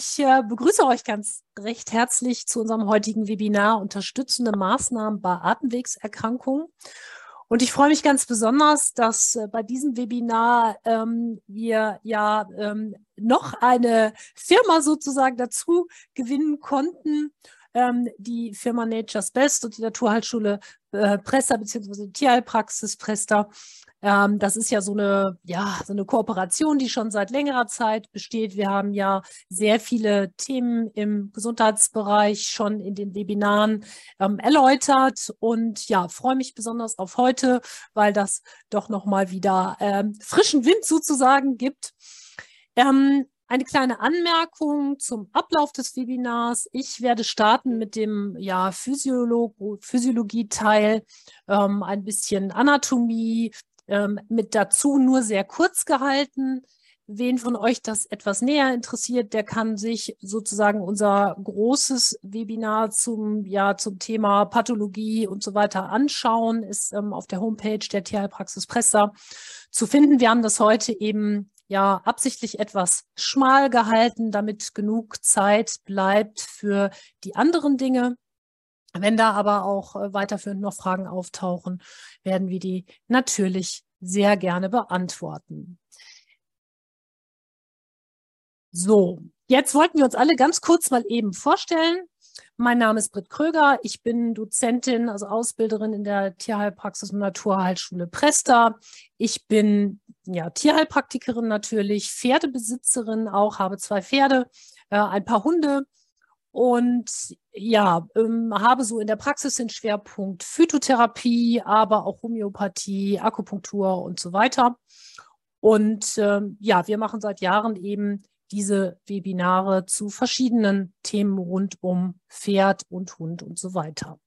ich äh, begrüße euch ganz recht herzlich zu unserem heutigen Webinar Unterstützende Maßnahmen bei Atemwegserkrankungen. Und ich freue mich ganz besonders, dass äh, bei diesem Webinar ähm, wir ja ähm, noch eine Firma sozusagen dazu gewinnen konnten, ähm, die Firma Nature's Best und die Naturheilschule äh, Presta bzw. Tierheilpraxis Presta. Ähm, das ist ja so eine, ja, so eine Kooperation, die schon seit längerer Zeit besteht. Wir haben ja sehr viele Themen im Gesundheitsbereich schon in den Webinaren ähm, erläutert und ja, freue mich besonders auf heute, weil das doch nochmal wieder ähm, frischen Wind sozusagen gibt. Ähm, eine kleine Anmerkung zum Ablauf des Webinars. Ich werde starten mit dem ja, Physiolog Physiologie-Teil, ähm, ein bisschen Anatomie, ähm, mit dazu nur sehr kurz gehalten. Wen von euch das etwas näher interessiert, der kann sich sozusagen unser großes Webinar zum, ja, zum Thema Pathologie und so weiter anschauen, ist ähm, auf der Homepage der Tierheilpraxis Pressa zu finden. Wir haben das heute eben ja absichtlich etwas schmal gehalten, damit genug Zeit bleibt für die anderen Dinge. Wenn da aber auch äh, weiterführend noch Fragen auftauchen, werden wir die natürlich sehr gerne beantworten. So, jetzt wollten wir uns alle ganz kurz mal eben vorstellen. Mein Name ist Britt Kröger. Ich bin Dozentin, also Ausbilderin in der Tierheilpraxis und Naturheilschule Presta. Ich bin ja Tierheilpraktikerin natürlich, Pferdebesitzerin auch, habe zwei Pferde, äh, ein paar Hunde und ja, ähm, habe so in der Praxis den Schwerpunkt Phytotherapie, aber auch Homöopathie, Akupunktur und so weiter. Und ähm, ja, wir machen seit Jahren eben diese Webinare zu verschiedenen Themen rund um Pferd und Hund und so weiter.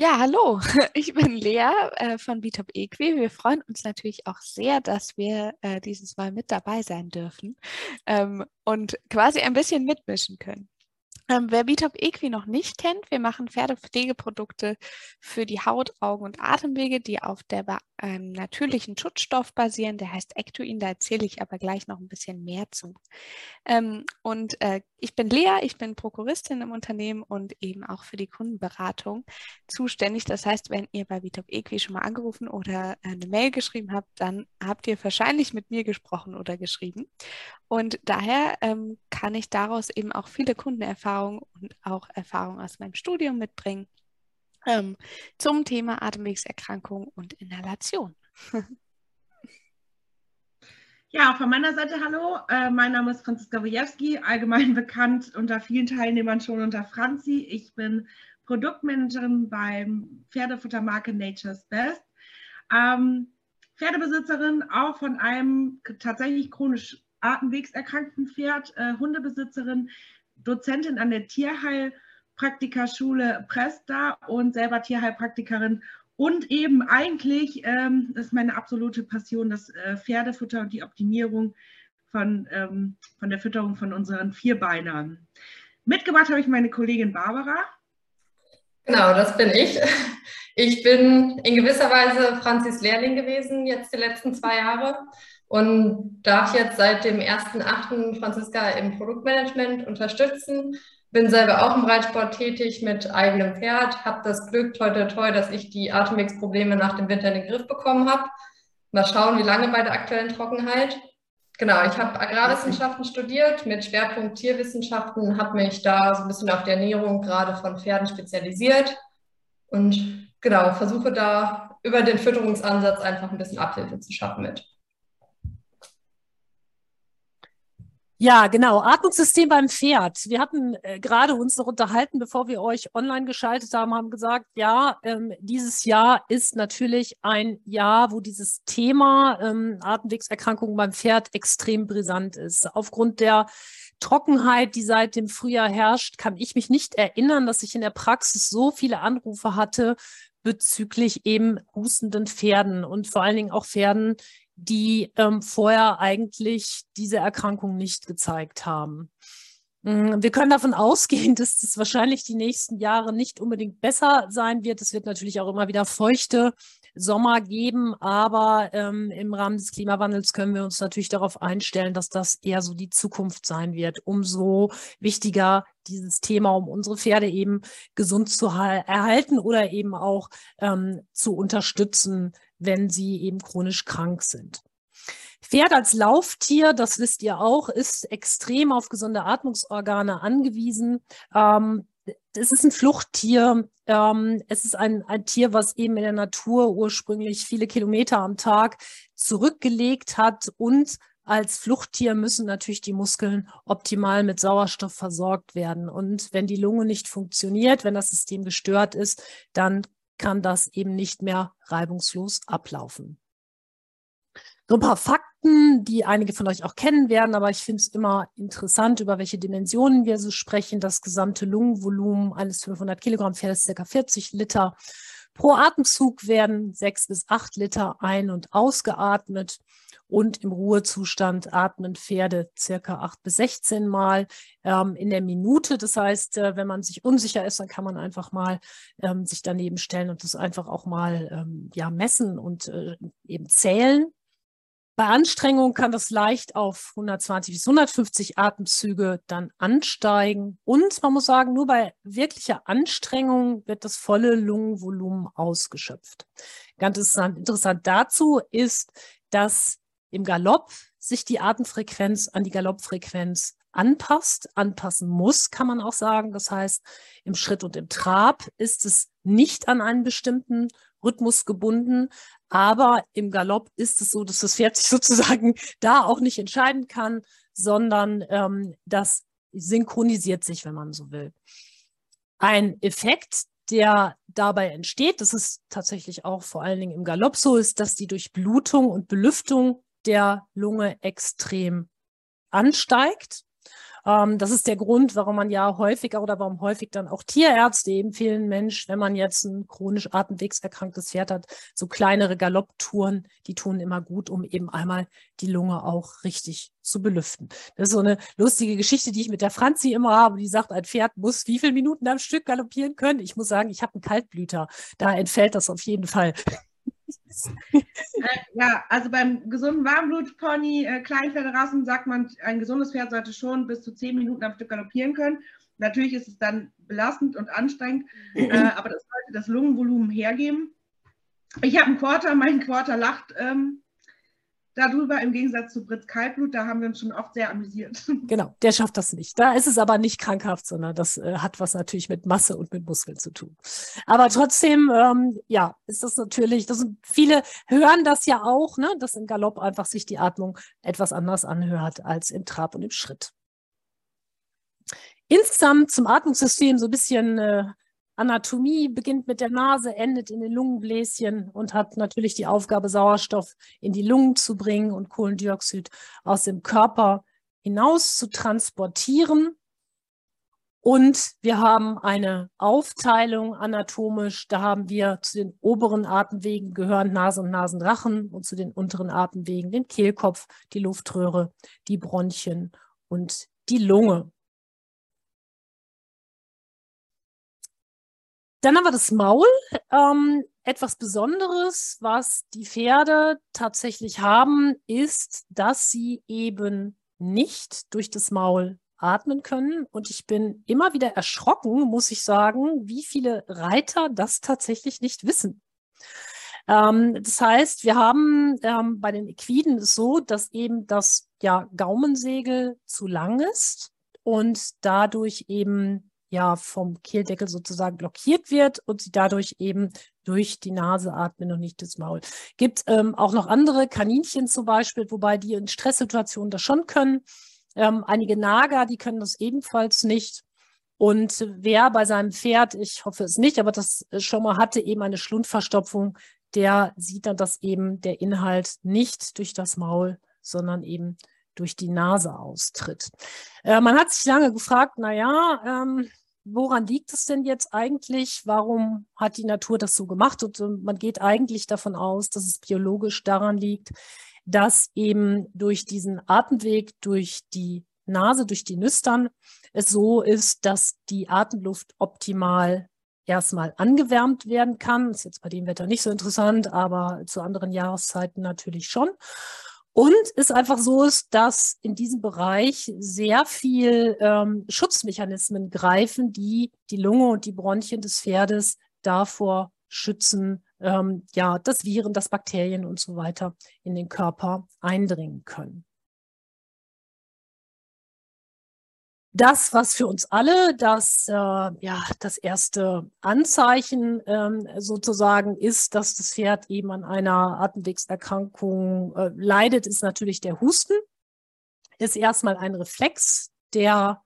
Ja, hallo, ich bin Lea äh, von Bitop Equi. Wir freuen uns natürlich auch sehr, dass wir äh, dieses Mal mit dabei sein dürfen ähm, und quasi ein bisschen mitmischen können. Ähm, wer Bitop Equi noch nicht kennt, wir machen Pferdepflegeprodukte für die Haut, Augen und Atemwege, die auf der einem natürlichen Schutzstoff basieren, der heißt Ectoin, da erzähle ich aber gleich noch ein bisschen mehr zu. Ähm, und äh, ich bin Lea, ich bin Prokuristin im Unternehmen und eben auch für die Kundenberatung zuständig. Das heißt, wenn ihr bei Vitop Equi schon mal angerufen oder äh, eine Mail geschrieben habt, dann habt ihr wahrscheinlich mit mir gesprochen oder geschrieben. Und daher ähm, kann ich daraus eben auch viele Kundenerfahrungen und auch Erfahrungen aus meinem Studium mitbringen ähm, zum Thema Atemwegserkrankung und Inhalation. Ja, von meiner Seite hallo. Äh, mein Name ist Franziska Wojewski, allgemein bekannt unter vielen Teilnehmern schon unter Franzi. Ich bin Produktmanagerin beim Pferdefuttermarke Nature's Best. Ähm, Pferdebesitzerin auch von einem tatsächlich chronisch atemwegserkrankten Pferd, äh, Hundebesitzerin, Dozentin an der Tierheilpraktikerschule Presta und selber Tierheilpraktikerin und eben eigentlich ähm, ist meine absolute Passion das äh, Pferdefutter und die Optimierung von, ähm, von der Fütterung von unseren Vierbeinern. Mitgebracht habe ich meine Kollegin Barbara. Genau, das bin ich. Ich bin in gewisser Weise Franzis Lehrling gewesen, jetzt die letzten zwei Jahre und darf jetzt seit dem 1.8. Franziska im Produktmanagement unterstützen bin selber auch im Reitsport tätig mit eigenem Pferd, habe das Glück, toi, toi, toi, dass ich die Atemwegsprobleme nach dem Winter in den Griff bekommen habe. Mal schauen, wie lange bei der aktuellen Trockenheit. Genau, ich habe Agrarwissenschaften studiert mit Schwerpunkt Tierwissenschaften, habe mich da so ein bisschen auf die Ernährung gerade von Pferden spezialisiert und genau, versuche da über den Fütterungsansatz einfach ein bisschen Abhilfe zu schaffen mit. Ja, genau. Atmungssystem beim Pferd. Wir hatten äh, gerade uns noch unterhalten, bevor wir euch online geschaltet haben, haben gesagt, ja, ähm, dieses Jahr ist natürlich ein Jahr, wo dieses Thema ähm, Atemwegserkrankungen beim Pferd extrem brisant ist. Aufgrund der Trockenheit, die seit dem Frühjahr herrscht, kann ich mich nicht erinnern, dass ich in der Praxis so viele Anrufe hatte bezüglich eben hustenden Pferden und vor allen Dingen auch Pferden, die ähm, vorher eigentlich diese Erkrankung nicht gezeigt haben. Mm, wir können davon ausgehen, dass das wahrscheinlich die nächsten Jahre nicht unbedingt besser sein wird. Es wird natürlich auch immer wieder feuchte Sommer geben, aber ähm, im Rahmen des Klimawandels können wir uns natürlich darauf einstellen, dass das eher so die Zukunft sein wird. Umso wichtiger dieses Thema, um unsere Pferde eben gesund zu erhalten oder eben auch ähm, zu unterstützen, wenn sie eben chronisch krank sind. Pferd als Lauftier, das wisst ihr auch, ist extrem auf gesunde Atmungsorgane angewiesen. Ähm, es ist ein Fluchttier. Ähm, es ist ein, ein Tier, was eben in der Natur ursprünglich viele Kilometer am Tag zurückgelegt hat und als Fluchttier müssen natürlich die Muskeln optimal mit Sauerstoff versorgt werden. Und wenn die Lunge nicht funktioniert, wenn das System gestört ist, dann kann das eben nicht mehr reibungslos ablaufen. So ein paar Fakten, die einige von euch auch kennen werden, aber ich finde es immer interessant, über welche Dimensionen wir so sprechen. Das gesamte Lungenvolumen eines 500 Kilogramm Pferdes ca. 40 Liter. Pro Atemzug werden sechs bis acht Liter ein- und ausgeatmet. Und im Ruhezustand atmen Pferde circa acht bis 16 Mal ähm, in der Minute. Das heißt, äh, wenn man sich unsicher ist, dann kann man einfach mal ähm, sich daneben stellen und das einfach auch mal ähm, ja, messen und äh, eben zählen. Bei Anstrengung kann das leicht auf 120 bis 150 Atemzüge dann ansteigen. Und man muss sagen, nur bei wirklicher Anstrengung wird das volle Lungenvolumen ausgeschöpft. Ganz interessant dazu ist, dass im Galopp sich die Atemfrequenz an die Galoppfrequenz anpasst, anpassen muss, kann man auch sagen. Das heißt, im Schritt und im Trab ist es nicht an einen bestimmten Rhythmus gebunden, aber im Galopp ist es so, dass das Pferd sich sozusagen da auch nicht entscheiden kann, sondern ähm, das synchronisiert sich, wenn man so will. Ein Effekt, der dabei entsteht, das ist tatsächlich auch vor allen Dingen im Galopp so, ist, dass die Durchblutung und Belüftung der Lunge extrem ansteigt. Ähm, das ist der Grund, warum man ja häufiger oder warum häufig dann auch Tierärzte empfehlen, Mensch, wenn man jetzt ein chronisch atemwegserkranktes Pferd hat, so kleinere Galopptouren, die tun immer gut, um eben einmal die Lunge auch richtig zu belüften. Das ist so eine lustige Geschichte, die ich mit der Franzi immer habe. Die sagt, ein Pferd muss wie viele Minuten am Stück galoppieren können. Ich muss sagen, ich habe einen Kaltblüter. Da entfällt das auf jeden Fall. Äh, ja, also beim gesunden Warmblutpony, äh, Kleinpferderassen sagt man, ein gesundes Pferd sollte schon bis zu zehn Minuten am Stück galoppieren können. Natürlich ist es dann belastend und anstrengend, äh, aber das sollte das Lungenvolumen hergeben. Ich habe einen Quarter, mein Quarter lacht ähm, darüber, im Gegensatz zu Fritz Kaltblut, da haben wir uns schon oft sehr amüsiert. Genau, der schafft das nicht. Da ist es aber nicht krankhaft, sondern das äh, hat was natürlich mit Masse und mit Muskeln zu tun. Aber trotzdem, ähm, ja, ist das natürlich, das sind, viele hören das ja auch, ne, dass im Galopp einfach sich die Atmung etwas anders anhört als im Trab und im Schritt. Insgesamt zum Atmungssystem so ein bisschen äh, Anatomie beginnt mit der Nase, endet in den Lungenbläschen und hat natürlich die Aufgabe, Sauerstoff in die Lungen zu bringen und Kohlendioxid aus dem Körper hinaus zu transportieren. Und wir haben eine Aufteilung anatomisch. Da haben wir zu den oberen Atemwegen gehören Nase und Nasenrachen und zu den unteren Atemwegen den Kehlkopf, die Luftröhre, die Bronchien und die Lunge. Dann haben wir das Maul. Ähm, etwas Besonderes, was die Pferde tatsächlich haben, ist, dass sie eben nicht durch das Maul atmen können. Und ich bin immer wieder erschrocken, muss ich sagen, wie viele Reiter das tatsächlich nicht wissen. Ähm, das heißt, wir haben ähm, bei den Equiden so, dass eben das ja, Gaumensegel zu lang ist und dadurch eben ja vom Kehldeckel sozusagen blockiert wird und sie dadurch eben durch die Nase atmen und nicht das Maul. Gibt ähm, auch noch andere Kaninchen zum Beispiel, wobei die in Stresssituationen das schon können. Ähm, einige Nager, die können das ebenfalls nicht. Und wer bei seinem Pferd, ich hoffe es nicht, aber das schon mal hatte, eben eine Schlundverstopfung, der sieht dann, dass eben der Inhalt nicht durch das Maul, sondern eben durch die Nase austritt. Äh, man hat sich lange gefragt, naja, ähm, woran liegt es denn jetzt eigentlich? Warum hat die Natur das so gemacht? Und äh, man geht eigentlich davon aus, dass es biologisch daran liegt, dass eben durch diesen Atemweg, durch die Nase, durch die Nüstern es so ist, dass die Atemluft optimal erstmal angewärmt werden kann. Ist jetzt bei dem Wetter nicht so interessant, aber zu anderen Jahreszeiten natürlich schon. Und es einfach so ist, dass in diesem Bereich sehr viel ähm, Schutzmechanismen greifen, die die Lunge und die Bronchien des Pferdes davor schützen, ähm, ja, dass Viren, dass Bakterien und so weiter in den Körper eindringen können. Das, was für uns alle das, äh, ja, das erste Anzeichen ähm, sozusagen ist, dass das Pferd eben an einer Atemwegserkrankung äh, leidet, ist natürlich der Husten. Ist erstmal ein Reflex, der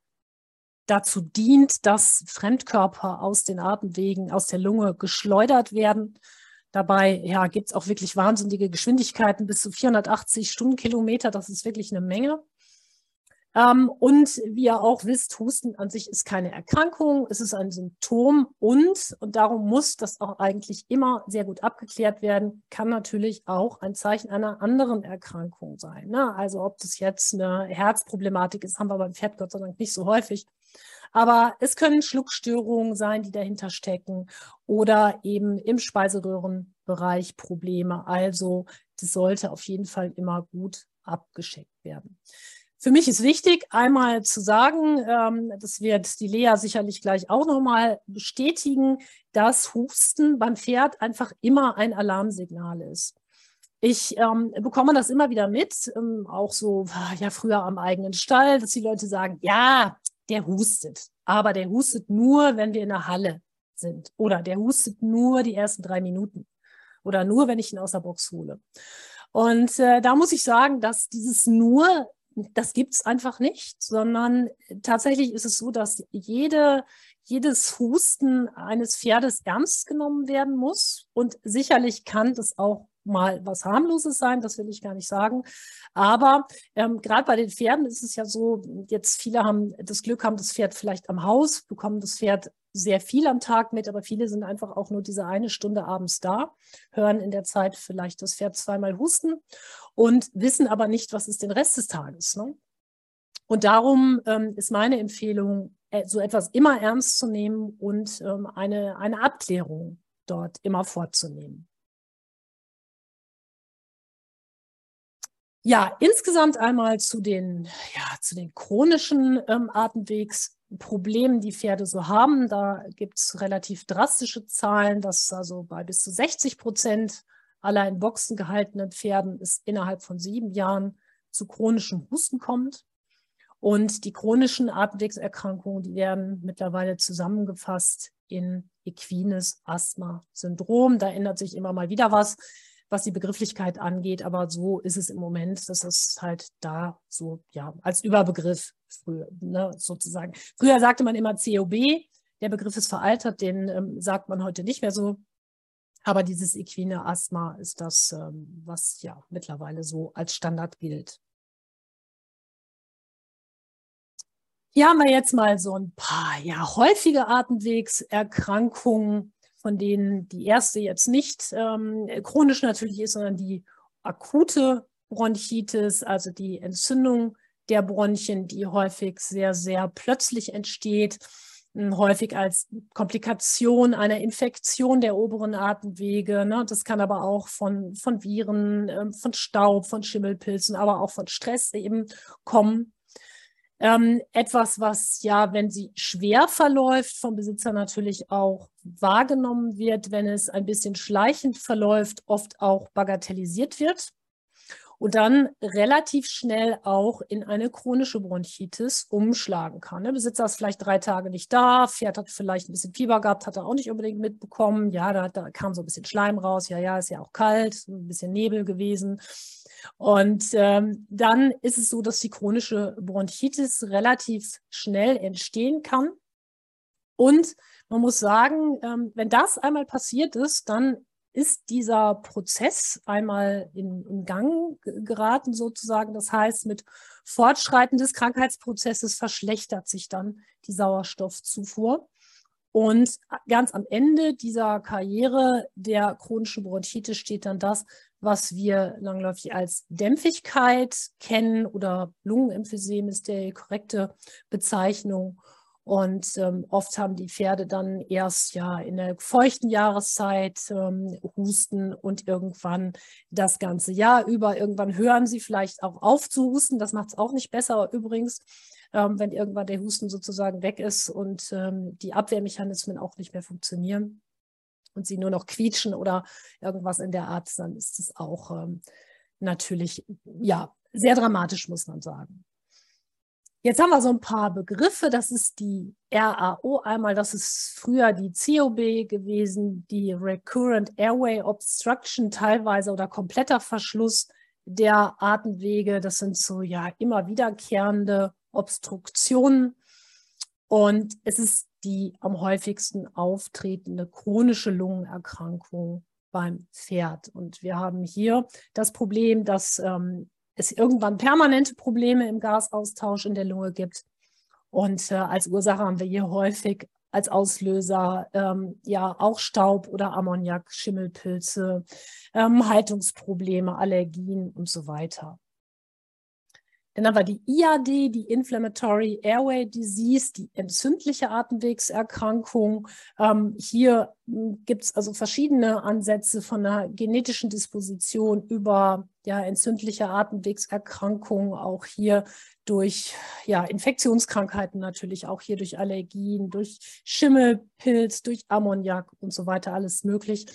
dazu dient, dass Fremdkörper aus den Atemwegen, aus der Lunge geschleudert werden. Dabei ja, gibt es auch wirklich wahnsinnige Geschwindigkeiten bis zu 480 Stundenkilometer. Das ist wirklich eine Menge. Ähm, und wie ihr auch wisst, Husten an sich ist keine Erkrankung, es ist ein Symptom und, und darum muss das auch eigentlich immer sehr gut abgeklärt werden, kann natürlich auch ein Zeichen einer anderen Erkrankung sein. Ne? Also ob das jetzt eine Herzproblematik ist, haben wir beim Pferd Gott sei Dank nicht so häufig. Aber es können Schluckstörungen sein, die dahinter stecken oder eben im Speiseröhrenbereich Probleme. Also das sollte auf jeden Fall immer gut abgeschickt werden. Für mich ist wichtig, einmal zu sagen, ähm, das wird die Lea sicherlich gleich auch nochmal bestätigen, dass Husten beim Pferd einfach immer ein Alarmsignal ist. Ich ähm, bekomme das immer wieder mit, ähm, auch so ja früher am eigenen Stall, dass die Leute sagen, ja, der hustet, aber der hustet nur, wenn wir in der Halle sind oder der hustet nur die ersten drei Minuten oder nur, wenn ich ihn aus der Box hole. Und äh, da muss ich sagen, dass dieses nur das gibt es einfach nicht, sondern tatsächlich ist es so, dass jede, jedes Husten eines Pferdes ernst genommen werden muss. Und sicherlich kann das auch mal was harmloses sein, das will ich gar nicht sagen. Aber ähm, gerade bei den Pferden ist es ja so, jetzt viele haben das Glück, haben das Pferd vielleicht am Haus, bekommen das Pferd sehr viel am Tag mit, aber viele sind einfach auch nur diese eine Stunde abends da, hören in der Zeit vielleicht das Pferd zweimal husten und wissen aber nicht, was ist den Rest des Tages. Ne? Und darum ähm, ist meine Empfehlung, äh, so etwas immer ernst zu nehmen und ähm, eine, eine Abklärung dort immer vorzunehmen. Ja, insgesamt einmal zu den, ja, zu den chronischen ähm, Atemwegsproblemen, die Pferde so haben. Da gibt es relativ drastische Zahlen, dass also bei bis zu 60 Prozent aller in Boxen gehaltenen Pferden es innerhalb von sieben Jahren zu chronischem Husten kommt. Und die chronischen Atemwegserkrankungen, die werden mittlerweile zusammengefasst in equines Asthma-Syndrom. Da ändert sich immer mal wieder was was die Begrifflichkeit angeht. Aber so ist es im Moment, dass es halt da so, ja, als Überbegriff früher, ne, sozusagen. Früher sagte man immer COB. Der Begriff ist veraltet, den ähm, sagt man heute nicht mehr so. Aber dieses equine Asthma ist das, ähm, was ja mittlerweile so als Standard gilt. Hier haben wir jetzt mal so ein paar ja, häufige Atemwegserkrankungen von denen die erste jetzt nicht ähm, chronisch natürlich ist, sondern die akute Bronchitis, also die Entzündung der Bronchien, die häufig sehr, sehr plötzlich entsteht, hm, häufig als Komplikation einer Infektion der oberen Atemwege. Ne? Das kann aber auch von, von Viren, ähm, von Staub, von Schimmelpilzen, aber auch von Stress eben kommen. Ähm, etwas, was ja, wenn sie schwer verläuft, vom Besitzer natürlich auch wahrgenommen wird, wenn es ein bisschen schleichend verläuft, oft auch bagatellisiert wird und dann relativ schnell auch in eine chronische Bronchitis umschlagen kann. Der Besitzer ist vielleicht drei Tage nicht da, Pferd hat vielleicht ein bisschen Fieber gehabt, hat er auch nicht unbedingt mitbekommen. Ja, da, da kam so ein bisschen Schleim raus. Ja, ja, ist ja auch kalt, ein bisschen Nebel gewesen. Und ähm, dann ist es so, dass die chronische Bronchitis relativ schnell entstehen kann. Und man muss sagen, ähm, wenn das einmal passiert ist, dann ist dieser Prozess einmal in, in, Gang geraten sozusagen. Das heißt, mit Fortschreiten des Krankheitsprozesses verschlechtert sich dann die Sauerstoffzufuhr. Und ganz am Ende dieser Karriere der chronischen Bronchitis steht dann das, was wir langläufig als Dämpfigkeit kennen oder Lungenemphysem ist die korrekte Bezeichnung. Und ähm, oft haben die Pferde dann erst ja in der feuchten Jahreszeit ähm, Husten und irgendwann das ganze Jahr über. Irgendwann hören sie vielleicht auch auf zu husten. Das macht es auch nicht besser übrigens, ähm, wenn irgendwann der Husten sozusagen weg ist und ähm, die Abwehrmechanismen auch nicht mehr funktionieren und sie nur noch quietschen oder irgendwas in der Art, dann ist es auch ähm, natürlich ja sehr dramatisch, muss man sagen. Jetzt haben wir so ein paar Begriffe. Das ist die RAO einmal, das ist früher die COB gewesen, die Recurrent Airway Obstruction teilweise oder kompletter Verschluss der Atemwege. Das sind so ja immer wiederkehrende Obstruktionen. Und es ist die am häufigsten auftretende chronische Lungenerkrankung beim Pferd. Und wir haben hier das Problem, dass ähm, es irgendwann permanente Probleme im Gasaustausch in der Lunge gibt. Und äh, als Ursache haben wir hier häufig als Auslöser ähm, ja auch Staub oder Ammoniak, Schimmelpilze, ähm, Haltungsprobleme, Allergien und so weiter. Dann haben wir die IAD, die Inflammatory Airway Disease, die entzündliche Atemwegserkrankung. Ähm, hier hm, gibt es also verschiedene Ansätze von einer genetischen Disposition über ja, entzündliche Atemwegserkrankungen, auch hier durch ja, Infektionskrankheiten natürlich, auch hier durch Allergien, durch Schimmelpilz, durch Ammoniak und so weiter, alles möglich.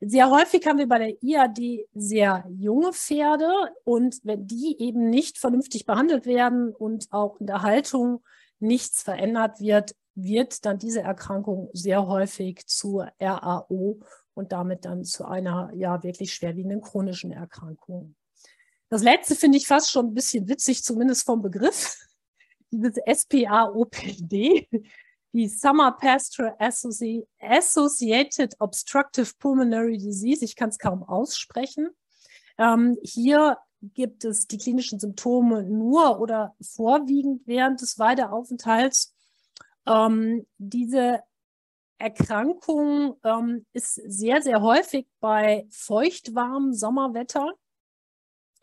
Sehr häufig haben wir bei der IAD sehr junge Pferde und wenn die eben nicht vernünftig behandelt werden und auch in der Haltung nichts verändert wird, wird dann diese Erkrankung sehr häufig zu RAO und damit dann zu einer ja wirklich schwerwiegenden chronischen Erkrankung. Das letzte finde ich fast schon ein bisschen witzig, zumindest vom Begriff. Dieses SPA-OPD, die Summer Pastoral Associ Associated Obstructive Pulmonary Disease. Ich kann es kaum aussprechen. Ähm, hier gibt es die klinischen Symptome nur oder vorwiegend während des Weideaufenthalts. Ähm, diese Erkrankung ähm, ist sehr, sehr häufig bei feuchtwarmem Sommerwetter.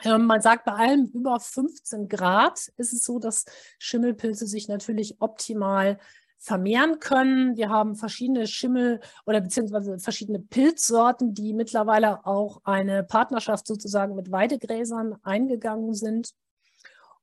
Ähm, man sagt, bei allem über 15 Grad ist es so, dass Schimmelpilze sich natürlich optimal vermehren können. Wir haben verschiedene Schimmel oder beziehungsweise verschiedene Pilzsorten, die mittlerweile auch eine Partnerschaft sozusagen mit Weidegräsern eingegangen sind.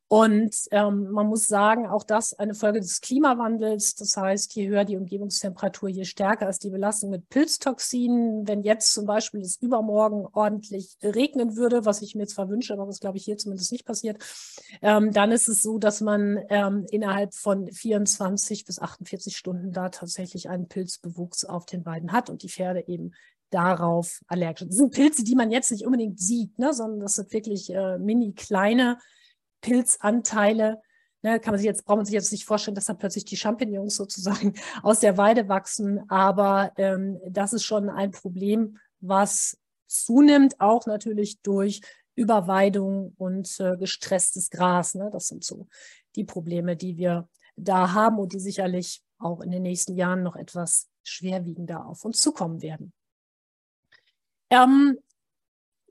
Und ähm, man muss sagen, auch das eine Folge des Klimawandels. Das heißt, je höher die Umgebungstemperatur, je stärker ist die Belastung mit Pilztoxinen. Wenn jetzt zum Beispiel es übermorgen ordentlich regnen würde, was ich mir zwar wünsche, aber was glaube ich hier zumindest nicht passiert, ähm, dann ist es so, dass man ähm, innerhalb von 24 bis 48 Stunden da tatsächlich einen Pilzbewuchs auf den Weiden hat und die Pferde eben darauf allergisch. Das sind Pilze, die man jetzt nicht unbedingt sieht, ne, sondern das sind wirklich äh, mini kleine Pilzanteile. Ne, kann man sich jetzt, braucht man sich jetzt nicht vorstellen, dass dann plötzlich die Champignons sozusagen aus der Weide wachsen. Aber ähm, das ist schon ein Problem, was zunimmt, auch natürlich durch Überweidung und äh, gestresstes Gras. Ne? Das sind so die Probleme, die wir da haben und die sicherlich auch in den nächsten Jahren noch etwas schwerwiegender auf uns zukommen werden. Ähm,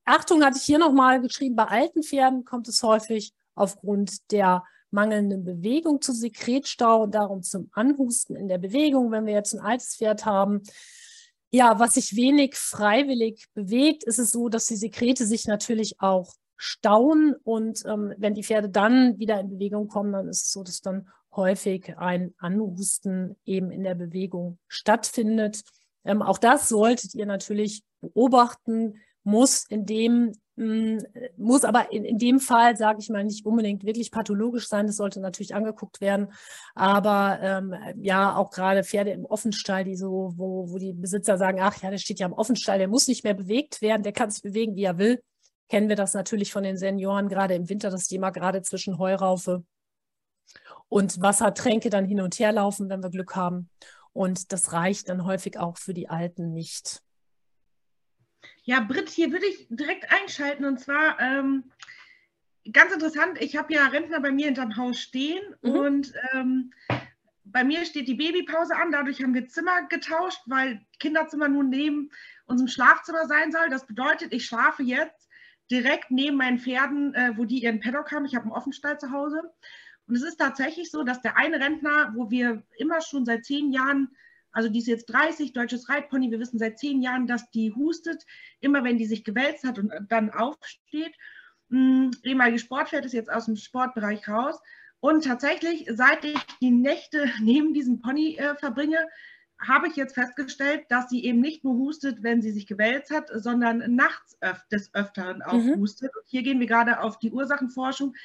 Achtung hatte ich hier nochmal geschrieben, bei alten Pferden kommt es häufig aufgrund der mangelnden Bewegung zu Sekretstau und darum zum Anhusten in der Bewegung, wenn wir jetzt ein altes Pferd haben. Ja, was sich wenig freiwillig bewegt, ist es so, dass die Sekrete sich natürlich auch stauen und ähm, wenn die Pferde dann wieder in Bewegung kommen, dann ist es so, dass dann häufig ein Anhusten eben in der Bewegung stattfindet. Ähm, auch das solltet ihr natürlich beobachten, muss in dem muss aber in, in dem Fall, sage ich mal, nicht unbedingt wirklich pathologisch sein. Das sollte natürlich angeguckt werden. Aber ähm, ja, auch gerade Pferde im Offenstall, die so, wo, wo die Besitzer sagen, ach ja, der steht ja im Offenstall, der muss nicht mehr bewegt werden, der kann sich bewegen, wie er will. Kennen wir das natürlich von den Senioren, gerade im Winter, die immer gerade zwischen Heuraufe und Wassertränke dann hin und her laufen, wenn wir Glück haben. Und das reicht dann häufig auch für die Alten nicht. Ja, Britt, hier würde ich direkt einschalten und zwar ähm, ganz interessant. Ich habe ja Rentner bei mir hinterm Haus stehen mhm. und ähm, bei mir steht die Babypause an. Dadurch haben wir Zimmer getauscht, weil Kinderzimmer nun neben unserem Schlafzimmer sein soll. Das bedeutet, ich schlafe jetzt direkt neben meinen Pferden, äh, wo die ihren Paddock haben. Ich habe einen Offenstall zu Hause. Und es ist tatsächlich so, dass der eine Rentner, wo wir immer schon seit zehn Jahren, also die ist jetzt 30, deutsches Reitpony, wir wissen seit zehn Jahren, dass die hustet, immer wenn die sich gewälzt hat und dann aufsteht. Hm, ehemalige Sportpferd ist jetzt aus dem Sportbereich raus. Und tatsächlich, seit ich die Nächte neben diesem Pony äh, verbringe, habe ich jetzt festgestellt, dass sie eben nicht nur hustet, wenn sie sich gewälzt hat, sondern nachts öf des Öfteren auch mhm. hustet. Und hier gehen wir gerade auf die Ursachenforschung,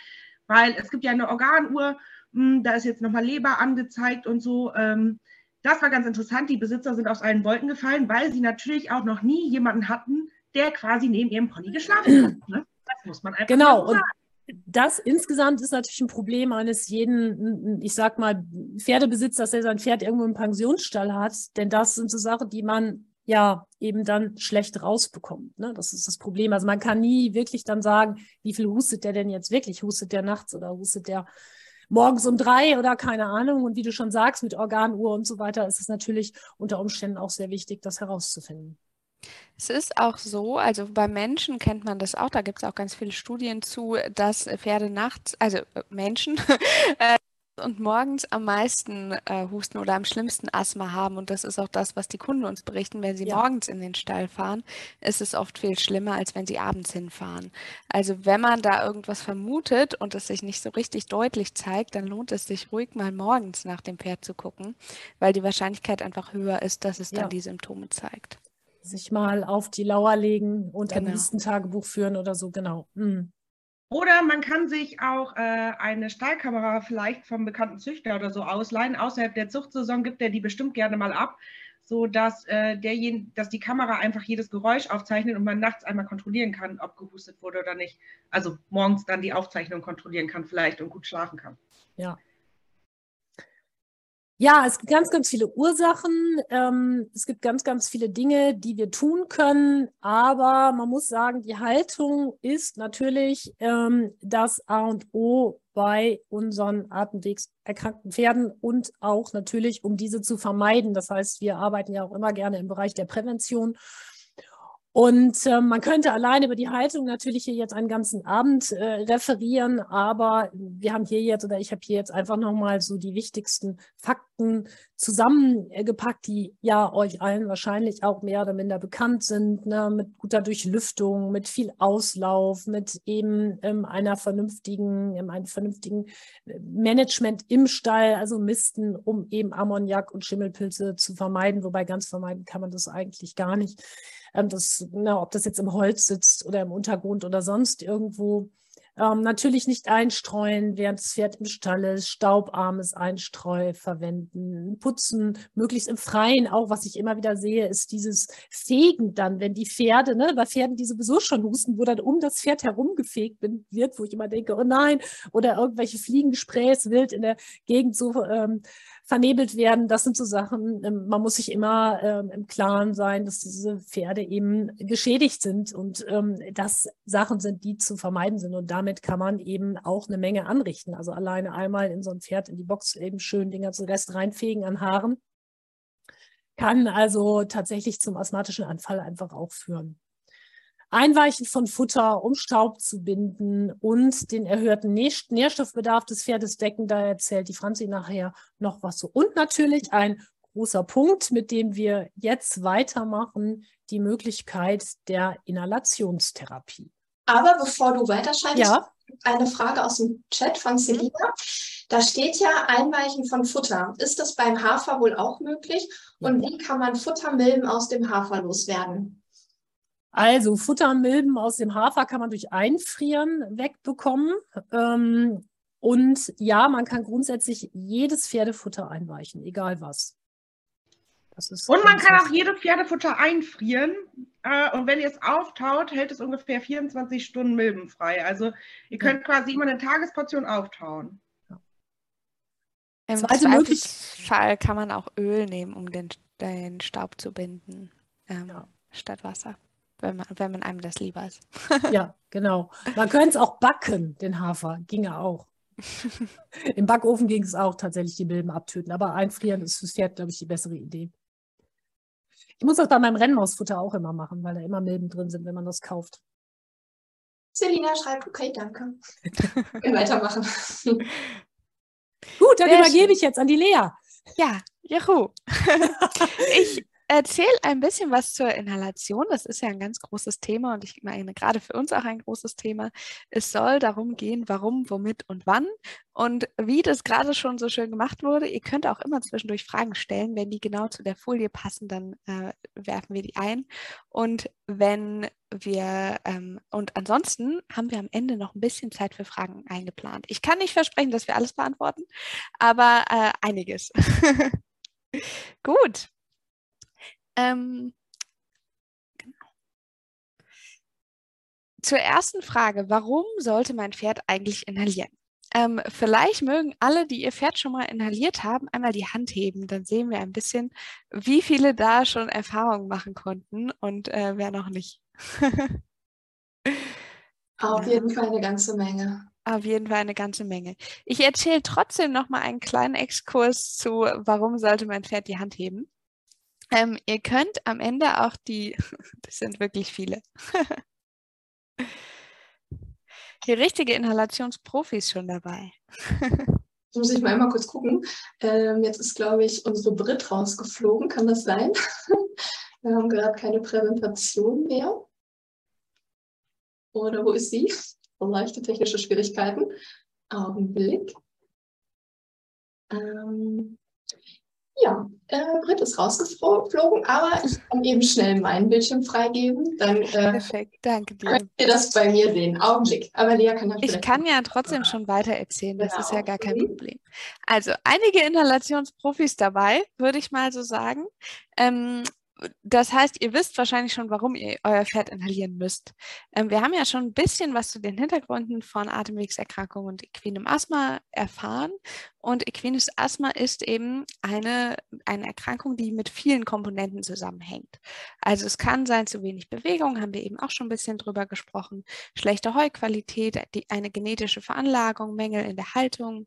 weil es gibt ja eine Organuhr, mh, hm, da ist jetzt nochmal Leber angezeigt und so. Ähm, das war ganz interessant. Die Besitzer sind aus allen Wolken gefallen, weil sie natürlich auch noch nie jemanden hatten, der quasi neben ihrem Pony geschlafen hat. Ne? Das muss man einfach genau. sagen das insgesamt ist natürlich ein Problem eines jeden, ich sag mal, Pferdebesitzers, der sein Pferd irgendwo im Pensionsstall hat. Denn das sind so Sachen, die man ja eben dann schlecht rausbekommt. Ne? Das ist das Problem. Also man kann nie wirklich dann sagen, wie viel hustet der denn jetzt wirklich? Hustet der nachts oder hustet der morgens um drei oder keine Ahnung? Und wie du schon sagst, mit Organuhr und so weiter ist es natürlich unter Umständen auch sehr wichtig, das herauszufinden. Es ist auch so, also bei Menschen kennt man das auch, da gibt es auch ganz viele Studien zu, dass Pferde nachts, also äh, Menschen, äh, und morgens am meisten äh, Husten oder am schlimmsten Asthma haben. Und das ist auch das, was die Kunden uns berichten. Wenn sie ja. morgens in den Stall fahren, ist es oft viel schlimmer, als wenn sie abends hinfahren. Also wenn man da irgendwas vermutet und es sich nicht so richtig deutlich zeigt, dann lohnt es sich ruhig mal morgens nach dem Pferd zu gucken, weil die Wahrscheinlichkeit einfach höher ist, dass es dann die Symptome zeigt sich mal auf die Lauer legen und genau. ein Listentagebuch führen oder so, genau. Mhm. Oder man kann sich auch äh, eine Stahlkamera vielleicht vom bekannten Züchter oder so ausleihen. Außerhalb der Zuchtsaison gibt er die bestimmt gerne mal ab, sodass äh, derjen, dass die Kamera einfach jedes Geräusch aufzeichnet und man nachts einmal kontrollieren kann, ob gehustet wurde oder nicht. Also morgens dann die Aufzeichnung kontrollieren kann vielleicht und gut schlafen kann. Ja, ja, es gibt ganz, ganz viele Ursachen. Ähm, es gibt ganz, ganz viele Dinge, die wir tun können. Aber man muss sagen, die Haltung ist natürlich ähm, das A und O bei unseren atemwegserkrankten Pferden und auch natürlich, um diese zu vermeiden. Das heißt, wir arbeiten ja auch immer gerne im Bereich der Prävention. Und äh, man könnte allein über die Haltung natürlich hier jetzt einen ganzen Abend äh, referieren, aber wir haben hier jetzt oder ich habe hier jetzt einfach nochmal so die wichtigsten Fakten zusammengepackt, die ja euch allen wahrscheinlich auch mehr oder minder bekannt sind, ne? mit guter Durchlüftung, mit viel Auslauf, mit eben ähm, einer vernünftigen, ähm, einem vernünftigen äh, Management im Stall, also Misten, um eben Ammoniak und Schimmelpilze zu vermeiden, wobei ganz vermeiden kann man das eigentlich gar nicht ähm, das, na, ob das jetzt im Holz sitzt oder im Untergrund oder sonst irgendwo. Ähm, natürlich nicht einstreuen, während das Pferd im Stall ist, staubarmes Einstreu verwenden, putzen, möglichst im Freien auch, was ich immer wieder sehe, ist dieses Fegen dann, wenn die Pferde, ne, bei Pferden, die sowieso schon husten, wo dann um das Pferd herumgefegt wird, wo ich immer denke, oh nein, oder irgendwelche Fliegengesprächs wild in der Gegend so ähm, vernebelt werden. Das sind so Sachen, ähm, man muss sich immer ähm, im Klaren sein, dass diese Pferde eben geschädigt sind und ähm, das Sachen sind, die zu vermeiden sind. Und damit kann man eben auch eine Menge anrichten. Also alleine einmal in so ein Pferd in die Box eben schön Dinger zu Rest reinfegen an Haaren, kann also tatsächlich zum asthmatischen Anfall einfach auch führen. Einweichen von Futter, um Staub zu binden und den erhöhten Nährstoffbedarf des Pferdes decken. Da erzählt die Franzi nachher noch was so. Und natürlich ein großer Punkt, mit dem wir jetzt weitermachen, die Möglichkeit der Inhalationstherapie. Aber bevor du weiterschreibst, ja? eine Frage aus dem Chat von Selina. Da steht ja Einweichen von Futter. Ist das beim Hafer wohl auch möglich? Und wie kann man Futtermilben aus dem Hafer loswerden? Also Futtermilben aus dem Hafer kann man durch Einfrieren wegbekommen. Ähm, und ja, man kann grundsätzlich jedes Pferdefutter einweichen, egal was. und man kann auch jedes Pferdefutter einfrieren. Äh, und wenn ihr es auftaut, hält es ungefähr 24 Stunden milbenfrei. Also ihr könnt ja. quasi immer eine Tagesportion auftauen. Ja. Im Zweifelsfall kann man auch Öl nehmen, um den, den Staub zu binden, ähm, ja. statt Wasser wenn man, wenn man einem das lieber ist. ja, genau. Man könnte es auch backen, den Hafer, ginge auch. Im Backofen ging es auch tatsächlich, die Milben abtöten. Aber einfrieren ist fürs Pferd, glaube ich, die bessere Idee. Ich muss das bei meinem Rennmausfutter auch immer machen, weil da immer Milben drin sind, wenn man das kauft. Selina schreibt, okay, danke. Wir weitermachen. Gut, dann Sehr übergebe schön. ich jetzt an die Lea. Ja, juhu. ich erzähle ein bisschen was zur Inhalation. Das ist ja ein ganz großes Thema und ich meine gerade für uns auch ein großes Thema. Es soll darum gehen, warum, womit und wann. Und wie das gerade schon so schön gemacht wurde, ihr könnt auch immer zwischendurch Fragen stellen. Wenn die genau zu der Folie passen, dann äh, werfen wir die ein. Und wenn wir, ähm, und ansonsten haben wir am Ende noch ein bisschen Zeit für Fragen eingeplant. Ich kann nicht versprechen, dass wir alles beantworten, aber äh, einiges. Gut, ähm, genau. Zur ersten Frage, warum sollte mein Pferd eigentlich inhalieren? Ähm, vielleicht mögen alle, die ihr Pferd schon mal inhaliert haben, einmal die Hand heben. Dann sehen wir ein bisschen, wie viele da schon Erfahrungen machen konnten und äh, wer noch nicht. Auf ja. jeden Fall eine ganze Menge. Auf jeden Fall eine ganze Menge. Ich erzähle trotzdem noch mal einen kleinen Exkurs zu, warum sollte mein Pferd die Hand heben. Ähm, ihr könnt am Ende auch die, das sind wirklich viele, die richtige Inhalationsprofis schon dabei. Jetzt muss ich mal einmal kurz gucken. Ähm, jetzt ist, glaube ich, unsere Brit rausgeflogen. Kann das sein? Wir haben gerade keine Präsentation mehr. Oder wo ist sie? So leichte technische Schwierigkeiten. Augenblick. Ähm, ja, äh, Britt ist rausgeflogen, aber ich kann eben schnell meinen Bildschirm freigeben. Dann äh, Perfekt, danke dir. Könnt ihr das bei mir sehen? Augenblick. Aber Lea kann das Ich kann ja trotzdem schon weiter erzählen, das genau. ist ja gar kein mhm. Problem. Also einige Inhalationsprofis dabei, würde ich mal so sagen. Ähm, das heißt, ihr wisst wahrscheinlich schon, warum ihr euer Pferd inhalieren müsst. Ähm, wir haben ja schon ein bisschen was zu den Hintergründen von Atemwegserkrankungen und equinem Asthma erfahren. Und equines Asthma ist eben eine, eine Erkrankung, die mit vielen Komponenten zusammenhängt. Also es kann sein, zu wenig Bewegung, haben wir eben auch schon ein bisschen drüber gesprochen, schlechte Heuqualität, die, eine genetische Veranlagung, Mängel in der Haltung,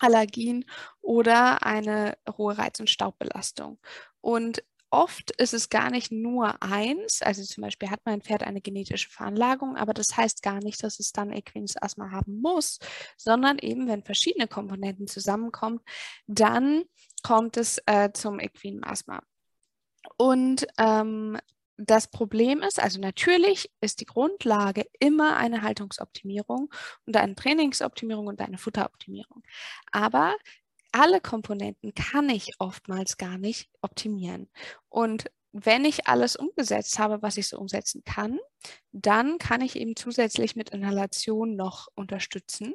Allergien oder eine hohe Reiz- und Staubbelastung. Und oft ist es gar nicht nur eins, also zum Beispiel hat mein Pferd eine genetische Veranlagung, aber das heißt gar nicht, dass es dann equines Asthma haben muss, sondern eben, wenn verschiedene Komponenten zusammenkommen, dann kommt es äh, zum equinen Asthma. Und ähm, das Problem ist, also natürlich ist die Grundlage immer eine Haltungsoptimierung und eine Trainingsoptimierung und eine Futteroptimierung. Aber alle Komponenten kann ich oftmals gar nicht optimieren. Und wenn ich alles umgesetzt habe, was ich so umsetzen kann, dann kann ich eben zusätzlich mit Inhalation noch unterstützen.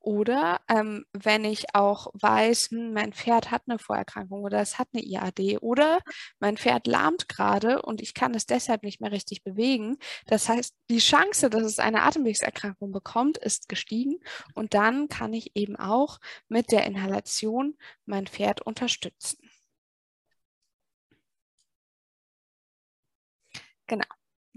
Oder ähm, wenn ich auch weiß, hm, mein Pferd hat eine Vorerkrankung oder es hat eine IAD oder mein Pferd lahmt gerade und ich kann es deshalb nicht mehr richtig bewegen. Das heißt, die Chance, dass es eine Atemwegserkrankung bekommt, ist gestiegen und dann kann ich eben auch mit der Inhalation mein Pferd unterstützen. Genau.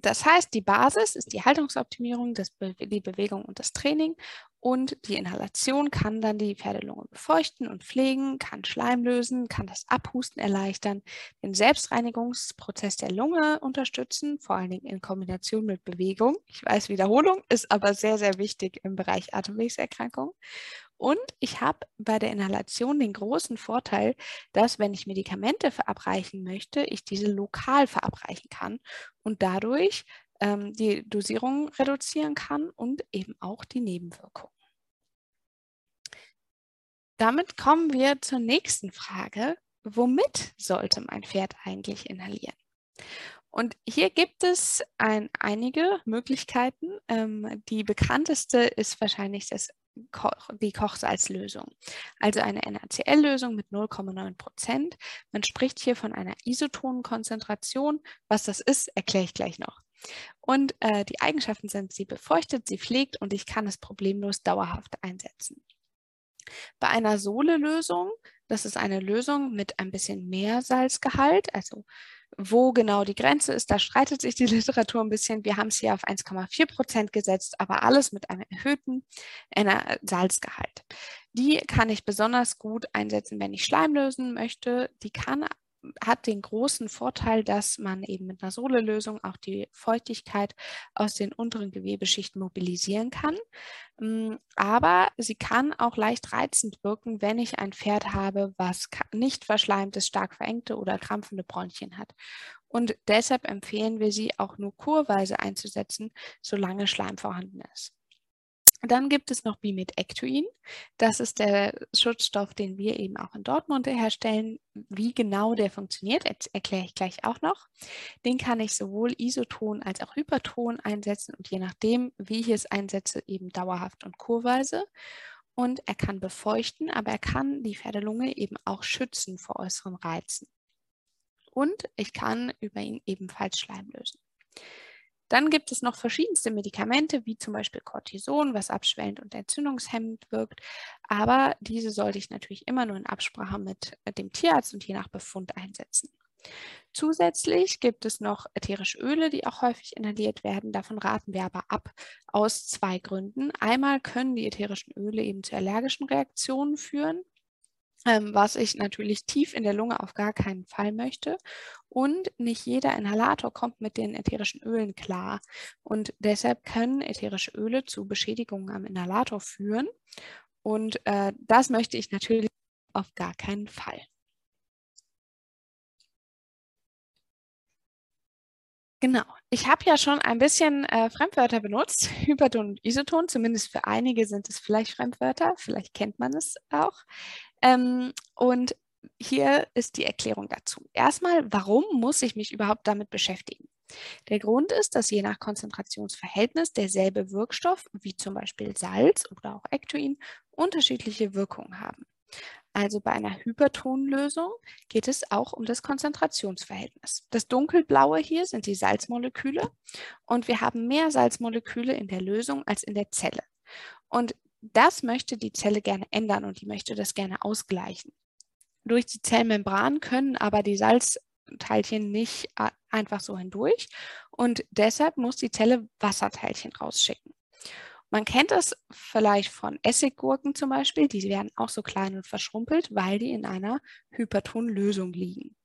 Das heißt, die Basis ist die Haltungsoptimierung, Be die Bewegung und das Training und die Inhalation kann dann die Pferdelunge befeuchten und pflegen, kann Schleim lösen, kann das Abhusten erleichtern, den Selbstreinigungsprozess der Lunge unterstützen, vor allen Dingen in Kombination mit Bewegung. Ich weiß, Wiederholung ist aber sehr, sehr wichtig im Bereich Atemwegserkrankung und ich habe bei der Inhalation den großen Vorteil, dass wenn ich Medikamente verabreichen möchte, ich diese lokal verabreichen kann und dadurch ähm, die Dosierung reduzieren kann und eben auch die Nebenwirkungen. Damit kommen wir zur nächsten Frage. Womit sollte mein Pferd eigentlich inhalieren? Und hier gibt es ein, einige Möglichkeiten. Ähm, die bekannteste ist wahrscheinlich das die Kochsalzlösung. Also eine NaCl-Lösung mit 0,9 Prozent. Man spricht hier von einer isotonen Konzentration. Was das ist, erkläre ich gleich noch. Und äh, die Eigenschaften sind, sie befeuchtet, sie pflegt und ich kann es problemlos dauerhaft einsetzen. Bei einer Sohle-Lösung, das ist eine Lösung mit ein bisschen mehr Salzgehalt, also wo genau die Grenze ist, da streitet sich die Literatur ein bisschen. Wir haben es hier auf 1,4 Prozent gesetzt, aber alles mit einem erhöhten Salzgehalt. Die kann ich besonders gut einsetzen, wenn ich Schleim lösen möchte. Die kann hat den großen Vorteil, dass man eben mit einer Sohle-Lösung auch die Feuchtigkeit aus den unteren Gewebeschichten mobilisieren kann. Mm, aber sie kann auch leicht reizend wirken, wenn ich ein Pferd habe, was nicht verschleimtes, stark verengte oder krampfende Bronchien hat. Und deshalb empfehlen wir sie auch nur kurweise einzusetzen, solange Schleim vorhanden ist. Dann gibt es noch Bimidectuin. Das ist der Schutzstoff, den wir eben auch in Dortmund herstellen. Wie genau der funktioniert, erkläre ich gleich auch noch. Den kann ich sowohl isoton als auch hyperton einsetzen und je nachdem, wie ich es einsetze, eben dauerhaft und kurweise. Und er kann befeuchten, aber er kann die Pferdelunge eben auch schützen vor äußeren Reizen. Und ich kann über ihn ebenfalls Schleim lösen. Dann gibt es noch verschiedenste Medikamente, wie zum Beispiel Cortison, was abschwellend und entzündungshemmend wirkt. Aber diese sollte ich natürlich immer nur in Absprache mit dem Tierarzt und je nach Befund einsetzen. Zusätzlich gibt es noch ätherische Öle, die auch häufig inhaliert werden. Davon raten wir aber ab aus zwei Gründen. Einmal können die ätherischen Öle eben zu allergischen Reaktionen führen ähm, was ich natürlich tief in der Lunge auf gar keinen Fall möchte. Und nicht jeder Inhalator kommt mit den ätherischen Ölen klar. Und deshalb können ätherische Öle zu Beschädigungen am Inhalator führen. Und äh, das möchte ich natürlich auf gar keinen Fall. Genau. Ich habe ja schon ein bisschen äh, Fremdwörter benutzt, Hyperton und Isoton. Zumindest für einige sind es vielleicht Fremdwörter. Vielleicht kennt man es auch. Ähm, und hier ist die Erklärung dazu. Erstmal, warum muss ich mich überhaupt damit beschäftigen? Der Grund ist, dass je nach Konzentrationsverhältnis derselbe Wirkstoff, wie zum Beispiel Salz oder auch Ektoin, unterschiedliche Wirkungen haben. Also bei einer Hypertonlösung geht es auch um das Konzentrationsverhältnis. Das dunkelblaue hier sind die Salzmoleküle und wir haben mehr Salzmoleküle in der Lösung als in der Zelle. Und das möchte die Zelle gerne ändern und die möchte das gerne ausgleichen. Durch die Zellmembran können aber die Salzteilchen nicht einfach so hindurch und deshalb muss die Zelle Wasserteilchen rausschicken. Man kennt das vielleicht von Essiggurken zum Beispiel, die werden auch so klein und verschrumpelt, weil die in einer Hypertonlösung liegen.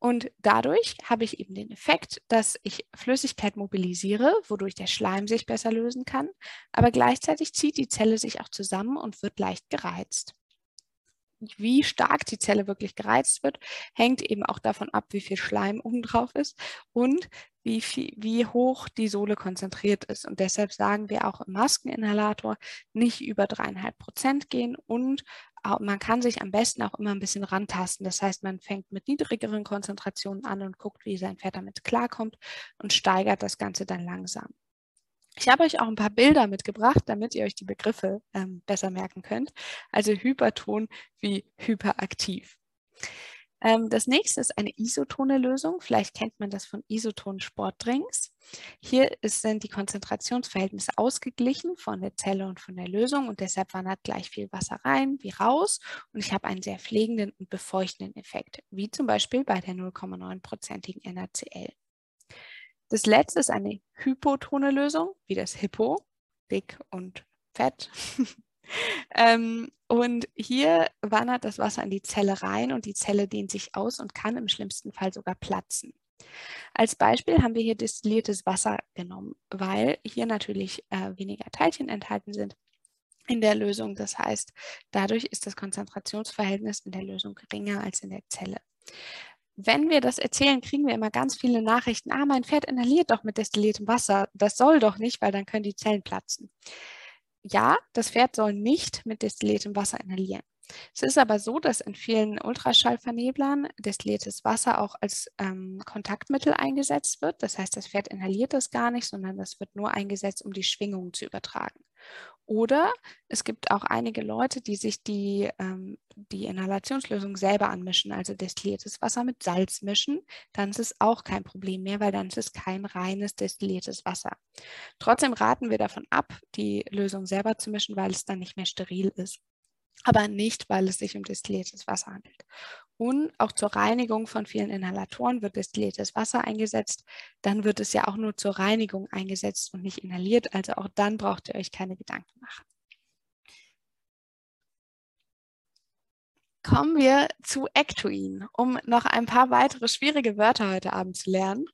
Und dadurch habe ich eben den Effekt, dass ich Flüssigkeit mobilisiere, wodurch der Schleim sich besser lösen kann, aber gleichzeitig zieht die Zelle sich auch zusammen und wird leicht gereizt. Wie stark die Zelle wirklich gereizt wird, hängt eben auch davon ab, wie viel Schleim obendrauf ist und wie, viel, wie hoch die Sohle konzentriert ist. Und deshalb sagen wir auch im Maskeninhalator nicht über dreieinhalb Prozent gehen und man kann sich am besten auch immer ein bisschen rantasten. Das heißt, man fängt mit niedrigeren Konzentrationen an und guckt, wie sein Pferd damit klarkommt und steigert das Ganze dann langsam. Ich habe euch auch ein paar Bilder mitgebracht, damit ihr euch die Begriffe ähm, besser merken könnt. Also Hyperton wie hyperaktiv. Ähm, das nächste ist eine isotone Lösung. Vielleicht kennt man das von isotonen Sportdrinks. Hier sind die Konzentrationsverhältnisse ausgeglichen von der Zelle und von der Lösung und deshalb wandert gleich viel Wasser rein wie raus und ich habe einen sehr pflegenden und befeuchtenden Effekt, wie zum Beispiel bei der 0,9-prozentigen NaCl. Das letzte ist eine hypotone Lösung, wie das Hippo, dick und fett. ähm, und hier wandert das Wasser in die Zelle rein und die Zelle dehnt sich aus und kann im schlimmsten Fall sogar platzen. Als Beispiel haben wir hier destilliertes Wasser genommen, weil hier natürlich äh, weniger Teilchen enthalten sind in der Lösung. Das heißt, dadurch ist das Konzentrationsverhältnis in der Lösung geringer als in der Zelle. Wenn wir das erzählen, kriegen wir immer ganz viele Nachrichten. Ah, mein Pferd inhaliert doch mit destilliertem Wasser. Das soll doch nicht, weil dann können die Zellen platzen ja, das Pferd soll nicht mit destilliertem Wasser inhalieren. Es ist aber so, dass in vielen Ultraschallverneblern destilliertes Wasser auch als ähm, Kontaktmittel eingesetzt wird. Das heißt, das Pferd inhaliert das gar nicht, sondern das wird nur eingesetzt, um die Schwingungen zu übertragen. Oder es gibt auch einige Leute, die sich die, ähm, die Inhalationslösung selber anmischen, also destilliertes Wasser mit Salz mischen. Dann ist es auch kein Problem mehr, weil dann ist es kein reines destilliertes Wasser. Trotzdem raten wir davon ab, die Lösung selber zu mischen, weil es dann nicht mehr steril ist aber nicht, weil es sich um destilliertes Wasser handelt. Und auch zur Reinigung von vielen Inhalatoren wird destilliertes Wasser eingesetzt. Dann wird es ja auch nur zur Reinigung eingesetzt und nicht inhaliert. Also auch dann braucht ihr euch keine Gedanken machen. Kommen wir zu Ectoin, um noch ein paar weitere schwierige Wörter heute Abend zu lernen.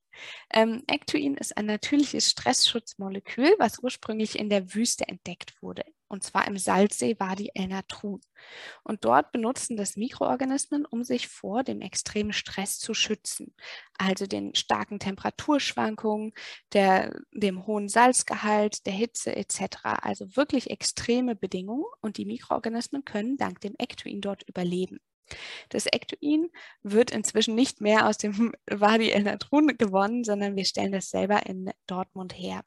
Ähm, Ectoin ist ein natürliches Stressschutzmolekül, was ursprünglich in der Wüste entdeckt wurde, und zwar im Salzsee Wadi El Natrun. Und dort benutzen das Mikroorganismen, um sich vor dem extremen Stress zu schützen, also den starken Temperaturschwankungen, der, dem hohen Salzgehalt, der Hitze etc. Also wirklich extreme Bedingungen und die Mikroorganismen können dank dem Ectoin dort überleben. Das Ectoin wird inzwischen nicht mehr aus dem Wadi El Natrun gewonnen, sondern wir stellen das selber in Dortmund her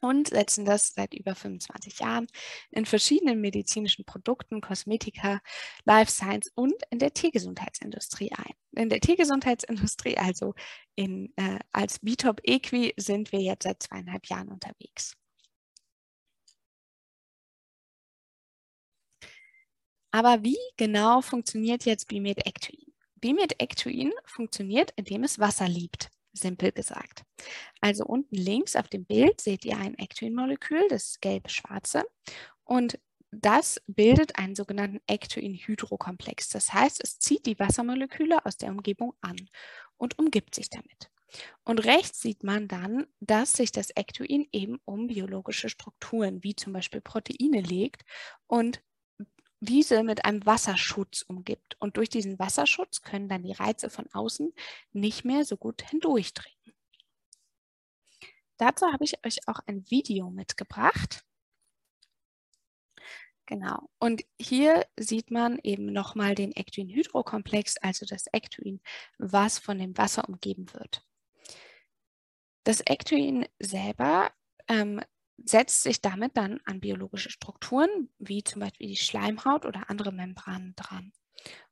und setzen das seit über 25 Jahren in verschiedenen medizinischen Produkten, Kosmetika, Life Science und in der Tiergesundheitsindustrie ein. In der Tiergesundheitsindustrie, also in, äh, als Bitop Equi, sind wir jetzt seit zweieinhalb Jahren unterwegs. Aber wie genau funktioniert jetzt Bimed-Ectoin? Bimed-Ectoin funktioniert, indem es Wasser liebt, simpel gesagt. Also unten links auf dem Bild seht ihr ein Ectoin-Molekül, das gelb-schwarze. Und das bildet einen sogenannten Ectoin-Hydrokomplex. Das heißt, es zieht die Wassermoleküle aus der Umgebung an und umgibt sich damit. Und rechts sieht man dann, dass sich das Ectoin eben um biologische Strukturen wie zum Beispiel Proteine legt und diese mit einem Wasserschutz umgibt. Und durch diesen Wasserschutz können dann die Reize von außen nicht mehr so gut hindurchdringen. Dazu habe ich euch auch ein Video mitgebracht. Genau. Und hier sieht man eben nochmal den Ectoin-Hydrokomplex, also das Ectoin, was von dem Wasser umgeben wird. Das Ectoin selber ähm, setzt sich damit dann an biologische Strukturen, wie zum Beispiel die Schleimhaut oder andere Membranen dran.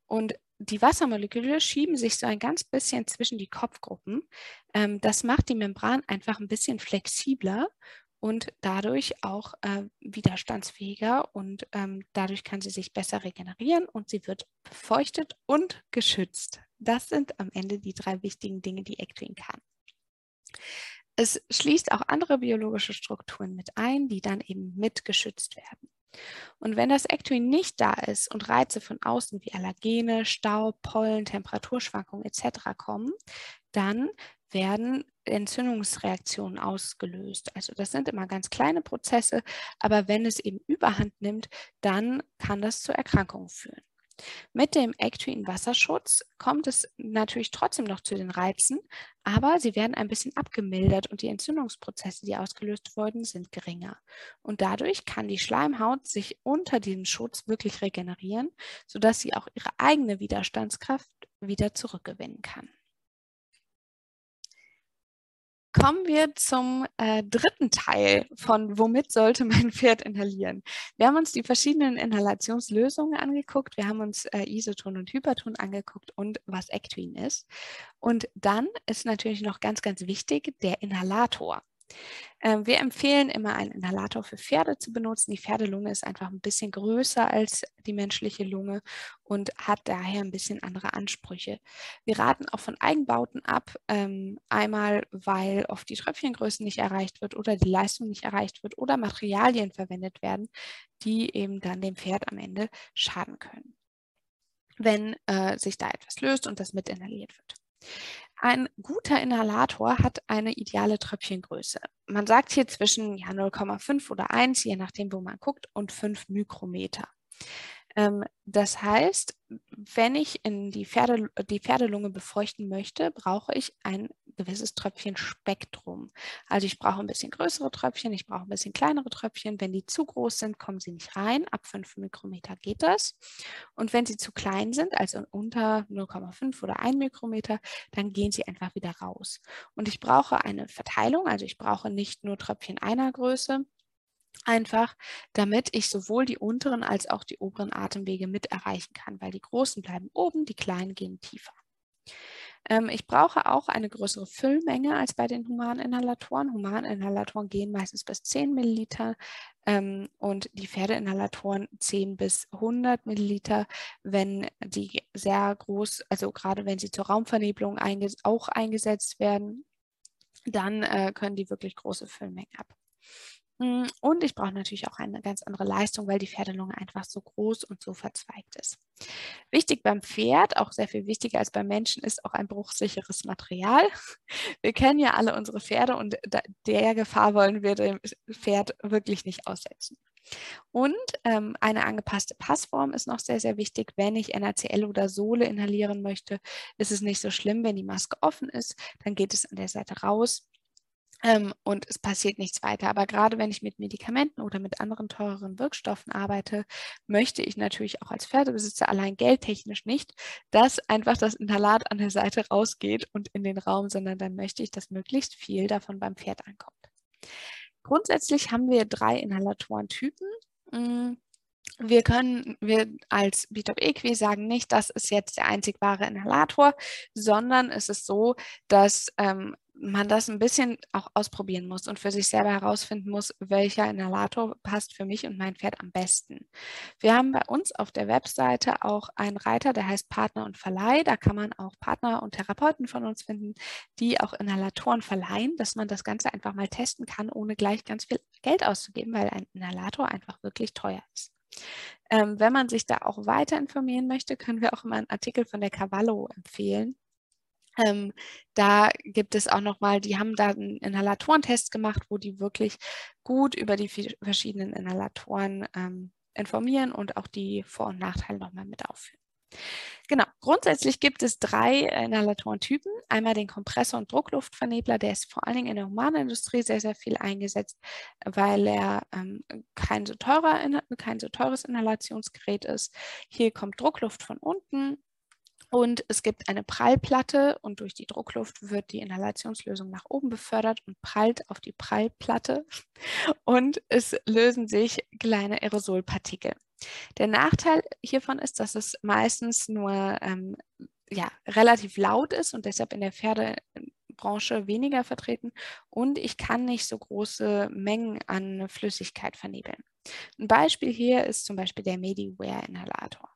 Und die Wassermoleküle schieben sich so ein ganz bisschen zwischen die Kopfgruppen. Ähm, das macht die Membran einfach ein bisschen flexibler und dadurch auch äh, widerstandsfähiger und ähm, dadurch kann sie sich besser regenerieren und sie wird befeuchtet und geschützt. Das sind am Ende die drei wichtigen Dinge, die Ectoin kann. Es schließt auch andere biologische Strukturen mit ein, die dann eben mit geschützt werden. Und wenn das Ectoin nicht da ist und Reize von außen wie Allergene, Staub, Pollen, Temperaturschwankungen etc. kommen, dann werden Entzündungsreaktionen ausgelöst. Also das sind immer ganz kleine Prozesse, aber wenn es eben überhand nimmt, dann kann das zu Erkrankungen führen. Mit dem Ectoin-Wasserschutz kommt es natürlich trotzdem noch zu den Reizen, aber sie werden ein bisschen abgemildert und die Entzündungsprozesse, die ausgelöst wurden, sind geringer. Und dadurch kann die Schleimhaut sich unter diesem Schutz wirklich regenerieren, sodass sie auch ihre eigene Widerstandskraft wieder zurückgewinnen kann. Kommen wir zum äh, dritten Teil von Womit sollte mein Pferd inhalieren. Wir haben uns die verschiedenen Inhalationslösungen angeguckt, wir haben uns äh, Isoton und Hyperton angeguckt und was Ectoin ist. Und dann ist natürlich noch ganz, ganz wichtig der Inhalator. Ähm, wir empfehlen immer einen Inhalator für Pferde zu benutzen. Die Pferdelunge ist einfach ein bisschen größer als die menschliche Lunge und hat daher ein bisschen andere Ansprüche. Wir raten auch von Eigenbauten ab, ähm, einmal weil oft die Tröpfchengröße nicht erreicht wird oder die Leistung nicht erreicht wird oder Materialien verwendet werden, die eben dann dem Pferd am Ende schaden können, wenn äh, sich da etwas löst und das mit inhaliert wird. Ein guter Inhalator hat eine ideale Tröpfchengröße. Man sagt hier zwischen ja, 0,5 oder 1, je nachdem, wo man guckt, und 5 Mikrometer. Ähm, das heißt, wenn ich in die, Pferde, die Pferdelunge befeuchten möchte, brauche ich ein gewisses Tröpfchen Spektrum. Also ich brauche ein bisschen größere Tröpfchen, ich brauche ein bisschen kleinere Tröpfchen. Wenn die zu groß sind, kommen sie nicht rein. Ab 5 Mikrometer geht das. Und wenn sie zu klein sind, also unter 0,5 oder 1 Mikrometer, dann gehen sie einfach wieder raus. Und ich brauche eine Verteilung, also ich brauche nicht nur Tröpfchen einer Größe, Einfach, damit ich sowohl die unteren als auch die oberen Atemwege mit erreichen kann, weil die großen bleiben oben, die kleinen gehen tiefer. Ähm, ich brauche auch eine größere Füllmenge als bei den humanen Inhalatoren. Humaninhalatoren gehen meistens bis 10 Milliliter ähm, und die Pferdeinhalatoren 10 bis 100 Milliliter, wenn die sehr groß, also gerade wenn sie zur Raumvernebelung einges auch eingesetzt werden, dann äh, können die wirklich große Füllmengen ab. Hm, und ich brauche natürlich auch eine ganz andere Leistung, weil die Pferdelunge einfach so groß und so verzweigt ist. Wichtig beim Pferd, auch sehr viel wichtiger als beim Menschen, ist auch ein bruchsicheres Material. Wir kennen ja alle unsere Pferde und der Gefahr wollen wir dem Pferd wirklich nicht aussetzen. Und ähm, eine angepasste Passform ist noch sehr, sehr wichtig. Wenn ich NaCl oder Sohle inhalieren möchte, ist es nicht so schlimm, wenn die Maske offen ist. Dann geht es an der Seite raus. Ähm, und es passiert nichts weiter. Aber gerade wenn ich mit Medikamenten oder mit anderen teureren Wirkstoffen arbeite, möchte ich natürlich auch als Pferdebesitzer allein geldtechnisch nicht, dass einfach das Inhalat an der Seite rausgeht und in den Raum, sondern dann möchte ich, dass möglichst viel davon beim Pferd ankommt. Grundsätzlich haben wir drei Inhalatorentypen. Mm, wir können, wir als Bitop Equi sagen nicht, das ist jetzt der einzig wahre Inhalator, sondern es ist so, dass ähm, man das ein bisschen auch ausprobieren muss und für sich selber herausfinden muss, welcher Inhalator passt für mich und mein Pferd am besten. Wir haben bei uns auf der Webseite auch einen Reiter, der heißt Partner und Verleih. Da kann man auch Partner und Therapeuten von uns finden, die auch Inhalatoren verleihen, dass man das Ganze einfach mal testen kann, ohne gleich ganz viel Geld auszugeben, weil ein Inhalator einfach wirklich teuer ist. Ähm, wenn man sich da auch weiter informieren möchte, können wir auch immer einen Artikel von der Cavallo empfehlen. Ähm, da gibt es auch nochmal, die haben da einen Inhalatorentest gemacht, wo die wirklich gut über die verschiedenen Inhalatoren ähm, informieren und auch die Vor- und Nachteile nochmal mit aufführen. Genau, grundsätzlich gibt es drei Inhalatorentypen. Einmal den Kompressor- und Druckluftvernebler, der ist vor allen Dingen in der Humanindustrie sehr, sehr viel eingesetzt, weil er ähm, kein, so teurer, kein so teures Inhalationsgerät ist. Hier kommt Druckluft von unten und es gibt eine Prallplatte und durch die Druckluft wird die Inhalationslösung nach oben befördert und prallt auf die Prallplatte und es lösen sich kleine Aerosolpartikel. Der Nachteil hiervon ist, dass es meistens nur ähm, ja, relativ laut ist und deshalb in der Pferdebranche weniger vertreten und ich kann nicht so große Mengen an Flüssigkeit vernebeln. Ein Beispiel hier ist zum Beispiel der MediWare-Inhalator.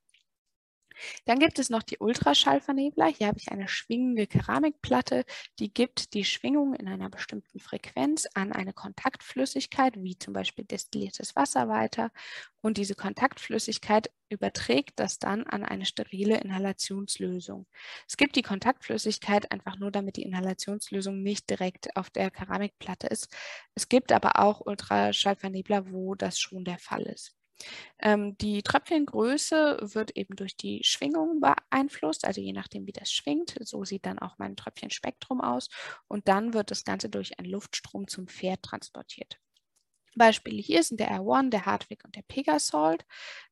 Dann gibt es noch die Ultraschallvernebler. Hier habe ich eine schwingende Keramikplatte, die gibt die Schwingung in einer bestimmten Frequenz an eine Kontaktflüssigkeit, wie zum Beispiel destilliertes Wasser weiter. Und diese Kontaktflüssigkeit überträgt das dann an eine sterile Inhalationslösung. Es gibt die Kontaktflüssigkeit einfach nur, damit die Inhalationslösung nicht direkt auf der Keramikplatte ist. Es gibt aber auch Ultraschallvernebler, wo das schon der Fall ist. Ähm, die Tröpfchengröße wird eben durch die Schwingung beeinflusst, also je nachdem, wie das schwingt. So sieht dann auch mein Tröpfchenspektrum aus. Und dann wird das Ganze durch einen Luftstrom zum Pferd transportiert. Beispiele hier sind der R1, der Hartwig und der Pegasalt.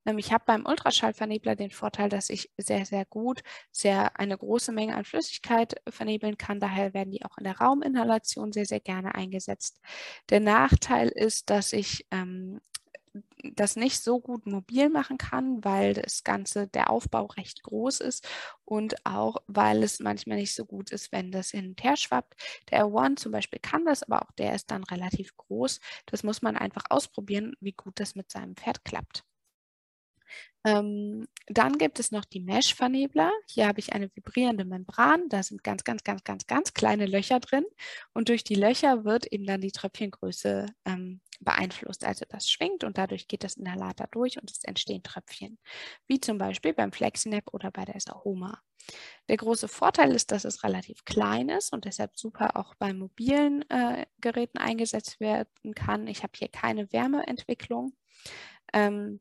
Ähm, ich habe beim Ultraschallvernebler den Vorteil, dass ich sehr, sehr gut sehr eine große Menge an Flüssigkeit vernebeln kann. Daher werden die auch in der Rauminhalation sehr, sehr gerne eingesetzt. Der Nachteil ist, dass ich ähm, das nicht so gut mobil machen kann, weil das Ganze, der Aufbau recht groß ist und auch, weil es manchmal nicht so gut ist, wenn das hin und her schwappt. Der One zum Beispiel kann das, aber auch der ist dann relativ groß. Das muss man einfach ausprobieren, wie gut das mit seinem Pferd klappt. Ähm, dann gibt es noch die Mesh-Vernebler. Hier habe ich eine vibrierende Membran. Da sind ganz, ganz, ganz, ganz, ganz kleine Löcher drin. Und durch die Löcher wird eben dann die Tröpfchengröße ähm, beeinflusst. Also das schwingt und dadurch geht das Inhalator durch und es entstehen Tröpfchen. Wie zum Beispiel beim FlexiNap oder bei der Sahoma. Der große Vorteil ist, dass es relativ klein ist und deshalb super auch bei mobilen äh, Geräten eingesetzt werden kann. Ich habe hier keine Wärmeentwicklung. Ähm,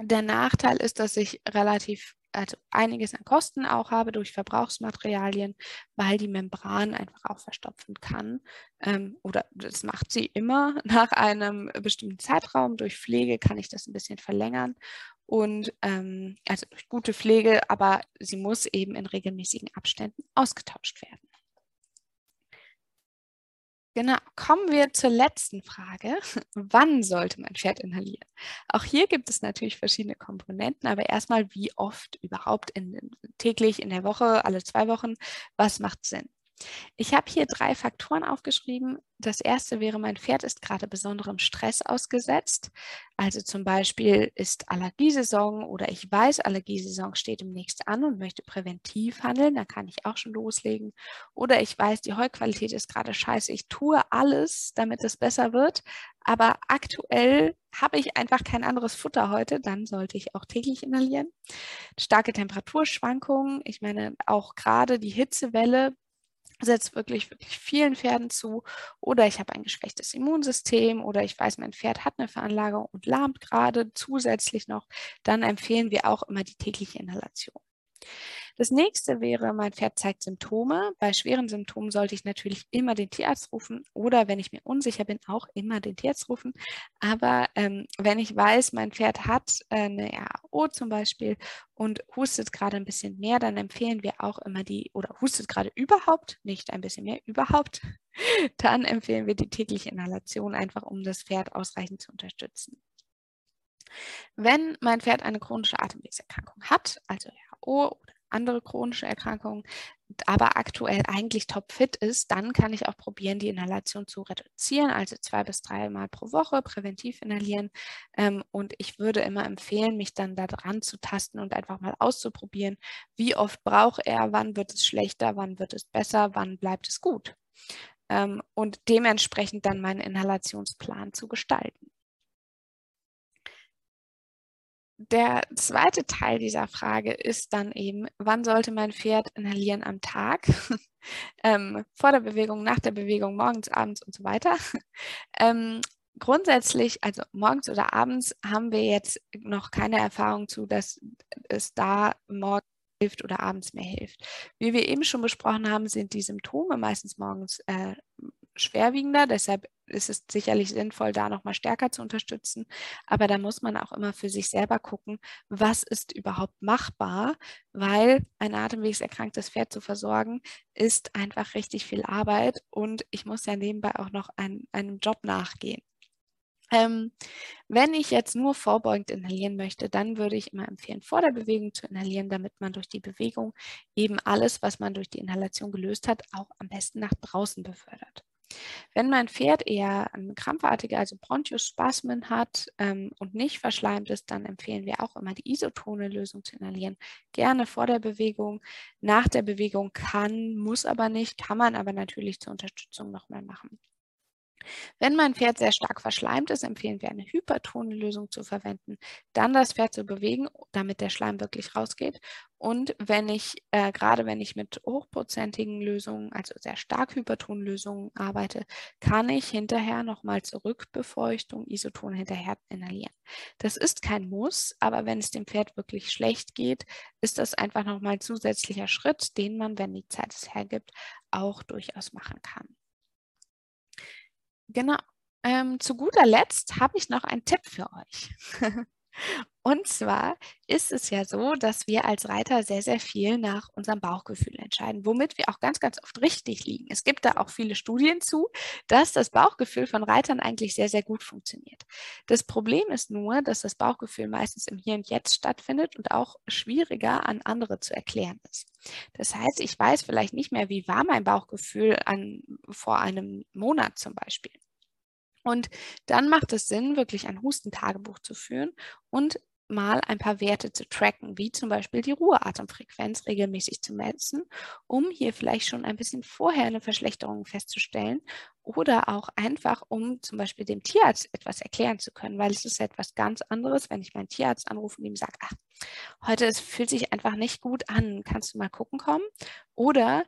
der Nachteil ist, dass ich relativ also einiges an Kosten auch habe durch Verbrauchsmaterialien, weil die Membran einfach auch verstopfen kann. Ähm, oder das macht sie immer nach einem bestimmten Zeitraum. Durch Pflege kann ich das ein bisschen verlängern. Und ähm, also durch gute Pflege, aber sie muss eben in regelmäßigen Abständen ausgetauscht werden. Genau, kommen wir zur letzten Frage. Wann sollte man Pferd inhalieren? Auch hier gibt es natürlich verschiedene Komponenten, aber erstmal, wie oft überhaupt in, täglich, in der Woche, alle zwei Wochen, was macht Sinn? Ich habe hier drei Faktoren aufgeschrieben. Das erste wäre, mein Pferd ist gerade besonderem Stress ausgesetzt. Also zum Beispiel ist Allergiesaison oder ich weiß, Allergiesaison steht demnächst an und möchte präventiv handeln. Da kann ich auch schon loslegen. Oder ich weiß, die Heuqualität ist gerade scheiße. Ich tue alles, damit es besser wird. Aber aktuell habe ich einfach kein anderes Futter heute, dann sollte ich auch täglich inhalieren. Starke Temperaturschwankungen, ich meine auch gerade die Hitzewelle setzt wirklich, wirklich vielen Pferden zu. Oder ich habe ein geschwächtes Immunsystem oder ich weiß, mein Pferd hat eine Veranlagung und lahmt gerade zusätzlich noch. Dann empfehlen wir auch immer die tägliche Inhalation. Das nächste wäre, mein Pferd zeigt Symptome. Bei schweren Symptomen sollte ich natürlich immer den Tierarzt rufen oder wenn ich mir unsicher bin, auch immer den Tierarzt rufen. Aber ähm, wenn ich weiß, mein Pferd hat äh, eine RAO zum Beispiel und hustet gerade ein bisschen mehr, dann empfehlen wir auch immer die, oder hustet gerade überhaupt, nicht ein bisschen mehr, überhaupt, dann empfehlen wir die tägliche Inhalation einfach, um das Pferd ausreichend zu unterstützen. Wenn mein Pferd eine chronische Atemwegserkrankung hat, also RAO oder andere chronische Erkrankungen, aber aktuell eigentlich topfit ist, dann kann ich auch probieren, die Inhalation zu reduzieren, also zwei bis dreimal pro Woche präventiv inhalieren. Ähm, und ich würde immer empfehlen, mich dann da dran zu tasten und einfach mal auszuprobieren, wie oft braucht er, wann wird es schlechter, wann wird es besser, wann bleibt es gut. Ähm, und dementsprechend dann meinen Inhalationsplan zu gestalten. Der zweite Teil dieser Frage ist dann eben, wann sollte mein Pferd inhalieren am Tag? ähm, vor der Bewegung, nach der Bewegung, morgens, abends und so weiter. ähm, grundsätzlich, also morgens oder abends, haben wir jetzt noch keine Erfahrung zu, dass es da morgens hilft oder abends mehr hilft. Wie wir eben schon besprochen haben, sind die Symptome meistens morgens äh, schwerwiegender. Deshalb ist es sicherlich sinnvoll, da nochmal stärker zu unterstützen. Aber da muss man auch immer für sich selber gucken, was ist überhaupt machbar, weil ein atemwegserkranktes Pferd zu versorgen, ist einfach richtig viel Arbeit und ich muss ja nebenbei auch noch ein, einem Job nachgehen. Ähm, wenn ich jetzt nur vorbeugend inhalieren möchte, dann würde ich immer empfehlen, vor der Bewegung zu inhalieren, damit man durch die Bewegung eben alles, was man durch die Inhalation gelöst hat, auch am besten nach draußen befördert. Wenn mein Pferd eher krampfartige, also Bronchospasmen hat ähm, und nicht verschleimt ist, dann empfehlen wir auch immer die isotone Lösung zu inhalieren. Gerne vor der Bewegung. Nach der Bewegung kann, muss aber nicht, kann man aber natürlich zur Unterstützung nochmal machen. Wenn mein Pferd sehr stark verschleimt ist, empfehlen wir eine hypertone Lösung zu verwenden, dann das Pferd zu bewegen, damit der Schleim wirklich rausgeht. Und wenn ich, äh, gerade wenn ich mit hochprozentigen Lösungen, also sehr stark hypertonen Lösungen arbeite, kann ich hinterher nochmal zurück Befeuchtung, Isoton hinterher inhalieren. Das ist kein Muss, aber wenn es dem Pferd wirklich schlecht geht, ist das einfach nochmal zusätzlicher Schritt, den man, wenn die Zeit es hergibt, auch durchaus machen kann. Genau. Ähm, zu guter Letzt habe ich noch einen Tipp für euch. Und zwar ist es ja so, dass wir als Reiter sehr, sehr viel nach unserem Bauchgefühl entscheiden, womit wir auch ganz, ganz oft richtig liegen. Es gibt da auch viele Studien zu, dass das Bauchgefühl von Reitern eigentlich sehr, sehr gut funktioniert. Das Problem ist nur, dass das Bauchgefühl meistens im Hier und Jetzt stattfindet und auch schwieriger an andere zu erklären ist. Das heißt, ich weiß vielleicht nicht mehr, wie war mein Bauchgefühl an, vor einem Monat zum Beispiel. Und dann macht es Sinn, wirklich ein Hustentagebuch zu führen und mal ein paar Werte zu tracken, wie zum Beispiel die Ruheatemfrequenz regelmäßig zu messen, um hier vielleicht schon ein bisschen vorher eine Verschlechterung festzustellen oder auch einfach, um zum Beispiel dem Tierarzt etwas erklären zu können, weil es ist etwas ganz anderes, wenn ich meinen Tierarzt anrufe und ihm sage, ach, heute es fühlt sich einfach nicht gut an, kannst du mal gucken kommen? Oder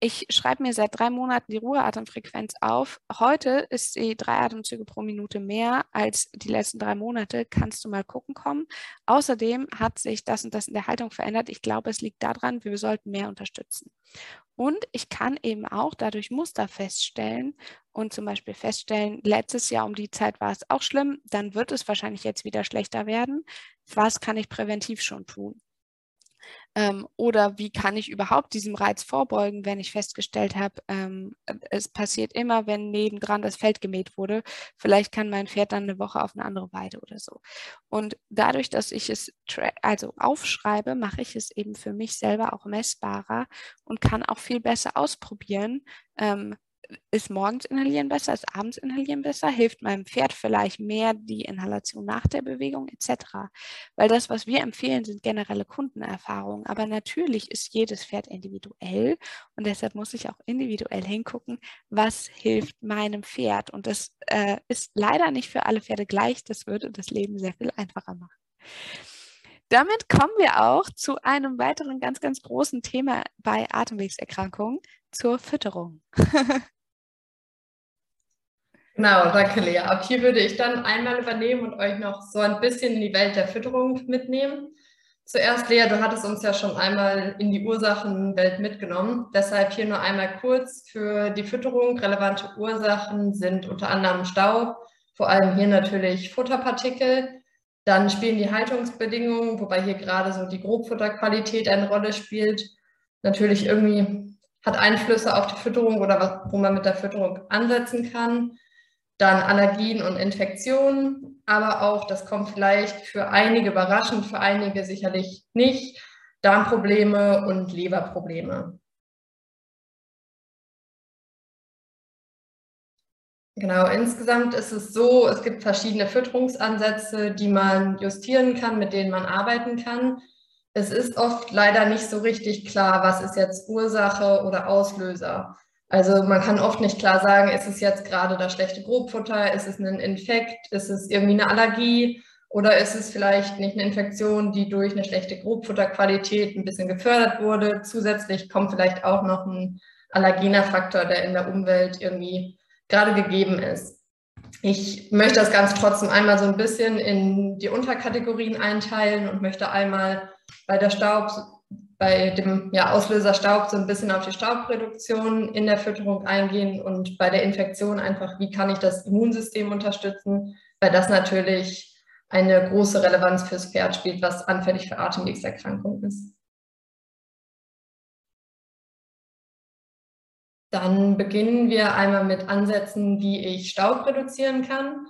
ich schreibe mir seit drei Monaten die Ruheatemfrequenz auf. Heute ist sie drei Atemzüge pro Minute mehr als die letzten drei Monate. Kannst du mal gucken kommen? Außerdem hat sich das und das in der Haltung verändert. Ich glaube, es liegt daran, wir sollten mehr unterstützen. Und ich kann eben auch dadurch Muster feststellen und zum Beispiel feststellen, letztes Jahr um die Zeit war es auch schlimm, dann wird es wahrscheinlich jetzt wieder schlechter werden. Was kann ich präventiv schon tun? Ähm, oder wie kann ich überhaupt diesem Reiz vorbeugen, wenn ich festgestellt habe, ähm, es passiert immer, wenn nebendran das Feld gemäht wurde. Vielleicht kann mein Pferd dann eine Woche auf eine andere Weide oder so. Und dadurch, dass ich es also aufschreibe, mache ich es eben für mich selber auch messbarer und kann auch viel besser ausprobieren, ähm, ist morgens inhalieren besser, ist abends inhalieren besser, hilft meinem Pferd vielleicht mehr die Inhalation nach der Bewegung etc. Weil das, was wir empfehlen, sind generelle Kundenerfahrungen. Aber natürlich ist jedes Pferd individuell und deshalb muss ich auch individuell hingucken, was hilft meinem Pferd. Und das äh, ist leider nicht für alle Pferde gleich. Das würde das Leben sehr viel einfacher machen. Damit kommen wir auch zu einem weiteren ganz, ganz großen Thema bei Atemwegserkrankungen, zur Fütterung. Genau, danke Lea. Ab hier würde ich dann einmal übernehmen und euch noch so ein bisschen in die Welt der Fütterung mitnehmen. Zuerst, Lea, du hattest uns ja schon einmal in die Ursachenwelt mitgenommen. Deshalb hier nur einmal kurz für die Fütterung. Relevante Ursachen sind unter anderem Staub, vor allem hier natürlich Futterpartikel. Dann spielen die Haltungsbedingungen, wobei hier gerade so die Grobfutterqualität eine Rolle spielt. Natürlich irgendwie hat Einflüsse auf die Fütterung oder was, wo man mit der Fütterung ansetzen kann dann Allergien und Infektionen, aber auch, das kommt vielleicht für einige überraschend, für einige sicherlich nicht, Darmprobleme und Leberprobleme. Genau, insgesamt ist es so, es gibt verschiedene Fütterungsansätze, die man justieren kann, mit denen man arbeiten kann. Es ist oft leider nicht so richtig klar, was ist jetzt Ursache oder Auslöser. Also man kann oft nicht klar sagen, ist es jetzt gerade das schlechte Grobfutter, ist es ein Infekt, ist es irgendwie eine Allergie oder ist es vielleicht nicht eine Infektion, die durch eine schlechte Grobfutterqualität ein bisschen gefördert wurde. Zusätzlich kommt vielleicht auch noch ein allergener Faktor, der in der Umwelt irgendwie gerade gegeben ist. Ich möchte das Ganze trotzdem einmal so ein bisschen in die Unterkategorien einteilen und möchte einmal bei der Staub bei dem ja, Auslöser Staub so ein bisschen auf die Staubreduktion in der Fütterung eingehen und bei der Infektion einfach, wie kann ich das Immunsystem unterstützen, weil das natürlich eine große Relevanz fürs Pferd spielt, was anfällig für Atemwegserkrankungen ist. Dann beginnen wir einmal mit Ansätzen, wie ich Staub reduzieren kann.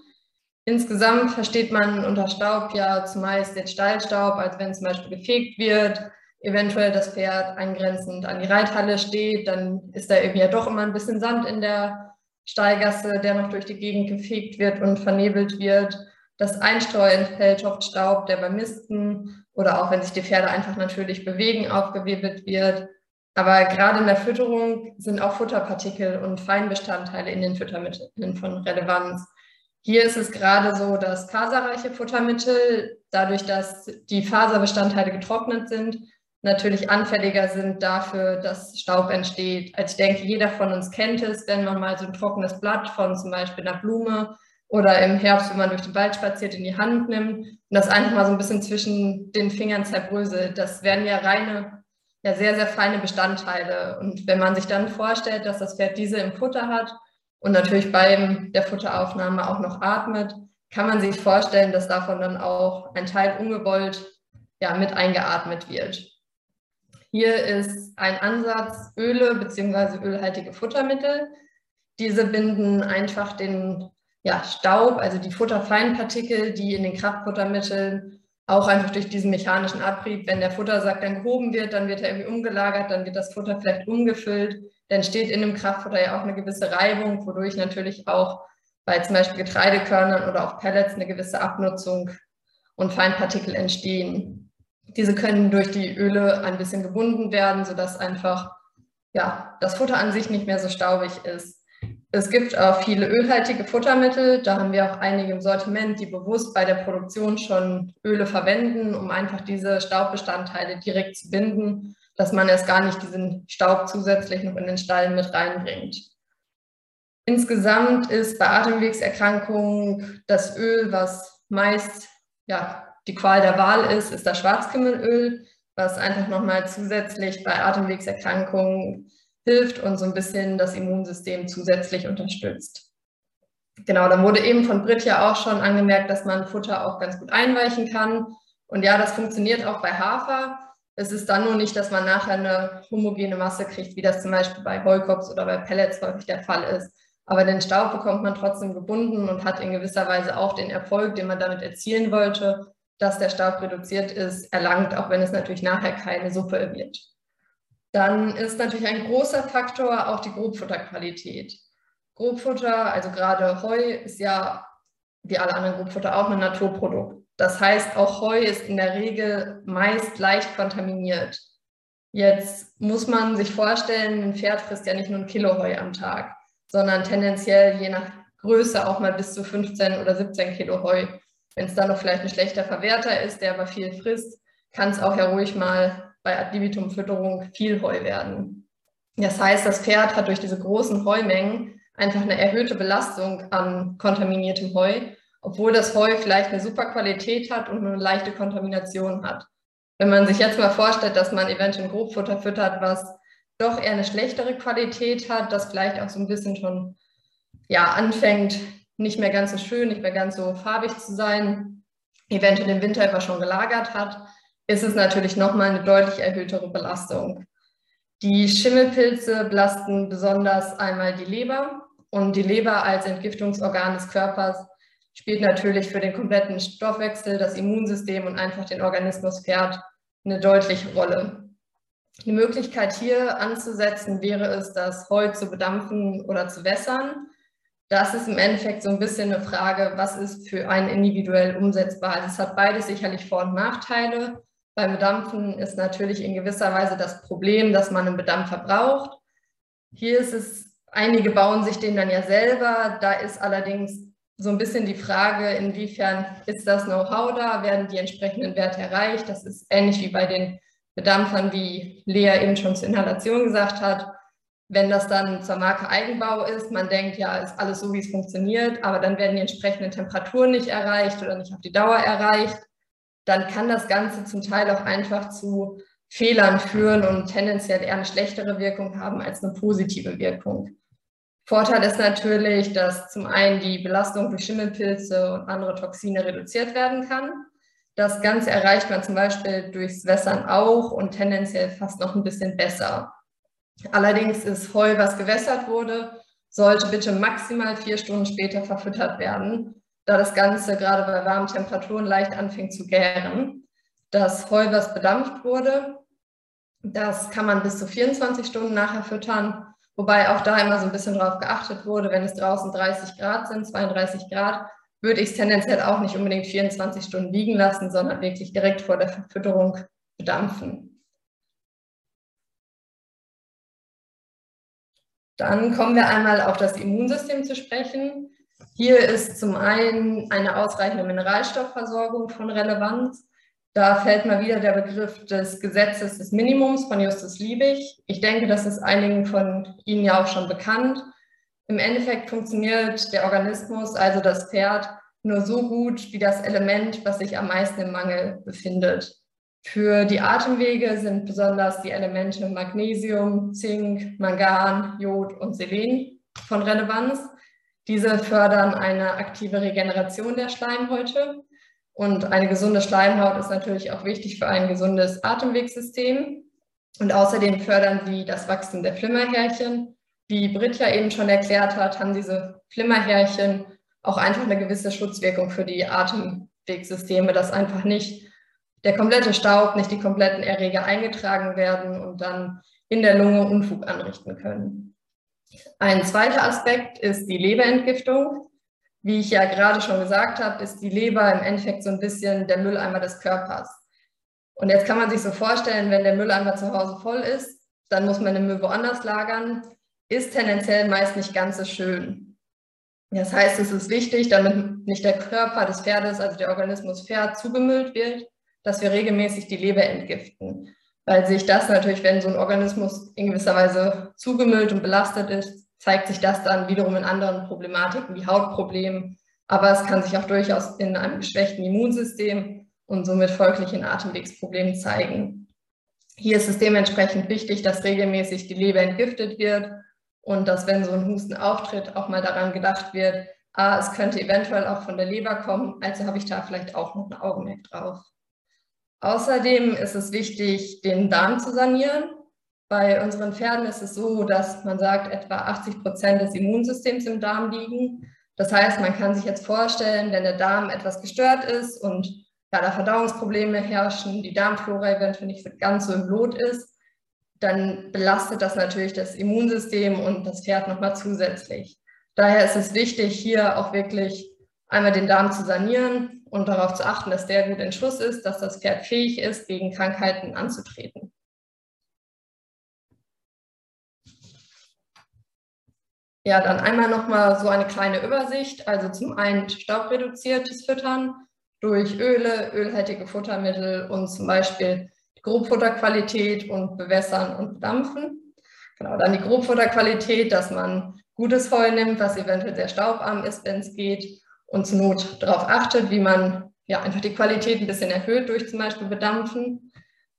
Insgesamt versteht man unter Staub ja zumeist den Stallstaub, als wenn zum Beispiel gefegt wird, eventuell das Pferd angrenzend an die Reithalle steht, dann ist da irgendwie ja doch immer ein bisschen Sand in der Stallgasse, der noch durch die Gegend gefegt wird und vernebelt wird. Das Einstreuen fällt oft Staub, der beim Misten oder auch wenn sich die Pferde einfach natürlich bewegen, aufgewirbelt wird. Aber gerade in der Fütterung sind auch Futterpartikel und Feinbestandteile in den Futtermitteln von Relevanz. Hier ist es gerade so, dass faserreiche Futtermittel, dadurch, dass die Faserbestandteile getrocknet sind, natürlich anfälliger sind dafür, dass Staub entsteht. Also ich denke, jeder von uns kennt es, wenn man mal so ein trockenes Blatt von zum Beispiel einer Blume oder im Herbst, wenn man durch den Wald spaziert, in die Hand nimmt und das einfach mal so ein bisschen zwischen den Fingern zerbröselt. Das wären ja reine, ja sehr, sehr feine Bestandteile. Und wenn man sich dann vorstellt, dass das Pferd diese im Futter hat und natürlich bei der Futteraufnahme auch noch atmet, kann man sich vorstellen, dass davon dann auch ein Teil ungewollt ja, mit eingeatmet wird. Hier ist ein Ansatz Öle bzw. ölhaltige Futtermittel. Diese binden einfach den ja, Staub, also die Futterfeinpartikel, die in den Kraftfuttermitteln auch einfach durch diesen mechanischen Abrieb, wenn der Futtersack dann gehoben wird, dann wird er irgendwie umgelagert, dann wird das Futter vielleicht umgefüllt, dann steht in dem Kraftfutter ja auch eine gewisse Reibung, wodurch natürlich auch bei zum Beispiel Getreidekörnern oder auch Pellets eine gewisse Abnutzung und Feinpartikel entstehen. Diese können durch die Öle ein bisschen gebunden werden, sodass einfach ja, das Futter an sich nicht mehr so staubig ist. Es gibt auch viele ölhaltige Futtermittel. Da haben wir auch einige im Sortiment, die bewusst bei der Produktion schon Öle verwenden, um einfach diese Staubbestandteile direkt zu binden, dass man erst gar nicht diesen Staub zusätzlich noch in den Stall mit reinbringt. Insgesamt ist bei Atemwegserkrankungen das Öl, was meist ja, die Qual der Wahl ist, ist das Schwarzkümmelöl, was einfach nochmal zusätzlich bei Atemwegserkrankungen hilft und so ein bisschen das Immunsystem zusätzlich unterstützt. Genau, dann wurde eben von Brit ja auch schon angemerkt, dass man Futter auch ganz gut einweichen kann. Und ja, das funktioniert auch bei Hafer. Es ist dann nur nicht, dass man nachher eine homogene Masse kriegt, wie das zum Beispiel bei Heukops oder bei Pellets häufig der Fall ist. Aber den Staub bekommt man trotzdem gebunden und hat in gewisser Weise auch den Erfolg, den man damit erzielen wollte, dass der Staub reduziert ist, erlangt, auch wenn es natürlich nachher keine Suppe wird. Dann ist natürlich ein großer Faktor auch die Grobfutterqualität. Grobfutter, also gerade Heu, ist ja wie alle anderen Grobfutter auch ein Naturprodukt. Das heißt, auch Heu ist in der Regel meist leicht kontaminiert. Jetzt muss man sich vorstellen, ein Pferd frisst ja nicht nur ein Kilo Heu am Tag, sondern tendenziell je nach Größe auch mal bis zu 15 oder 17 Kilo Heu. Wenn es dann noch vielleicht ein schlechter Verwerter ist, der aber viel frisst, kann es auch ja ruhig mal bei Ad libitum Fütterung viel Heu werden. Das heißt, das Pferd hat durch diese großen Heumengen einfach eine erhöhte Belastung an kontaminiertem Heu, obwohl das Heu vielleicht eine super Qualität hat und eine leichte Kontamination hat. Wenn man sich jetzt mal vorstellt, dass man eventuell Grobfutter füttert, was doch eher eine schlechtere Qualität hat, das vielleicht auch so ein bisschen schon ja, anfängt, nicht mehr ganz so schön, nicht mehr ganz so farbig zu sein, eventuell den Winter über schon gelagert hat, ist es natürlich nochmal eine deutlich erhöhtere Belastung. Die Schimmelpilze belasten besonders einmal die Leber und die Leber als Entgiftungsorgan des Körpers spielt natürlich für den kompletten Stoffwechsel, das Immunsystem und einfach den Organismus Pferd eine deutliche Rolle. Die Möglichkeit hier anzusetzen wäre es, das Heu zu bedampfen oder zu wässern. Das ist im Endeffekt so ein bisschen eine Frage, was ist für einen individuell umsetzbar. Also es hat beides sicherlich Vor- und Nachteile. Beim Bedampfen ist natürlich in gewisser Weise das Problem, dass man einen Bedampfer braucht. Hier ist es, einige bauen sich den dann ja selber. Da ist allerdings so ein bisschen die Frage, inwiefern ist das Know-how da, werden die entsprechenden Werte erreicht. Das ist ähnlich wie bei den Bedampfern, wie Lea eben schon zur Inhalation gesagt hat. Wenn das dann zur Marke Eigenbau ist, man denkt, ja, ist alles so, wie es funktioniert, aber dann werden die entsprechenden Temperaturen nicht erreicht oder nicht auf die Dauer erreicht, dann kann das Ganze zum Teil auch einfach zu Fehlern führen und tendenziell eher eine schlechtere Wirkung haben als eine positive Wirkung. Vorteil ist natürlich, dass zum einen die Belastung durch Schimmelpilze und andere Toxine reduziert werden kann. Das Ganze erreicht man zum Beispiel durchs Wässern auch und tendenziell fast noch ein bisschen besser. Allerdings ist Heu, was gewässert wurde, sollte bitte maximal vier Stunden später verfüttert werden, da das Ganze gerade bei warmen Temperaturen leicht anfängt zu gären. Das Heu, was bedampft wurde, das kann man bis zu 24 Stunden nachher füttern, wobei auch da immer so ein bisschen drauf geachtet wurde, wenn es draußen 30 Grad sind, 32 Grad, würde ich es tendenziell auch nicht unbedingt 24 Stunden liegen lassen, sondern wirklich direkt vor der Verfütterung bedampfen. Dann kommen wir einmal auf das Immunsystem zu sprechen. Hier ist zum einen eine ausreichende Mineralstoffversorgung von Relevanz. Da fällt mal wieder der Begriff des Gesetzes des Minimums von Justus Liebig. Ich denke, das ist einigen von Ihnen ja auch schon bekannt. Im Endeffekt funktioniert der Organismus, also das Pferd, nur so gut wie das Element, was sich am meisten im Mangel befindet. Für die Atemwege sind besonders die Elemente Magnesium, Zink, Mangan, Jod und Selen von Relevanz. Diese fördern eine aktive Regeneration der Schleimhäute. Und eine gesunde Schleimhaut ist natürlich auch wichtig für ein gesundes Atemwegssystem. Und außerdem fördern sie das Wachstum der Flimmerhärchen, wie Britt ja eben schon erklärt hat, haben diese Flimmerhärchen auch einfach eine gewisse Schutzwirkung für die Atemwegssysteme, dass einfach nicht der komplette Staub, nicht die kompletten Erreger eingetragen werden und dann in der Lunge Unfug anrichten können. Ein zweiter Aspekt ist die Leberentgiftung. Wie ich ja gerade schon gesagt habe, ist die Leber im Endeffekt so ein bisschen der Mülleimer des Körpers. Und jetzt kann man sich so vorstellen, wenn der Mülleimer zu Hause voll ist, dann muss man den Müll woanders lagern ist tendenziell meist nicht ganz so schön. Das heißt, es ist wichtig, damit nicht der Körper des Pferdes, also der Organismus Pferd, zugemüllt wird, dass wir regelmäßig die Leber entgiften. Weil sich das natürlich, wenn so ein Organismus in gewisser Weise zugemüllt und belastet ist, zeigt sich das dann wiederum in anderen Problematiken wie Hautproblemen. Aber es kann sich auch durchaus in einem geschwächten Immunsystem und somit folglich in Atemwegsproblemen zeigen. Hier ist es dementsprechend wichtig, dass regelmäßig die Leber entgiftet wird und dass, wenn so ein Husten auftritt, auch mal daran gedacht wird, ah, es könnte eventuell auch von der Leber kommen, also habe ich da vielleicht auch noch ein Augenmerk drauf. Außerdem ist es wichtig, den Darm zu sanieren. Bei unseren Pferden ist es so, dass man sagt, etwa 80 Prozent des Immunsystems im Darm liegen. Das heißt, man kann sich jetzt vorstellen, wenn der Darm etwas gestört ist und ja, da Verdauungsprobleme herrschen, die Darmflora eventuell nicht ganz so im Lot ist, dann belastet das natürlich das Immunsystem und das Pferd nochmal zusätzlich. Daher ist es wichtig, hier auch wirklich einmal den Darm zu sanieren und darauf zu achten, dass der gut in Schuss ist, dass das Pferd fähig ist, gegen Krankheiten anzutreten. Ja, dann einmal nochmal so eine kleine Übersicht. Also zum einen staubreduziertes Füttern durch Öle, ölhaltige Futtermittel und zum Beispiel Grobfutterqualität und Bewässern und Bedampfen. Genau, dann die Grobfutterqualität, dass man gutes Heu nimmt, was eventuell sehr staubarm ist, wenn es geht und zur Not darauf achtet, wie man ja einfach die Qualität ein bisschen erhöht durch zum Beispiel Bedampfen.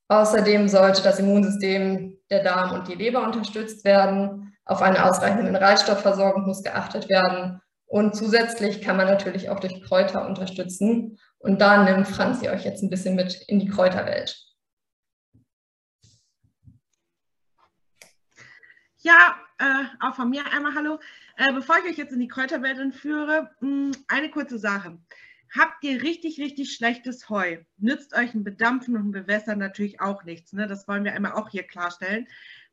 Außerdem sollte das Immunsystem, der Darm und die Leber unterstützt werden. Auf eine ausreichende Mineralstoffversorgung muss geachtet werden. Und zusätzlich kann man natürlich auch durch Kräuter unterstützen. Und da nimmt Franzi euch jetzt ein bisschen mit in die Kräuterwelt. Ja, äh, auch von mir einmal Hallo. Äh, bevor ich euch jetzt in die Kräuterwelt entführe, mh, hm, eine kurze Sache. Habt ihr richtig, richtig schlechtes Heu, nützt euch ein Bedampfen und ein Bewässern natürlich auch nichts. Ne? Das wollen wir einmal auch hier klarstellen.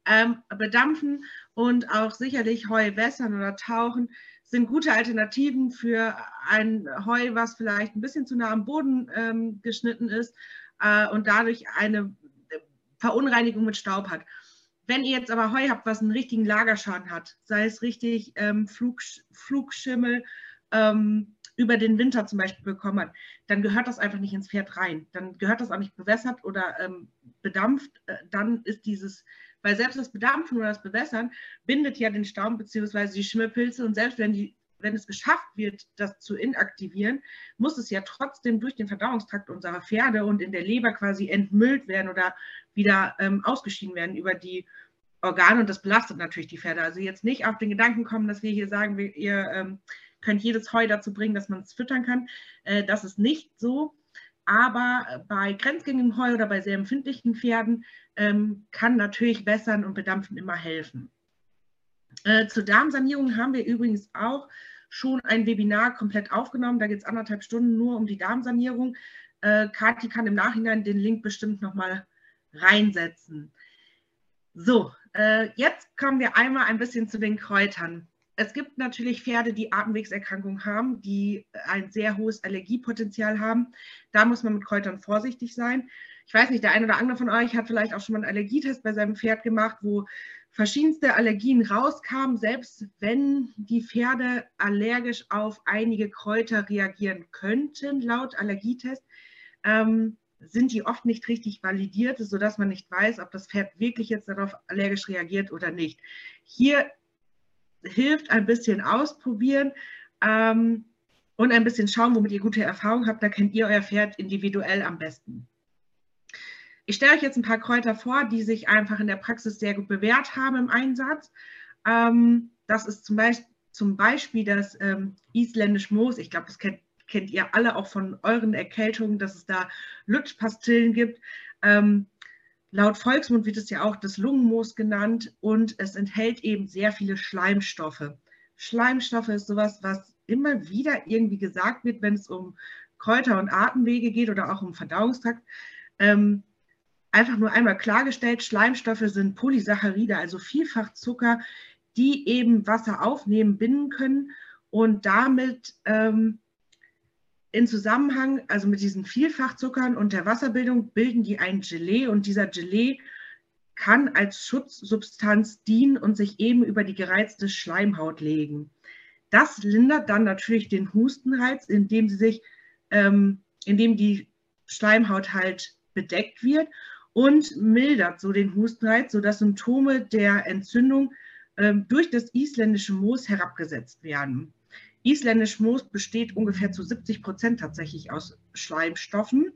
Ähm, bedampfen und auch sicherlich Heu wässern oder tauchen sind gute Alternativen für ein Heu, was vielleicht ein bisschen zu nah am Boden ähm, geschnitten ist äh, und dadurch eine Verunreinigung mit Staub hat. Wenn ihr jetzt aber Heu habt, was einen richtigen Lagerschaden hat, sei es richtig ähm, Flug, Flugschimmel ähm, über den Winter zum Beispiel bekommen hat, dann gehört das einfach nicht ins Pferd rein. Dann gehört das auch nicht bewässert oder ähm, bedampft. Äh, dann ist dieses, weil selbst das Bedampfen oder das Bewässern bindet ja den Staub bzw. die Schimmelpilze und selbst wenn die wenn es geschafft wird, das zu inaktivieren, muss es ja trotzdem durch den Verdauungstrakt unserer Pferde und in der Leber quasi entmüllt werden oder wieder ähm, ausgeschieden werden über die Organe und das belastet natürlich die Pferde. Also jetzt nicht auf den Gedanken kommen, dass wir hier sagen, wir, ihr ähm, könnt jedes Heu dazu bringen, dass man es füttern kann. Äh, das ist nicht so. Aber bei grenzgängigem Heu oder bei sehr empfindlichen Pferden ähm, kann natürlich Wässern und Bedampfen immer helfen. Äh, zur Darmsanierung haben wir übrigens auch schon ein Webinar komplett aufgenommen. Da geht es anderthalb Stunden nur um die Darmsanierung. Äh, Kathi kann im Nachhinein den Link bestimmt nochmal reinsetzen. So, äh, jetzt kommen wir einmal ein bisschen zu den Kräutern. Es gibt natürlich Pferde, die Atemwegserkrankungen haben, die ein sehr hohes Allergiepotenzial haben. Da muss man mit Kräutern vorsichtig sein. Ich weiß nicht, der eine oder andere von euch hat vielleicht auch schon mal einen Allergietest bei seinem Pferd gemacht, wo verschiedenste Allergien rauskamen, selbst wenn die Pferde allergisch auf einige Kräuter reagieren könnten, laut Allergietest, ähm, sind die oft nicht richtig validiert, sodass man nicht weiß, ob das Pferd wirklich jetzt darauf allergisch reagiert oder nicht. Hier hilft ein bisschen ausprobieren ähm, und ein bisschen schauen, womit ihr gute Erfahrungen habt. Da kennt ihr euer Pferd individuell am besten. Ich stelle euch jetzt ein paar Kräuter vor, die sich einfach in der Praxis sehr gut bewährt haben im Einsatz. Ähm, das ist zum Beispiel, zum Beispiel das ähm, isländisch Moos. Ich glaube, das kennt, kennt, ihr alle auch von euren Erkältungen, dass es da Lutschpastillen gibt. Ähm, laut Volksmund wird es ja auch das Lungenmoos genannt und es enthält eben sehr viele Schleimstoffe. Schleimstoffe ist sowas, was immer wieder irgendwie gesagt wird, wenn es um Kräuter und Atemwege geht oder auch um Verdauungstrakt. Ähm, einfach nur einmal klargestellt, Schleimstoffe sind Polysaccharide, also Vielfachzucker, die eben Wasser aufnehmen, binden können und damit ähm, in Zusammenhang, also mit diesen Vielfachzuckern und der Wasserbildung, bilden die ein Gelee und dieser Gelee kann als Schutzsubstanz dienen und sich eben über die gereizte Schleimhaut legen. Das lindert dann natürlich den Hustenreiz, indem sie sich, ähm, indem die Schleimhaut halt bedeckt wird und mildert so den Hustenreiz, sodass Symptome der Entzündung ähm, durch das isländische Moos herabgesetzt werden. Isländisch Moos besteht ungefähr zu 70 Prozent tatsächlich aus Schleimstoffen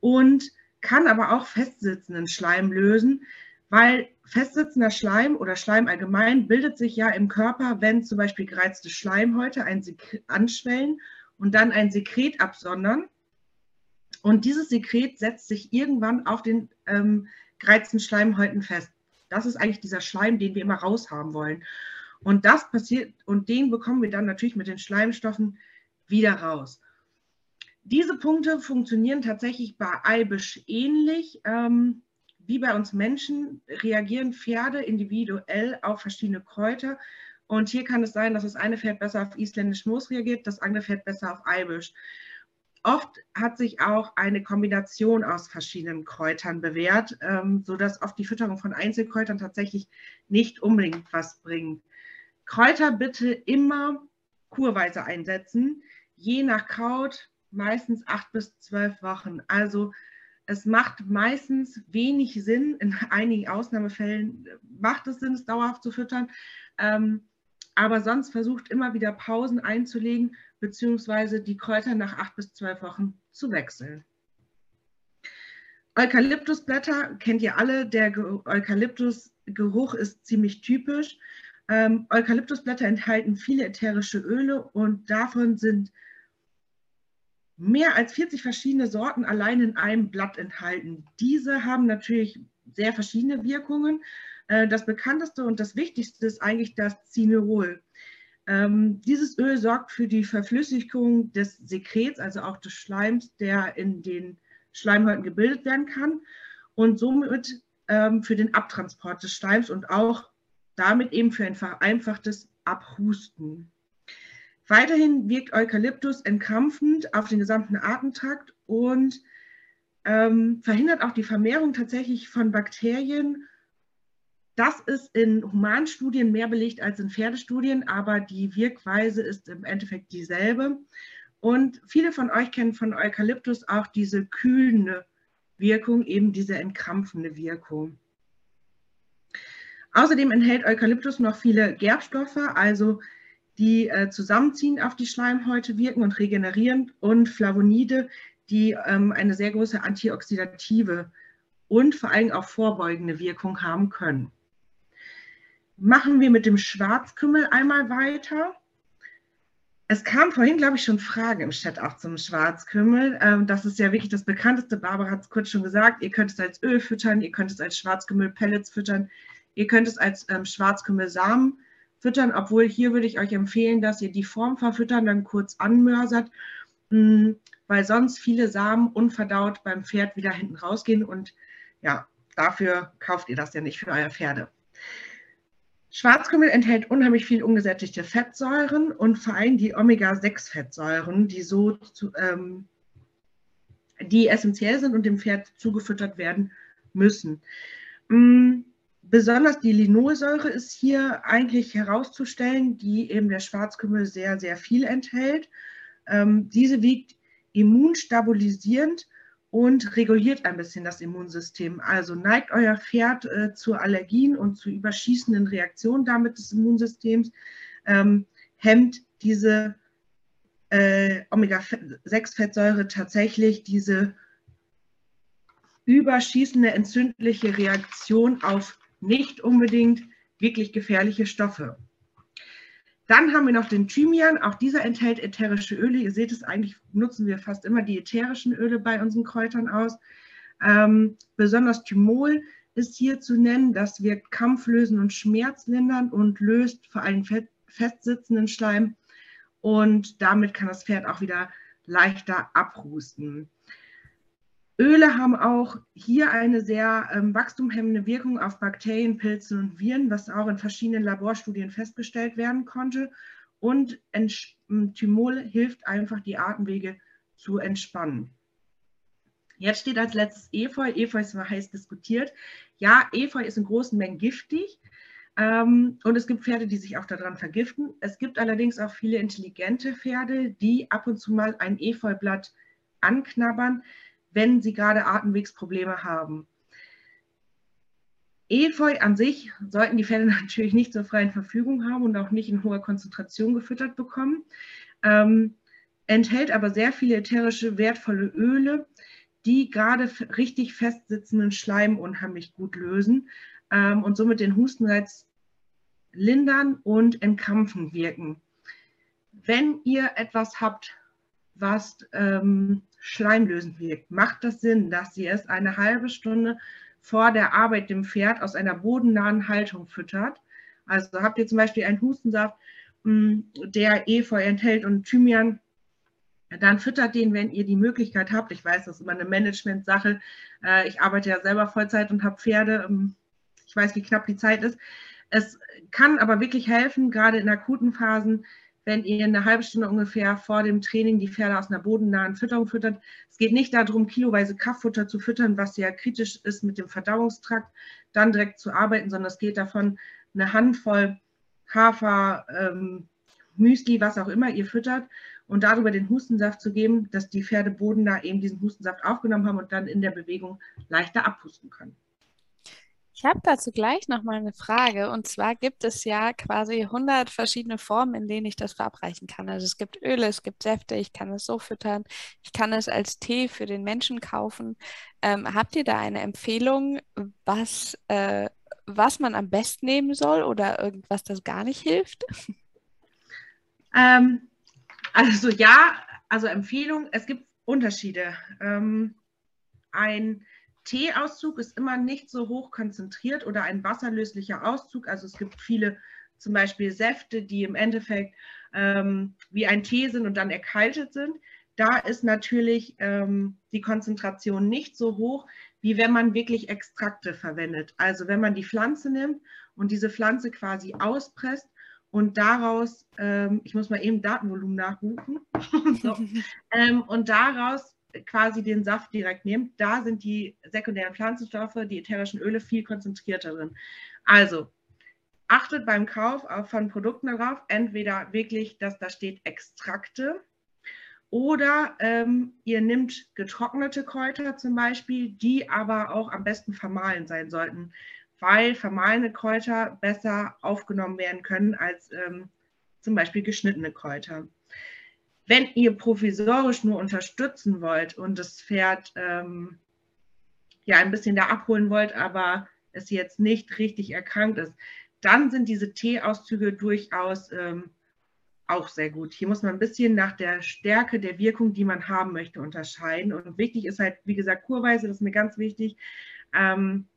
und kann aber auch festsitzenden Schleim lösen, weil festsitzender Schleim oder Schleim allgemein bildet sich ja im Körper, wenn zum Beispiel gereizte Schleimhäute ein anschwellen und dann ein Sekret absondern. Und dieses Sekret setzt sich irgendwann auf den ähm, gereizten Schleimhäuten fest. Das ist eigentlich dieser Schleim, den wir immer raushaben wollen. Und das passiert, und den bekommen wir dann natürlich mit den Schleimstoffen wieder raus. Diese Punkte funktionieren tatsächlich bei Eibisch ähnlich. Ähm, wie bei uns Menschen reagieren Pferde individuell auf verschiedene Kräuter. Und hier kann es sein, dass das eine Pferd besser auf isländisch Moos reagiert, das andere Pferd besser auf Eibisch. Oft hat sich auch eine Kombination aus verschiedenen Kräutern bewährt, ähm, sodass oft die Fütterung von Einzelkräutern tatsächlich nicht unbedingt was bringt. Kräuter bitte immer kurweise einsetzen, je nach Kraut meistens acht bis zwölf Wochen. Also es macht meistens wenig Sinn, in einigen Ausnahmefällen macht es Sinn, es dauerhaft zu füttern, ähm, aber sonst versucht immer wieder Pausen einzulegen, beziehungsweise die Kräuter nach acht bis zwölf Wochen zu wechseln. Eukalyptusblätter kennt ihr alle, der Eukalyptusgeruch ist ziemlich typisch. Ähm, Eukalyptusblätter enthalten viele ätherische Öle und davon sind mehr als 40 verschiedene Sorten allein in einem Blatt enthalten. Diese haben natürlich sehr verschiedene Wirkungen. Äh, das bekannteste und das wichtigste ist eigentlich das Cinerol. Ähm, dieses Öl sorgt für die Verflüssigung des Sekrets, also auch des Schleims, der in den Schleimhäuten gebildet werden kann und somit ähm, für den Abtransport des Schleims und auch damit eben für ein vereinfachtes Abhusten. Weiterhin wirkt Eukalyptus entkrampfend auf den gesamten Atemtrakt und ähm, verhindert auch die Vermehrung tatsächlich von Bakterien. Das ist in Humanstudien mehr belegt als in Pferdestudien, aber die Wirkweise ist im Endeffekt dieselbe. Und viele von euch kennen von Eukalyptus auch diese kühlende Wirkung, eben diese entkrampfende Wirkung. Außerdem enthält Eukalyptus noch viele Gerbstoffe, also die äh, zusammenziehend auf die Schleimhäute wirken und regenerieren und Flavonide, die ähm, eine sehr große antioxidative und vor allem auch vorbeugende Wirkung haben können. Machen wir mit dem Schwarzkümmel einmal weiter. Es kam vorhin, glaube ich, schon Fragen im Chat auch zum Schwarzkümmel. Ähm, das ist ja wirklich das bekannteste. Barbara hat es kurz schon gesagt. Ihr könnt es als Öl füttern, ihr könnt es als Schwarzkümmel-Pellets füttern, ihr könnt es als ähm, Schwarzkümmel-Samen füttern, obwohl hier würde ich euch empfehlen, dass ihr die Form verfüttern, dann kurz anmörsert, hm, weil sonst viele Samen unverdaut beim Pferd wieder hinten rausgehen und ja, dafür kauft ihr das ja nicht für euer Pferde. Schwarzkümmel enthält unheimlich viel ungesättigte Fettsäuren und vor allem die Omega-6-Fettsäuren, die so zu, ähm, die essentiell sind und dem Pferd zugefüttert werden müssen. Hm, Besonders die Linolsäure ist hier eigentlich herauszustellen, die eben der Schwarzkümmel sehr, sehr viel enthält. Ähm, diese wiegt immunstabilisierend und reguliert ein bisschen das Immunsystem. Also neigt euer Pferd äh, zu Allergien und zu überschießenden Reaktionen damit des Immunsystems, ähm, hemmt diese äh, Omega-6-Fettsäure tatsächlich diese überschießende entzündliche Reaktion auf nicht unbedingt wirklich gefährliche Stoffe. Dann haben wir noch den Thymian. Auch dieser enthält ätherische Öle. Ihr seht es, eigentlich nutzen wir fast immer die ätherischen Öle bei unseren Kräutern aus. Ähm, besonders Thymol ist hier zu nennen. Das wirkt kampflösend und schmerzlindernd und löst vor allem festsitzenden Schleim. Und damit kann das Pferd auch wieder leichter abhusten. Öle haben auch hier eine sehr ähm, wachstumhemmende Wirkung auf Bakterien, Pilze und Viren, was auch in verschiedenen Laborstudien festgestellt werden konnte. Und Thymol hilft einfach, die Atemwege zu entspannen. Jetzt steht als letztes Efeu. Efeu ist mal heiß diskutiert. Ja, Efeu ist in großen Mengen giftig. Ähm, und es gibt Pferde, die sich auch daran vergiften. Es gibt allerdings auch viele intelligente Pferde, die ab und zu mal ein Efeublatt anknabbern wenn sie gerade Atemwegsprobleme haben. Efeu an sich sollten die Pferde natürlich nicht zur freien Verfügung haben und auch nicht in hoher Konzentration gefüttert bekommen. Ähm, enthält aber sehr viele ätherische, wertvolle Öle, die gerade richtig festsitzenden Schleim unheimlich gut lösen ähm, und somit den Hustenreiz lindern und entkrampfen wirken. Wenn ihr etwas habt, was ähm, schleimlösend wirkt, macht das Sinn, dass Sie es eine halbe Stunde vor der Arbeit dem Pferd aus einer bodennahen Haltung füttert. Also habt ihr zum Beispiel einen Hustensaft, hm, der Efeu enthält und Thymian, dann füttert den, wenn ihr die Möglichkeit habt. Ich weiß, das ist immer eine Management-Sache. Äh, ich arbeite ja selber Vollzeit und habe Pferde. Ähm, ich weiß, wie knapp die Zeit ist. Es kann aber wirklich helfen, gerade in akuten Phasen, wenn ihr eine halbe Stunde ungefähr vor dem Training die Pferde aus einer bodennahen Fütterung füttert. Es geht nicht darum, kiloweise Kraftfutter zu füttern, was ja kritisch ist mit dem Verdauungstrakt, dann direkt zu arbeiten, sondern es geht davon, eine Handvoll Hafer, ähm, Müsli, was auch immer ihr füttert und darüber den Hustensaft zu geben, dass die Pferde bodennah eben diesen Hustensaft aufgenommen haben und dann in der Bewegung leichter abpusten können. Ich habe dazu gleich noch mal eine Frage. Und zwar gibt es ja quasi 100 verschiedene Formen, in denen ich das verabreichen kann. Also es gibt Öle, es gibt Säfte, ich kann es so füttern, ich kann es als Tee für den Menschen kaufen. Ähm, habt ihr da eine Empfehlung, was, äh, was man am besten nehmen soll oder irgendwas, das gar nicht hilft? Ähm, also ja, also Empfehlung, es gibt Unterschiede. Ähm, ein Teeauszug ist immer nicht so hoch konzentriert oder ein wasserlöslicher Auszug. Also es gibt viele zum Beispiel Säfte, die im Endeffekt ähm, wie ein Tee sind und dann erkaltet sind. Da ist natürlich ähm, die Konzentration nicht so hoch, wie wenn man wirklich Extrakte verwendet. Also wenn man die Pflanze nimmt und diese Pflanze quasi auspresst und daraus, ähm, ich muss mal eben Datenvolumen nachrufen, so, ähm, und daraus quasi den Saft direkt nehmt, da sind die sekundären Pflanzenstoffe, die ätherischen Öle viel konzentrierter drin. Also achtet beim Kauf von Produkten darauf, entweder wirklich, dass da steht Extrakte oder ähm, ihr nehmt getrocknete Kräuter zum Beispiel, die aber auch am besten vermahlen sein sollten, weil vermahlene Kräuter besser aufgenommen werden können als ähm, zum Beispiel geschnittene Kräuter. Wenn ihr provisorisch nur unterstützen wollt und das Pferd ähm, ja ein bisschen da abholen wollt, aber es jetzt nicht richtig erkrankt ist, dann sind diese Teeauszüge durchaus ähm, auch sehr gut. Hier muss man ein bisschen nach der Stärke der Wirkung, die man haben möchte, unterscheiden. Und wichtig ist halt, wie gesagt, Kurweise, das ist mir ganz wichtig, ähm,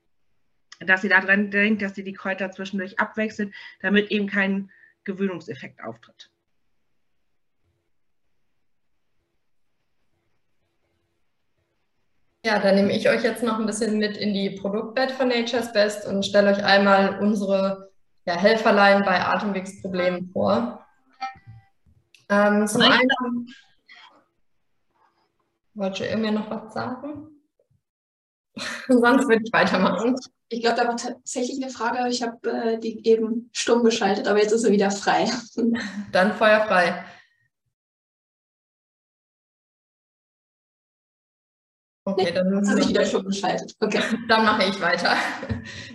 dass ihr daran denkt, dass ihr die Kräuter zwischendurch abwechselt, damit eben kein Gewöhnungseffekt auftritt. Ja, dann nehme ich euch jetzt noch ein bisschen mit in die Produktwelt von Nature's Best und stelle euch einmal unsere ja, Helferlein bei Atemwegsproblemen vor. Ähm, zum einen, wollte ihr mir noch was sagen? Sonst würde ich weitermachen. Ich glaube, da war tatsächlich eine Frage. Ich habe äh, die eben stumm geschaltet, aber jetzt ist sie wieder frei. Dann Feuer Okay, dann habe ich wieder schon geschaltet. Okay. Dann mache ich weiter.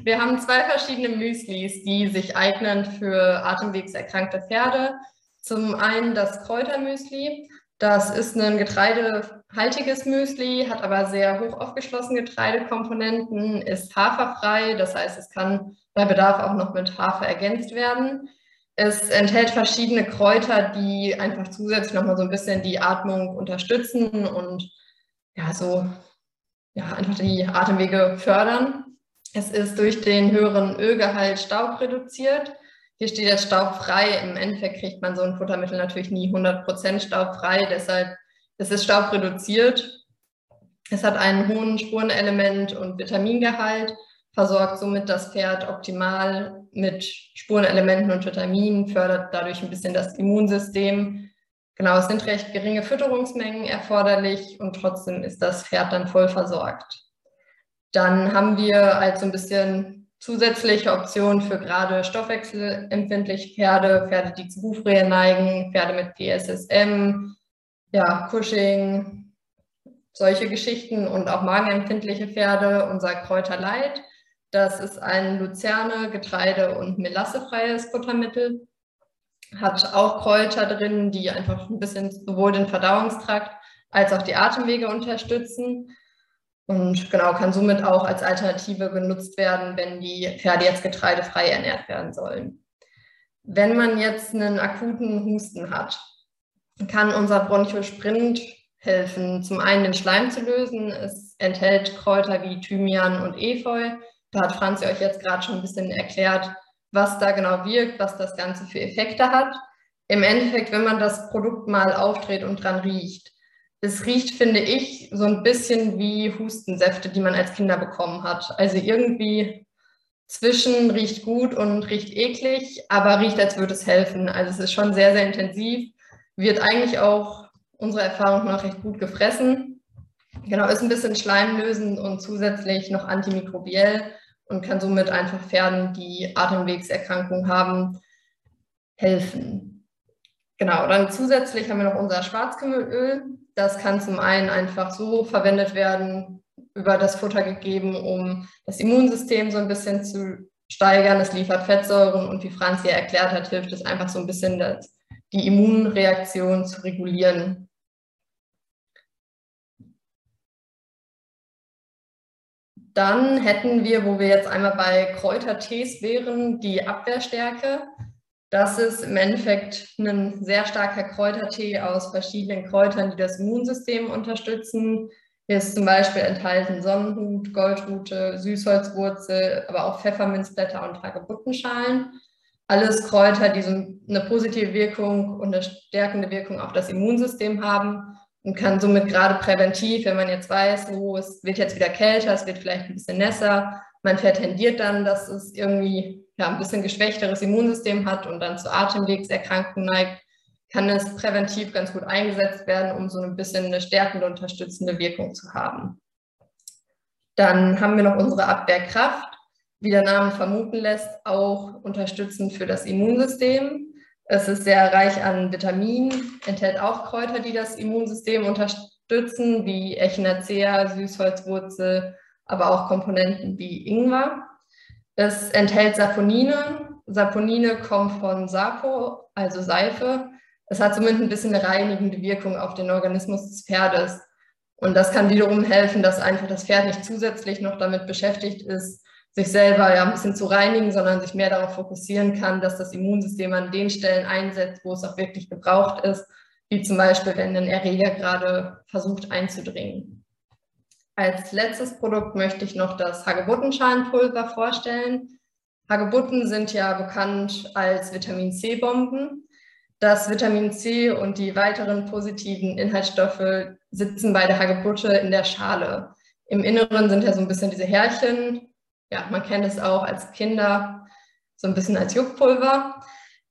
Wir haben zwei verschiedene Müslis, die sich eignen für atemwegserkrankte Pferde. Zum einen das Kräutermüsli. Das ist ein getreidehaltiges Müsli, hat aber sehr hoch aufgeschlossene Getreidekomponenten, ist haferfrei, das heißt, es kann bei Bedarf auch noch mit Hafer ergänzt werden. Es enthält verschiedene Kräuter, die einfach zusätzlich nochmal so ein bisschen die Atmung unterstützen und ja, so ja, einfach die Atemwege fördern. Es ist durch den höheren Ölgehalt staubreduziert. Hier steht jetzt staubfrei. Im Endeffekt kriegt man so ein Futtermittel natürlich nie 100% staubfrei. Deshalb ist es staubreduziert. Es hat einen hohen Spurenelement- und Vitamingehalt, versorgt somit das Pferd optimal mit Spurenelementen und Vitaminen, fördert dadurch ein bisschen das Immunsystem, Genau, es sind recht geringe Fütterungsmengen erforderlich und trotzdem ist das Pferd dann voll versorgt. Dann haben wir als so ein bisschen zusätzliche Optionen für gerade stoffwechselempfindliche Pferde, Pferde, die zu Buchrehe neigen, Pferde mit PSSM, ja, Cushing, solche Geschichten und auch magenempfindliche Pferde, unser Kräuterleit. Das ist ein Luzerne, Getreide und Melassefreies Futtermittel hat auch Kräuter drin, die einfach ein bisschen sowohl den Verdauungstrakt als auch die Atemwege unterstützen. Und genau, kann somit auch als Alternative genutzt werden, wenn die Pferde jetzt getreidefrei ernährt werden sollen. Wenn man jetzt einen akuten Husten hat, kann unser Bronchosprint helfen. Zum einen den Schleim zu lösen. Es enthält Kräuter wie Thymian und Efeu. Da hat Franzi euch jetzt gerade schon ein bisschen erklärt, was da genau wirkt, was das Ganze für Effekte hat. Im Endeffekt, wenn man das Produkt mal aufdreht und dran riecht, es riecht, finde ich, so ein bisschen wie Hustensäfte, die man als Kinder bekommen hat. Also irgendwie zwischen riecht gut und riecht eklig, aber riecht, als würde es helfen. Also es ist schon sehr, sehr intensiv, wird eigentlich auch unserer Erfahrung nach recht gut gefressen. Genau, ist ein bisschen schleimlösend und zusätzlich noch antimikrobiell und kann somit einfach Pferden, die Atemwegserkrankungen haben, helfen. Genau, dann zusätzlich haben wir noch unser Schwarzkümmelöl. Das kann zum einen einfach so verwendet werden, über das Futter gegeben, um das Immunsystem so ein bisschen zu steigern. Es liefert Fettsäuren und wie Franz hier erklärt hat, hilft es einfach so ein bisschen, die Immunreaktion zu regulieren. Dann hätten wir, wo wir jetzt einmal bei Kräutertees wären, die Abwehrstärke. Das ist im Endeffekt ein sehr starker Kräutertee aus verschiedenen Kräutern, die das Immunsystem unterstützen. Hier ist zum Beispiel enthalten Sonnenhut, Goldrute, Süßholzwurzel, aber auch Pfefferminzblätter und Hagebuttenschalen. Alles Kräuter, die so eine positive Wirkung und eine stärkende Wirkung auf das Immunsystem haben und kann somit gerade präventiv, wenn man jetzt weiß, oh, es wird jetzt wieder kälter, es wird vielleicht ein bisschen nässer, man tendiert dann, dass es irgendwie ja, ein bisschen geschwächteres Immunsystem hat und dann zu Atemwegserkrankungen neigt, kann es präventiv ganz gut eingesetzt werden, um so ein bisschen eine stärkende, unterstützende Wirkung zu haben. Dann haben wir noch unsere Abwehrkraft, wie der Name vermuten lässt, auch unterstützend für das Immunsystem. Es ist sehr reich an Vitaminen, enthält auch Kräuter, die das Immunsystem unterstützen, wie Echinacea, Süßholzwurzel, aber auch Komponenten wie Ingwer. Es enthält Saponine. Saponine kommen von Sapo, also Seife. Es hat somit ein bisschen eine reinigende Wirkung auf den Organismus des Pferdes. Und das kann wiederum helfen, dass einfach das Pferd nicht zusätzlich noch damit beschäftigt ist, sich selber ja ein bisschen zu reinigen, sondern sich mehr darauf fokussieren kann, dass das Immunsystem an den Stellen einsetzt, wo es auch wirklich gebraucht ist, wie zum Beispiel, wenn ein Erreger gerade versucht einzudringen. Als letztes Produkt möchte ich noch das Hagebuttenschalenpulver vorstellen. Hagebutten sind ja bekannt als Vitamin C-Bomben. Das Vitamin C und die weiteren positiven Inhaltsstoffe sitzen bei der Hagebutte in der Schale. Im Inneren sind ja so ein bisschen diese Härchen. Ja, man kennt es auch als Kinder so ein bisschen als Juckpulver.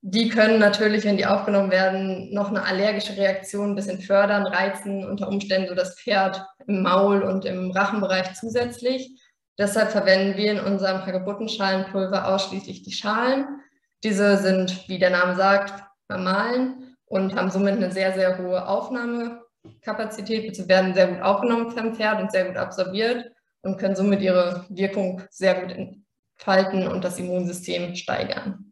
Die können natürlich, wenn die aufgenommen werden, noch eine allergische Reaktion ein bisschen fördern, reizen, unter Umständen so das Pferd im Maul und im Rachenbereich zusätzlich. Deshalb verwenden wir in unserem Hagebuttenschalenpulver ausschließlich die Schalen. Diese sind, wie der Name sagt, vermahlen und haben somit eine sehr, sehr hohe Aufnahmekapazität, beziehungsweise werden sehr gut aufgenommen vom Pferd und sehr gut absorbiert und können somit ihre Wirkung sehr gut entfalten und das Immunsystem steigern.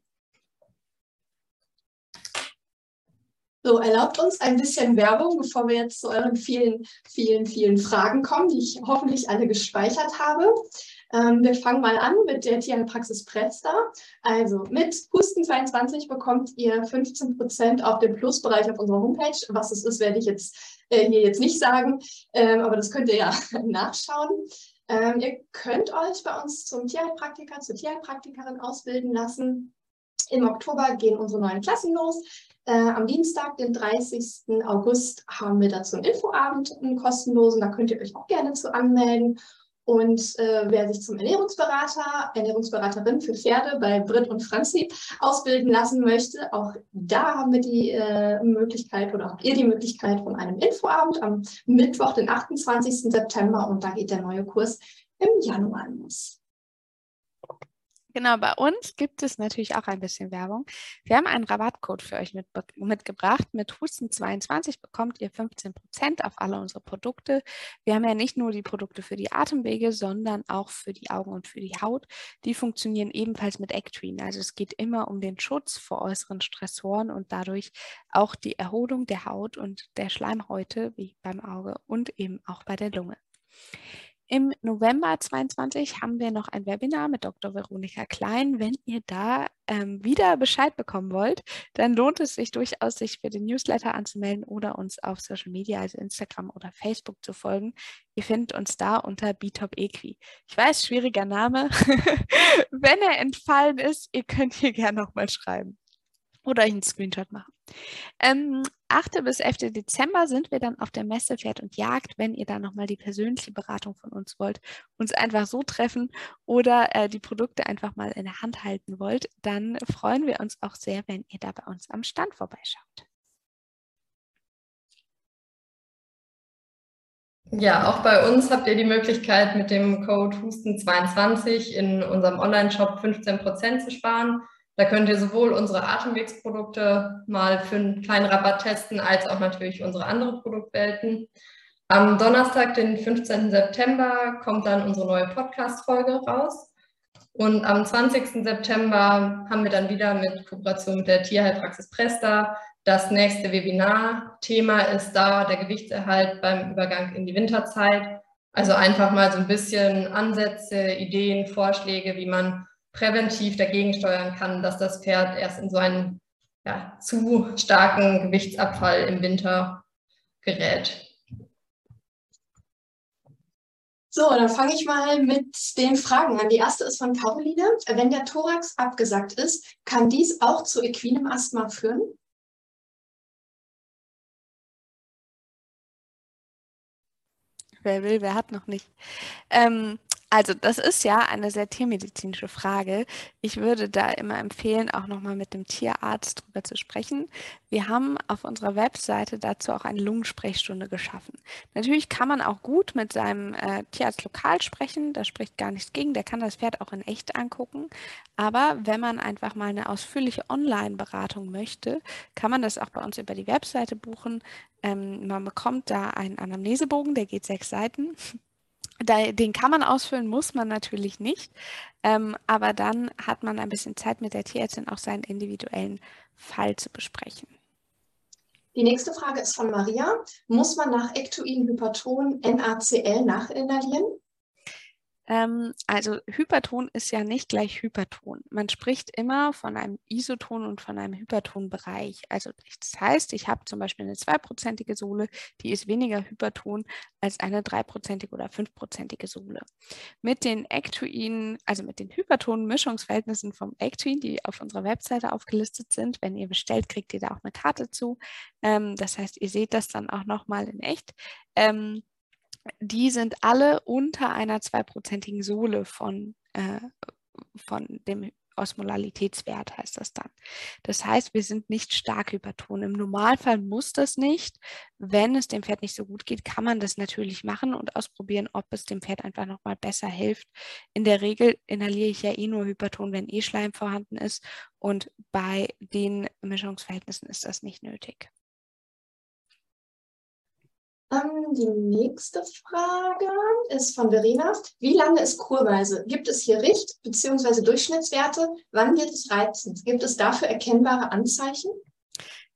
So, erlaubt uns ein bisschen Werbung, bevor wir jetzt zu euren vielen, vielen, vielen Fragen kommen, die ich hoffentlich alle gespeichert habe. Ähm, wir fangen mal an mit der Tierheilpraxis Presta. Also mit Husten 22 bekommt ihr 15 Prozent auf dem Plusbereich auf unserer Homepage. Was es ist, werde ich jetzt äh, hier jetzt nicht sagen, ähm, aber das könnt ihr ja nachschauen. Ähm, ihr könnt euch bei uns zum Tierheilpraktiker, zur Tierheilpraktikerin ausbilden lassen. Im Oktober gehen unsere neuen Klassen los. Äh, am Dienstag, den 30. August, haben wir dazu einen Infoabend, einen kostenlosen. Da könnt ihr euch auch gerne zu anmelden. Und äh, wer sich zum Ernährungsberater, Ernährungsberaterin für Pferde bei Britt und Franzi ausbilden lassen möchte, auch da haben wir die äh, Möglichkeit oder habt ihr die Möglichkeit von einem Infoabend am Mittwoch, den 28. September und da geht der neue Kurs im Januar los. Genau, bei uns gibt es natürlich auch ein bisschen Werbung. Wir haben einen Rabattcode für euch mit, mitgebracht. Mit Husten22 bekommt ihr 15% auf alle unsere Produkte. Wir haben ja nicht nur die Produkte für die Atemwege, sondern auch für die Augen und für die Haut. Die funktionieren ebenfalls mit Ectrin. Also es geht immer um den Schutz vor äußeren Stressoren und dadurch auch die Erholung der Haut und der Schleimhäute, wie beim Auge und eben auch bei der Lunge. Im November 22 haben wir noch ein Webinar mit Dr. Veronika Klein. Wenn ihr da ähm, wieder Bescheid bekommen wollt, dann lohnt es sich durchaus, sich für den Newsletter anzumelden oder uns auf Social Media, also Instagram oder Facebook zu folgen. Ihr findet uns da unter Btop Equi. Ich weiß, schwieriger Name. Wenn er entfallen ist, ihr könnt hier gerne nochmal schreiben oder euch einen Screenshot machen. Ähm, 8. bis 11. Dezember sind wir dann auf der Messe Pferd und Jagd. Wenn ihr da nochmal die persönliche Beratung von uns wollt, uns einfach so treffen oder äh, die Produkte einfach mal in der Hand halten wollt, dann freuen wir uns auch sehr, wenn ihr da bei uns am Stand vorbeischaut. Ja, auch bei uns habt ihr die Möglichkeit, mit dem Code Husten22 in unserem Online-Shop 15% zu sparen. Da könnt ihr sowohl unsere Atemwegsprodukte mal für einen kleinen Rabatt testen, als auch natürlich unsere anderen Produktwelten. Am Donnerstag, den 15. September, kommt dann unsere neue Podcast-Folge raus. Und am 20. September haben wir dann wieder mit Kooperation mit der Tierheilpraxis Presta das nächste Webinar. Thema ist da der Gewichtserhalt beim Übergang in die Winterzeit. Also einfach mal so ein bisschen Ansätze, Ideen, Vorschläge, wie man präventiv dagegen steuern kann, dass das Pferd erst in so einen ja, zu starken Gewichtsabfall im Winter gerät. So, dann fange ich mal mit den Fragen an. Die erste ist von Caroline. Wenn der Thorax abgesagt ist, kann dies auch zu equinem Asthma führen? Wer will, wer hat noch nicht. Ähm, also das ist ja eine sehr tiermedizinische Frage. Ich würde da immer empfehlen, auch nochmal mit dem Tierarzt drüber zu sprechen. Wir haben auf unserer Webseite dazu auch eine Lungensprechstunde geschaffen. Natürlich kann man auch gut mit seinem äh, Tierarzt lokal sprechen, da spricht gar nichts gegen, der kann das Pferd auch in echt angucken. Aber wenn man einfach mal eine ausführliche Online-Beratung möchte, kann man das auch bei uns über die Webseite buchen. Ähm, man bekommt da einen Anamnesebogen, der geht sechs Seiten den kann man ausfüllen, muss man natürlich nicht. Ähm, aber dann hat man ein bisschen Zeit mit der Tierärztin auch seinen individuellen Fall zu besprechen. Die nächste Frage ist von Maria. Muss man nach Ectoin Hyperton NaCl nachinhalieren? Ähm, also Hyperton ist ja nicht gleich Hyperton. Man spricht immer von einem Isoton und von einem Hypertonbereich. Also das heißt, ich habe zum Beispiel eine zweiprozentige Sohle, die ist weniger Hyperton als eine dreiprozentige oder fünfprozentige Sohle. Mit den Ectoinen, also mit den Hyperton-Mischungsverhältnissen vom Ectoin, die auf unserer Webseite aufgelistet sind, wenn ihr bestellt, kriegt ihr da auch eine Karte zu. Ähm, das heißt, ihr seht das dann auch nochmal in echt. Ähm, die sind alle unter einer zweiprozentigen Sohle von, äh, von dem Osmolalitätswert heißt das dann. Das heißt, wir sind nicht stark hyperton. Im Normalfall muss das nicht. Wenn es dem Pferd nicht so gut geht, kann man das natürlich machen und ausprobieren, ob es dem Pferd einfach nochmal besser hilft. In der Regel inhaliere ich ja eh nur Hyperton, wenn eh Schleim vorhanden ist. Und bei den Mischungsverhältnissen ist das nicht nötig. Ähm, die nächste Frage ist von Verena. Wie lange ist Kurweise? Gibt es hier Richt- bzw. Durchschnittswerte? Wann wird es reizend? Gibt es dafür erkennbare Anzeichen?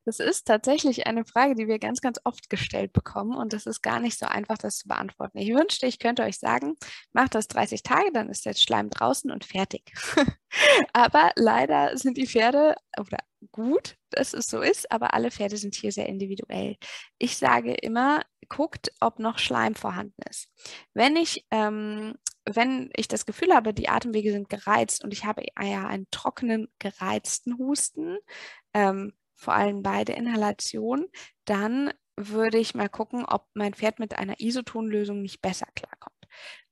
Das ist tatsächlich eine Frage, die wir ganz, ganz oft gestellt bekommen und das ist gar nicht so einfach, das zu beantworten. Ich wünschte, ich könnte euch sagen, macht das 30 Tage, dann ist der Schleim draußen und fertig. aber leider sind die Pferde, oder gut, dass es so ist, aber alle Pferde sind hier sehr individuell. Ich sage immer, guckt, ob noch Schleim vorhanden ist. Wenn ich, ähm, wenn ich das Gefühl habe, die Atemwege sind gereizt und ich habe ja einen trockenen, gereizten Husten, ähm, vor allem bei der Inhalation, dann würde ich mal gucken, ob mein Pferd mit einer Isotonlösung nicht besser klarkommt.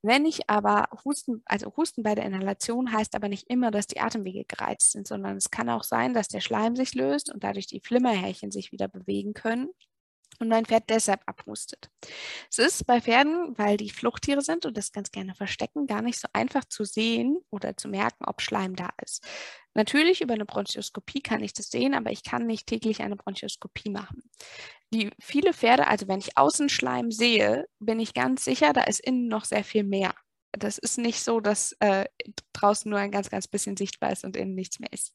Wenn ich aber Husten, also Husten bei der Inhalation heißt aber nicht immer, dass die Atemwege gereizt sind, sondern es kann auch sein, dass der Schleim sich löst und dadurch die Flimmerhärchen sich wieder bewegen können und mein Pferd deshalb abhustet. Es ist bei Pferden, weil die Fluchttiere sind und das ganz gerne verstecken, gar nicht so einfach zu sehen oder zu merken, ob Schleim da ist. Natürlich über eine Bronchioskopie kann ich das sehen, aber ich kann nicht täglich eine Bronchioskopie machen. Die viele Pferde, also wenn ich Außenschleim sehe, bin ich ganz sicher, da ist innen noch sehr viel mehr. das ist nicht so, dass äh, draußen nur ein ganz, ganz bisschen sichtbar ist und innen nichts mehr ist.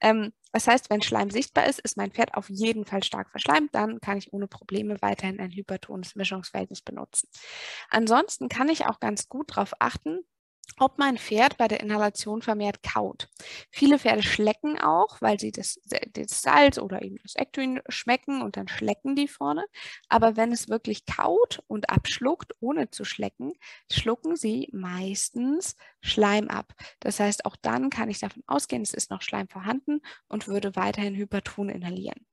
Ähm, das heißt, wenn Schleim sichtbar ist, ist mein Pferd auf jeden Fall stark verschleimt. Dann kann ich ohne Probleme weiterhin ein hypertones Mischungsverhältnis benutzen. Ansonsten kann ich auch ganz gut darauf achten, ob mein Pferd bei der Inhalation vermehrt kaut. Viele Pferde schlecken auch, weil sie das, das Salz oder eben das Ektuin schmecken und dann schlecken die vorne. Aber wenn es wirklich kaut und abschluckt, ohne zu schlecken, schlucken sie meistens Schleim ab. Das heißt, auch dann kann ich davon ausgehen, es ist noch Schleim vorhanden und würde weiterhin Hyperton inhalieren.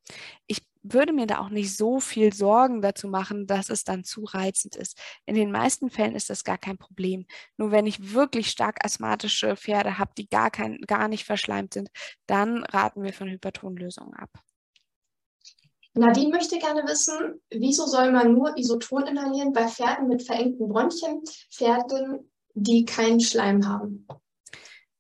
Ich würde mir da auch nicht so viel Sorgen dazu machen, dass es dann zu reizend ist. In den meisten Fällen ist das gar kein Problem. Nur wenn ich wirklich stark asthmatische Pferde habe, die gar, kein, gar nicht verschleimt sind, dann raten wir von Hypertonlösungen ab. Nadine möchte gerne wissen, wieso soll man nur Isoton inhalieren bei Pferden mit verengten Bronchien, Pferden, die keinen Schleim haben?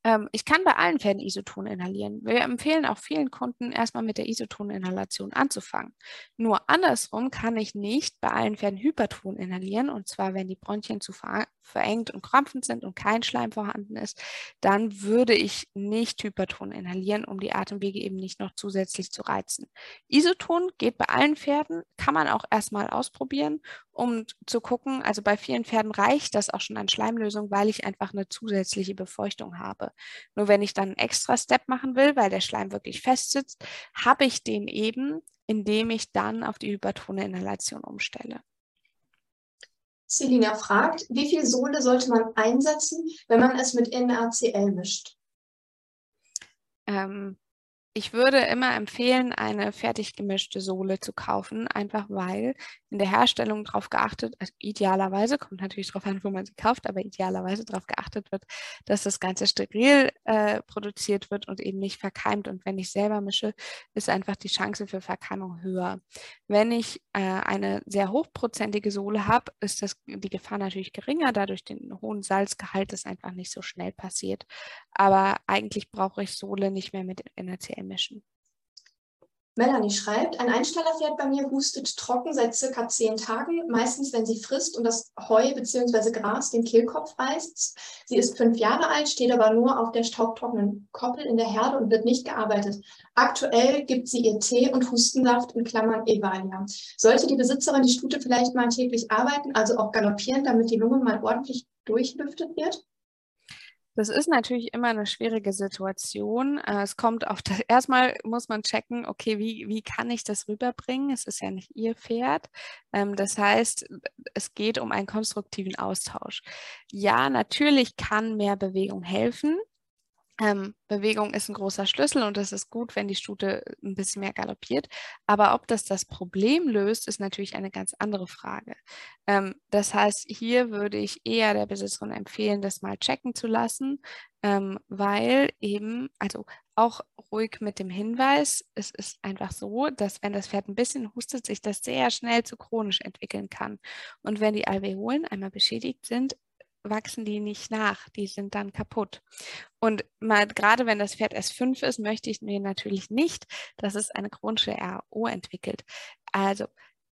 Ähm, ich kann bei allen Pferden Isoton inhalieren. Wir empfehlen auch vielen Kunden, erstmal mit der Isoton-Inhalation anzufangen. Nur andersrum kann ich nicht bei allen Pferden Hyperton inhalieren. Und zwar, wenn die Bronchien zu ver verengt und krampfend sind und kein Schleim vorhanden ist, dann würde ich nicht Hyperton inhalieren, um die Atemwege eben nicht noch zusätzlich zu reizen. Isoton geht bei allen Pferden, kann man auch erstmal ausprobieren, um zu gucken, also bei vielen Pferden reicht das auch schon an Schleimlösung, weil ich einfach eine zusätzliche Befeuchtung habe. Nur wenn ich dann einen extra Step machen will, weil der Schleim wirklich fest sitzt, habe ich den eben, indem ich dann auf die hypertone Inhalation umstelle. Selina fragt, wie viel Sohle sollte man einsetzen, wenn man es mit NaCl mischt? Ähm, ich würde immer empfehlen, eine fertig gemischte Sohle zu kaufen, einfach weil in der Herstellung darauf geachtet, also idealerweise, kommt natürlich darauf an, wo man sie kauft, aber idealerweise darauf geachtet wird, dass das Ganze steril äh, produziert wird und eben nicht verkeimt. Und wenn ich selber mische, ist einfach die Chance für Verkeimung höher. Wenn ich äh, eine sehr hochprozentige Sohle habe, ist das, die Gefahr natürlich geringer, dadurch den hohen Salzgehalt ist einfach nicht so schnell passiert. Aber eigentlich brauche ich Sohle nicht mehr mit NaCl mischen. Melanie schreibt, ein Einstellerpferd bei mir hustet trocken seit circa zehn Tagen, meistens wenn sie frisst und das Heu bzw. Gras den Kehlkopf reißt. Sie ist fünf Jahre alt, steht aber nur auf der staubtrockenen Koppel in der Herde und wird nicht gearbeitet. Aktuell gibt sie ihr Tee und Hustensaft in Klammern Evalia. Sollte die Besitzerin die Stute vielleicht mal täglich arbeiten, also auch galoppieren, damit die Lunge mal ordentlich durchlüftet wird? Das ist natürlich immer eine schwierige Situation. Äh, es kommt auf das, erstmal muss man checken, okay, wie, wie kann ich das rüberbringen? Es ist ja nicht Ihr Pferd. Ähm, das heißt, es geht um einen konstruktiven Austausch. Ja, natürlich kann mehr Bewegung helfen. Ähm, Bewegung ist ein großer Schlüssel und es ist gut, wenn die Stute ein bisschen mehr galoppiert. Aber ob das das Problem löst, ist natürlich eine ganz andere Frage. Ähm, das heißt, hier würde ich eher der Besitzerin empfehlen, das mal checken zu lassen, ähm, weil eben, also auch ruhig mit dem Hinweis, es ist einfach so, dass wenn das Pferd ein bisschen hustet, sich das sehr schnell zu chronisch entwickeln kann. Und wenn die Alveolen einmal beschädigt sind, wachsen die nicht nach, die sind dann kaputt. Und mal gerade wenn das Pferd erst fünf ist, möchte ich mir natürlich nicht, dass es eine chronische RO entwickelt. Also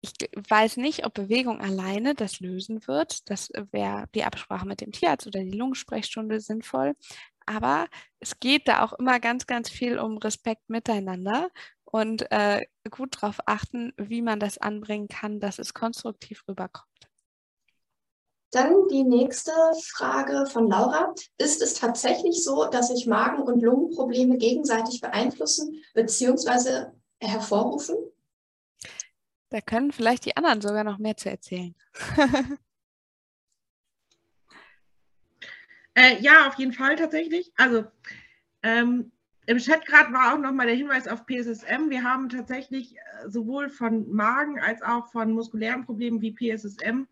ich weiß nicht, ob Bewegung alleine das lösen wird. Das wäre die Absprache mit dem Tierarzt oder die Lungensprechstunde sinnvoll. Aber es geht da auch immer ganz, ganz viel um Respekt miteinander und äh, gut darauf achten, wie man das anbringen kann, dass es konstruktiv rüberkommt. Dann die nächste Frage von Laura. Ist es tatsächlich so, dass sich Magen- und Lungenprobleme gegenseitig beeinflussen bzw. hervorrufen? Da können vielleicht die anderen sogar noch mehr zu erzählen. äh, ja, auf jeden Fall tatsächlich. Also ähm, im Chat gerade war auch nochmal der Hinweis auf PSSM. Wir haben tatsächlich äh, sowohl von Magen als auch von muskulären Problemen wie PSSM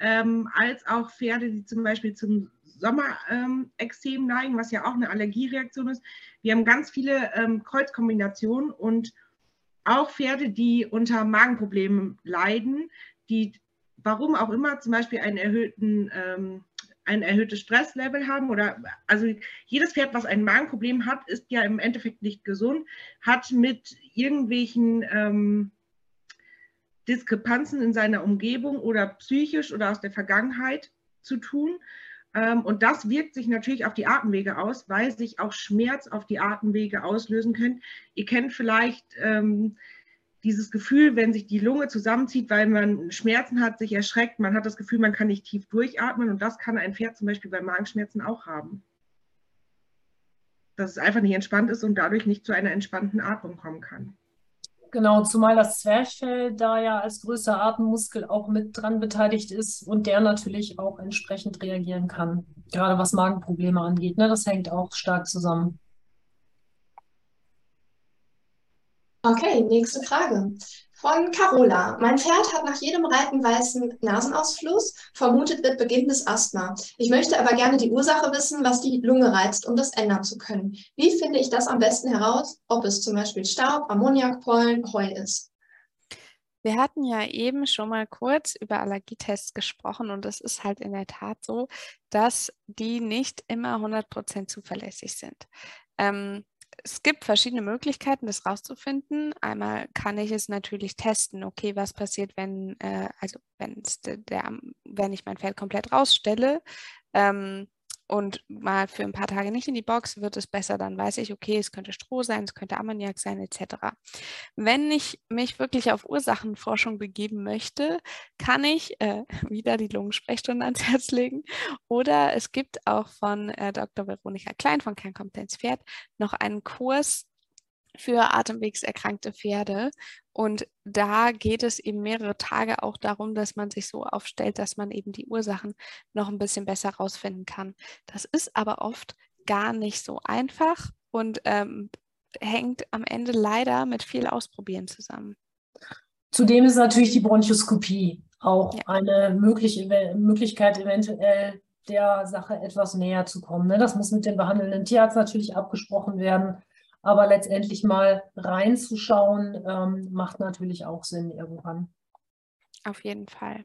ähm, als auch Pferde, die zum Beispiel zum Sommerextrem ähm, neigen, was ja auch eine Allergiereaktion ist. Wir haben ganz viele ähm, Kreuzkombinationen und auch Pferde, die unter Magenproblemen leiden, die warum auch immer zum Beispiel einen erhöhten ähm, ein erhöhtes Stresslevel haben oder also jedes Pferd, was ein Magenproblem hat, ist ja im Endeffekt nicht gesund, hat mit irgendwelchen ähm, Diskrepanzen in seiner Umgebung oder psychisch oder aus der Vergangenheit zu tun. Ähm, und das wirkt sich natürlich auf die Atemwege aus, weil sich auch Schmerz auf die Atemwege auslösen können. Ihr kennt vielleicht ähm, dieses Gefühl, wenn sich die Lunge zusammenzieht, weil man Schmerzen hat, sich erschreckt, man hat das Gefühl, man kann nicht tief durchatmen und das kann ein Pferd zum Beispiel bei Magenschmerzen auch haben. Dass es einfach nicht entspannt ist und dadurch nicht zu einer entspannten Atmung kommen kann. Genau, zumal das Zwerchfell da ja als größter Atemmuskel auch mit dran beteiligt ist und der natürlich auch entsprechend reagieren kann, gerade was Magenprobleme angeht. Ne? Das hängt auch stark zusammen. Okay, nächste Frage. Von Carola. Mein Pferd hat nach jedem Reiten weißen Nasenausfluss. Vermutet wird beginnendes Asthma. Ich möchte aber gerne die Ursache wissen, was die Lunge reizt, um das ändern zu können. Wie finde ich das am besten heraus, ob es zum Beispiel Staub, Ammoniak, Pollen, Heu ist? Wir hatten ja eben schon mal kurz über Allergietests gesprochen und es ist halt in der Tat so, dass die nicht immer 100% zuverlässig sind. Ähm, es gibt verschiedene Möglichkeiten, das rauszufinden. Einmal kann ich es natürlich testen, okay, was passiert, wenn, äh, also wenn, ich mein Pferd komplett rausstelle. Ähm, und mal für ein paar Tage nicht in die Box, wird es besser, dann weiß ich, okay, es könnte Stroh sein, es könnte Ammoniak sein, etc. Wenn ich mich wirklich auf Ursachenforschung begeben möchte, kann ich äh, wieder die Lungensprechstunde ans Herz legen. Oder es gibt auch von äh, Dr. Veronika Klein von Kernkompetenz Pferd noch einen Kurs für atemwegserkrankte Pferde. Und da geht es eben mehrere Tage auch darum, dass man sich so aufstellt, dass man eben die Ursachen noch ein bisschen besser rausfinden kann. Das ist aber oft gar nicht so einfach und ähm, hängt am Ende leider mit viel Ausprobieren zusammen. Zudem ist natürlich die Bronchoskopie auch ja. eine mögliche Möglichkeit, eventuell der Sache etwas näher zu kommen. Ne? Das muss mit dem behandelnden Tierarzt natürlich abgesprochen werden. Aber letztendlich mal reinzuschauen, ähm, macht natürlich auch Sinn irgendwann. Auf jeden Fall.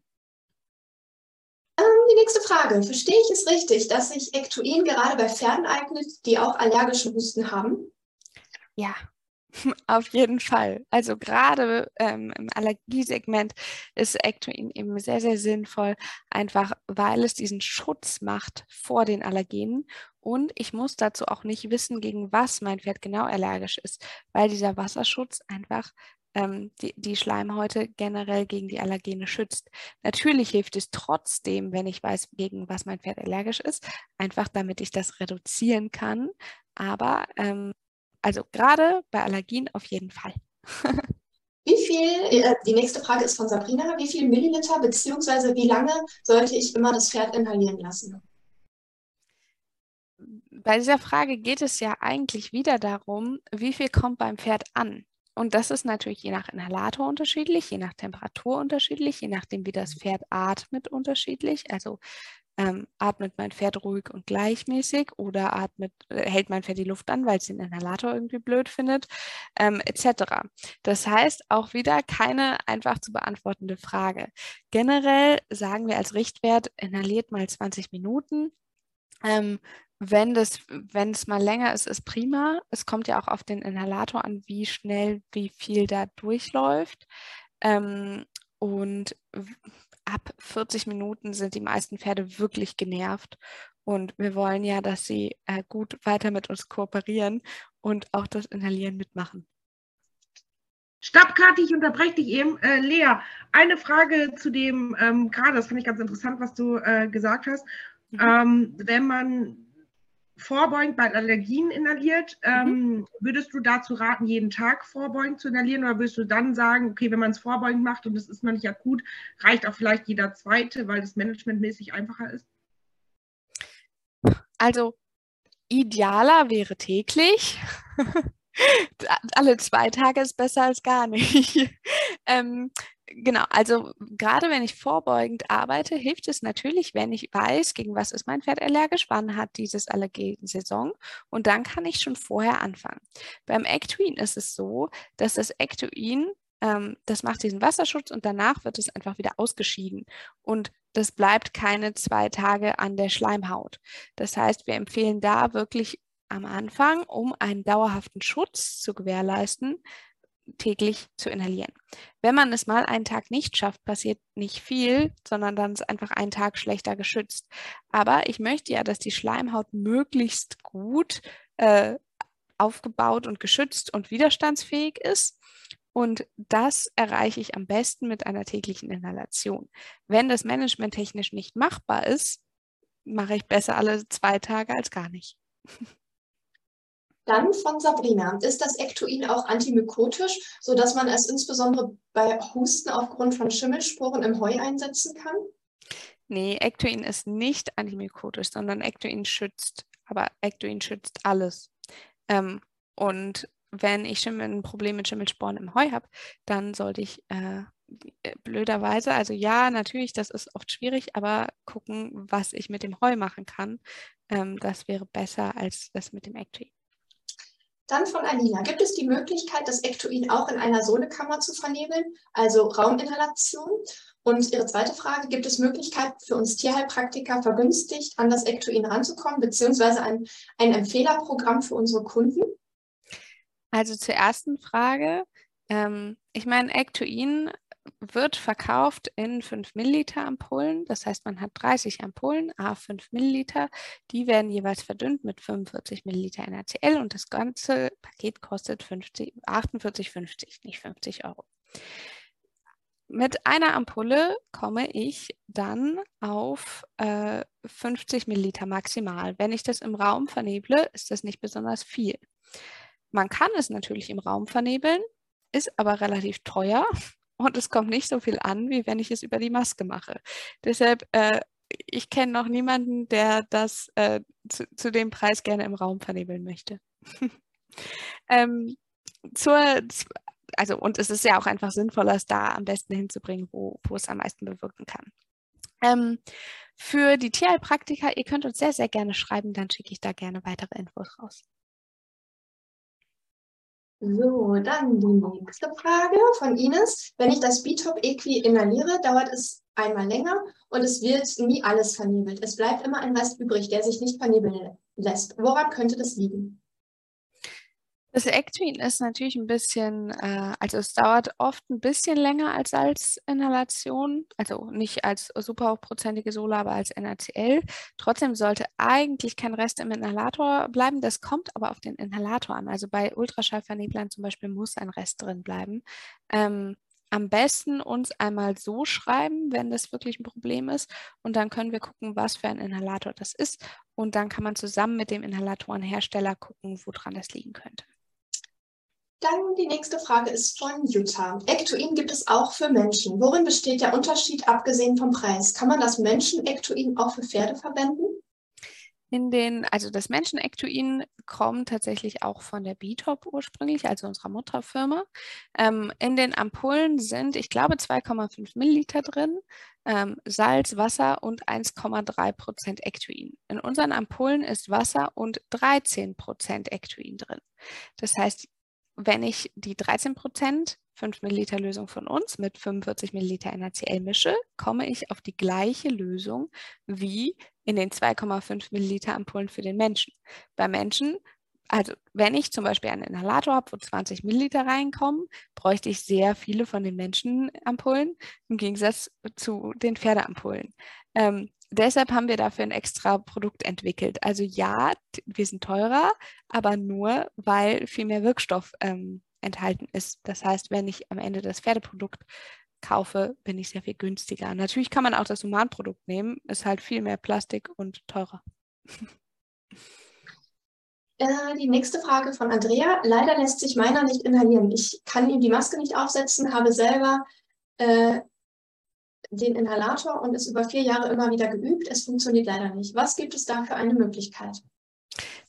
Ähm, die nächste Frage. Verstehe ich es richtig, dass sich Ektuin gerade bei Pferden eignet, die auch allergischen Husten haben? Ja, Auf jeden Fall. Also gerade ähm, im Allergiesegment ist Ectoin eben sehr, sehr sinnvoll, einfach weil es diesen Schutz macht vor den Allergenen. Und ich muss dazu auch nicht wissen, gegen was mein Pferd genau allergisch ist, weil dieser Wasserschutz einfach ähm, die, die Schleimhäute generell gegen die Allergene schützt. Natürlich hilft es trotzdem, wenn ich weiß, gegen was mein Pferd allergisch ist, einfach damit ich das reduzieren kann. Aber ähm, also gerade bei Allergien auf jeden Fall. Wie viel, äh, die nächste Frage ist von Sabrina, wie viel Milliliter bzw. wie lange sollte ich immer das Pferd inhalieren lassen? Bei dieser Frage geht es ja eigentlich wieder darum, wie viel kommt beim Pferd an. Und das ist natürlich je nach Inhalator unterschiedlich, je nach Temperatur unterschiedlich, je nachdem, wie das Pferd atmet unterschiedlich. Also ähm, atmet mein Pferd ruhig und gleichmäßig oder atmet, äh, hält mein Pferd die Luft an, weil es den Inhalator irgendwie blöd findet, ähm, etc. Das heißt auch wieder keine einfach zu beantwortende Frage. Generell sagen wir als Richtwert, inhaliert mal 20 Minuten. Ähm, wenn das, wenn es mal länger ist, ist prima. Es kommt ja auch auf den Inhalator an, wie schnell, wie viel da durchläuft. Ähm, und ab 40 Minuten sind die meisten Pferde wirklich genervt. Und wir wollen ja, dass sie äh, gut weiter mit uns kooperieren und auch das Inhalieren mitmachen. Stopp, Kathi, ich unterbreche dich eben. Äh, Lea, eine Frage zu dem, ähm, gerade, das fand ich ganz interessant, was du äh, gesagt hast. Mhm. Ähm, wenn man vorbeugend bei Allergien inhaliert. Mhm. Ähm, würdest du dazu raten, jeden Tag vorbeugend zu inhalieren oder würdest du dann sagen, okay, wenn man es vorbeugend macht und es ist noch nicht akut, reicht auch vielleicht jeder zweite, weil es managementmäßig einfacher ist? Also idealer wäre täglich. Alle zwei Tage ist besser als gar nicht. ähm, genau, also gerade wenn ich vorbeugend arbeite, hilft es natürlich, wenn ich weiß, gegen was ist mein Pferd allergisch, wann hat dieses Allergensaison und dann kann ich schon vorher anfangen. Beim Ectoin ist es so, dass das Ectoin, ähm, das macht diesen Wasserschutz und danach wird es einfach wieder ausgeschieden und das bleibt keine zwei Tage an der Schleimhaut. Das heißt, wir empfehlen da wirklich am Anfang, um einen dauerhaften Schutz zu gewährleisten, täglich zu inhalieren. Wenn man es mal einen Tag nicht schafft, passiert nicht viel, sondern dann ist einfach ein Tag schlechter geschützt. Aber ich möchte ja, dass die Schleimhaut möglichst gut äh, aufgebaut und geschützt und widerstandsfähig ist. Und das erreiche ich am besten mit einer täglichen Inhalation. Wenn das managementtechnisch nicht machbar ist, mache ich besser alle zwei Tage als gar nicht. Dann von Sabrina. Ist das Ectoin auch antimykotisch, sodass man es insbesondere bei Husten aufgrund von Schimmelsporen im Heu einsetzen kann? Nee, Ectoin ist nicht antimykotisch, sondern Ectoin schützt. Aber Ectoin schützt alles. Ähm, und wenn ich Schimmel, ein Problem mit Schimmelsporen im Heu habe, dann sollte ich äh, blöderweise, also ja, natürlich, das ist oft schwierig, aber gucken, was ich mit dem Heu machen kann. Ähm, das wäre besser als das mit dem Ectoin. Dann von Alina. Gibt es die Möglichkeit, das Ectoin auch in einer Sohlekammer zu vernebeln, also Rauminhalation? Und ihre zweite Frage, gibt es Möglichkeiten für uns Tierheilpraktiker vergünstigt an das Ectoin ranzukommen, beziehungsweise ein, ein Empfehlerprogramm für unsere Kunden? Also zur ersten Frage. Ähm, ich meine, Ectoin wird verkauft in 5 Milliliter Ampullen. Das heißt, man hat 30 Ampullen, a 5 Milliliter. Die werden jeweils verdünnt mit 45 Milliliter NaCl und das ganze Paket kostet 48,50, nicht 50 Euro. Mit einer Ampulle komme ich dann auf äh, 50 Milliliter maximal. Wenn ich das im Raum verneble, ist das nicht besonders viel. Man kann es natürlich im Raum vernebeln, ist aber relativ teuer und es kommt nicht so viel an, wie wenn ich es über die Maske mache. Deshalb, äh, ich kenne noch niemanden, der das äh, zu, zu, dem Preis gerne im Raum vernebeln möchte. ähm, zur, also, und es ist ja auch einfach sinnvoller, es da am besten hinzubringen, wo, wo es am meisten bewirken kann. Ähm, für die Tierheilpraktiker, ihr könnt uns sehr, sehr gerne schreiben, dann schicke ich da gerne weitere Infos raus. So, dann die nächste Frage von Ines. Wenn ich das Bitop Equi inhaliere, dauert es einmal länger und es wird nie alles vernebelt. Es bleibt immer ein Rest übrig, der sich nicht vernebeln lässt. Woran könnte das liegen? Das Ectrin ist natürlich ein bisschen, äh, also es dauert oft ein bisschen länger als Salzinhalation, also nicht als superhochprozentige Sola, aber als NaCl. Trotzdem sollte eigentlich kein Rest im Inhalator bleiben. Das kommt aber auf den Inhalator an. Also bei Ultraschallverneblern zum Beispiel muss ein Rest drin bleiben. Ähm, am besten uns einmal so schreiben, wenn das wirklich ein Problem ist. Und dann können wir gucken, was für ein Inhalator das ist. Und dann kann man zusammen mit dem Inhalatorenhersteller gucken, woran das liegen könnte. Dann die nächste Frage ist von Jutta. Ectoin gibt es auch für Menschen. Worin besteht der Unterschied abgesehen vom Preis? Kann man das Menschen-Ectoin auch für Pferde verwenden? In den, also das Menschen-Ectoin kommt tatsächlich auch von der B-Top ursprünglich, also unserer Mutterfirma. Ähm, in den Ampullen sind, ich glaube, 2,5 Milliliter drin, ähm, Salz, Wasser und 1,3 Prozent Ectoin. In unseren Ampullen ist Wasser und 13 Prozent Ectoin drin. Das heißt, wenn ich die 13 Prozent 5 Milliliter Lösung von uns mit 45 Milliliter NaCl mische, komme ich auf die gleiche Lösung wie in den 2,5 Milliliter Ampullen für den Menschen. Bei Menschen, also wenn ich zum Beispiel einen Inhalator habe, wo 20 Milliliter reinkommen, bräuchte ich sehr viele von den Menschenampullen im Gegensatz zu den Pferdeampullen. Ähm, deshalb haben wir dafür ein extra Produkt entwickelt. Also ja, wir sind teurer, aber nur, weil viel mehr Wirkstoff ähm, enthalten ist. Das heißt, wenn ich am Ende das Pferdeprodukt kaufe, bin ich sehr viel günstiger. Natürlich kann man auch das Humanprodukt nehmen, ist halt viel mehr Plastik und teurer. Äh, die nächste Frage von Andrea. Leider lässt sich meiner nicht inhalieren. Ich kann ihm die Maske nicht aufsetzen, habe selber äh, den Inhalator und ist über vier Jahre immer wieder geübt. Es funktioniert leider nicht. Was gibt es da für eine Möglichkeit?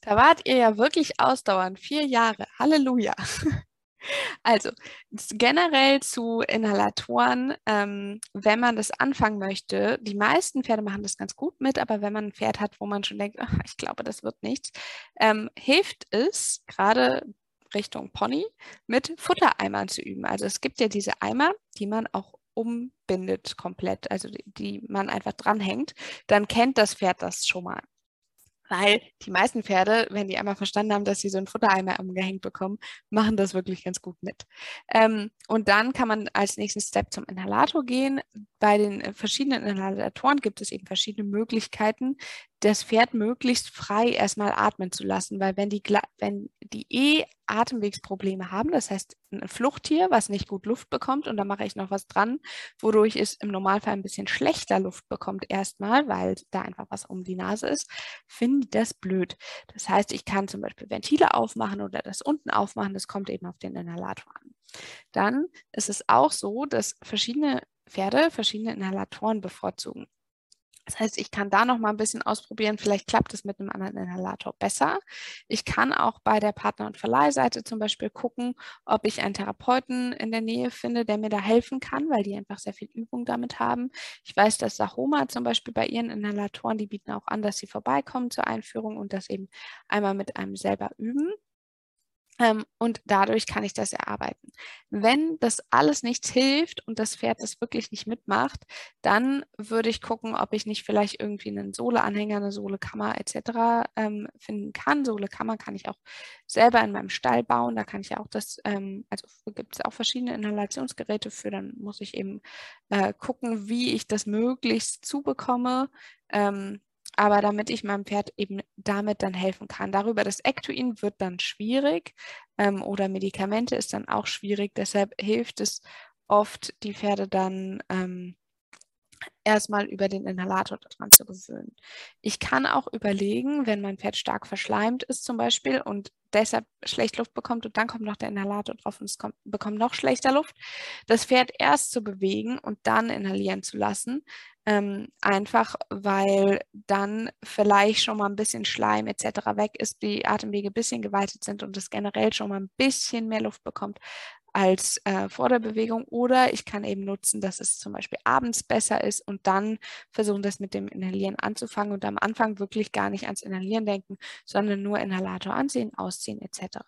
Da wart ihr ja wirklich ausdauernd. Vier Jahre. Halleluja. Also generell zu Inhalatoren, ähm, wenn man das anfangen möchte, die meisten Pferde machen das ganz gut mit, aber wenn man ein Pferd hat, wo man schon denkt, ach, ich glaube, das wird nichts, ähm, hilft es gerade Richtung Pony mit Futtereimern zu üben. Also es gibt ja diese Eimer, die man auch umbindet komplett, also die, die man einfach dranhängt, dann kennt das Pferd das schon mal. Weil die meisten Pferde, wenn die einmal verstanden haben, dass sie so einen Futtereimer umgehängt bekommen, machen das wirklich ganz gut mit. Ähm, und dann kann man als nächsten Step zum Inhalator gehen. Bei den verschiedenen Inhalatoren gibt es eben verschiedene Möglichkeiten, das Pferd möglichst frei erstmal atmen zu lassen, weil wenn die, wenn die eh Atemwegsprobleme haben, das heißt ein Fluchttier, was nicht gut Luft bekommt und da mache ich noch was dran, wodurch es im Normalfall ein bisschen schlechter Luft bekommt erstmal, weil da einfach was um die Nase ist, finden die das blöd. Das heißt, ich kann zum Beispiel Ventile aufmachen oder das unten aufmachen, das kommt eben auf den Inhalator an. Dann ist es auch so, dass verschiedene Pferde verschiedene Inhalatoren bevorzugen. Das heißt, ich kann da noch mal ein bisschen ausprobieren. Vielleicht klappt es mit einem anderen Inhalator besser. Ich kann auch bei der Partner- und Verleihseite zum Beispiel gucken, ob ich einen Therapeuten in der Nähe finde, der mir da helfen kann, weil die einfach sehr viel Übung damit haben. Ich weiß, dass Sahoma zum Beispiel bei ihren Inhalatoren, die bieten auch an, dass sie vorbeikommen zur Einführung und das eben einmal mit einem selber üben. Ähm, und dadurch kann ich das erarbeiten. Wenn das alles nichts hilft und das Pferd das wirklich nicht mitmacht, dann würde ich gucken, ob ich nicht vielleicht irgendwie einen Sohleanhänger, eine Sohlekammer etc. Ähm, finden kann. Sohlekammer kann ich auch selber in meinem Stall bauen. Da kann ich auch das, ähm, also gibt es auch verschiedene Inhalationsgeräte für. Dann muss ich eben äh, gucken, wie ich das möglichst zubekomme. Ähm, aber damit ich meinem Pferd eben damit dann helfen kann. Darüber das Ectoin wird dann schwierig ähm, oder Medikamente ist dann auch schwierig. Deshalb hilft es oft, die Pferde dann ähm, erstmal über den Inhalator daran zu gewöhnen. Ich kann auch überlegen, wenn mein Pferd stark verschleimt ist zum Beispiel und deshalb schlecht Luft bekommt und dann kommt noch der Inhalator drauf und es kommt, bekommt noch schlechter Luft, das Pferd erst zu bewegen und dann inhalieren zu lassen, ähm, einfach weil dann vielleicht schon mal ein bisschen Schleim etc. weg ist, die Atemwege ein bisschen geweitet sind und es generell schon mal ein bisschen mehr Luft bekommt als äh, vor der Bewegung. Oder ich kann eben nutzen, dass es zum Beispiel abends besser ist und dann versuchen, das mit dem Inhalieren anzufangen und am Anfang wirklich gar nicht ans Inhalieren denken, sondern nur Inhalator anziehen, ausziehen etc.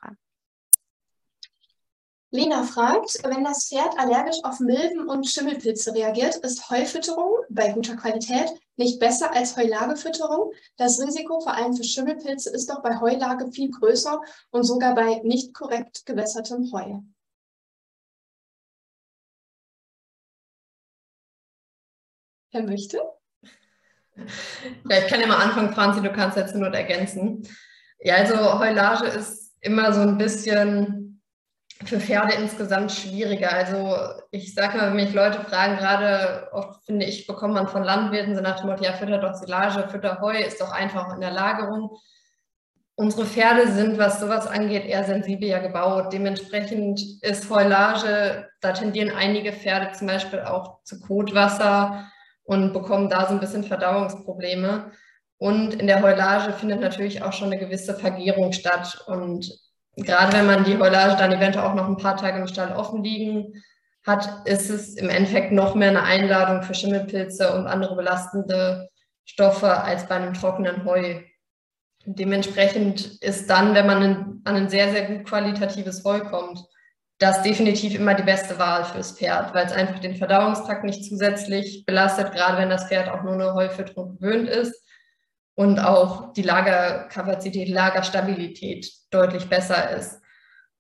Lena fragt, wenn das Pferd allergisch auf Milben und Schimmelpilze reagiert, ist Heufütterung bei guter Qualität nicht besser als Heulagefütterung? Das Risiko vor allem für Schimmelpilze ist doch bei Heulage viel größer und sogar bei nicht korrekt gewässertem Heu. Wer möchte? Ja, ich kann ja mal anfangen, Franzi, du kannst jetzt nur ergänzen. Ja, also Heulage ist immer so ein bisschen für Pferde insgesamt schwieriger. Also ich sage mal, wenn mich Leute fragen, gerade oft finde ich, bekommt man von Landwirten so nach dem Motto, ja, fütter doch Silage, fütter Heu, ist doch einfach in der Lagerung. Unsere Pferde sind, was sowas angeht, eher sensibler gebaut. Dementsprechend ist Heulage, da tendieren einige Pferde zum Beispiel auch zu Kotwasser und bekommen da so ein bisschen Verdauungsprobleme. Und in der Heulage findet natürlich auch schon eine gewisse Vergärung statt. Und gerade wenn man die Heulage dann eventuell auch noch ein paar Tage im Stall offen liegen hat, ist es im Endeffekt noch mehr eine Einladung für Schimmelpilze und andere belastende Stoffe als bei einem trockenen Heu. Dementsprechend ist dann, wenn man an ein sehr, sehr gut qualitatives Heu kommt, das definitiv immer die beste Wahl fürs Pferd, weil es einfach den Verdauungstrakt nicht zusätzlich belastet, gerade wenn das Pferd auch nur eine Heufütterung gewöhnt ist und auch die Lagerkapazität, Lagerstabilität deutlich besser ist.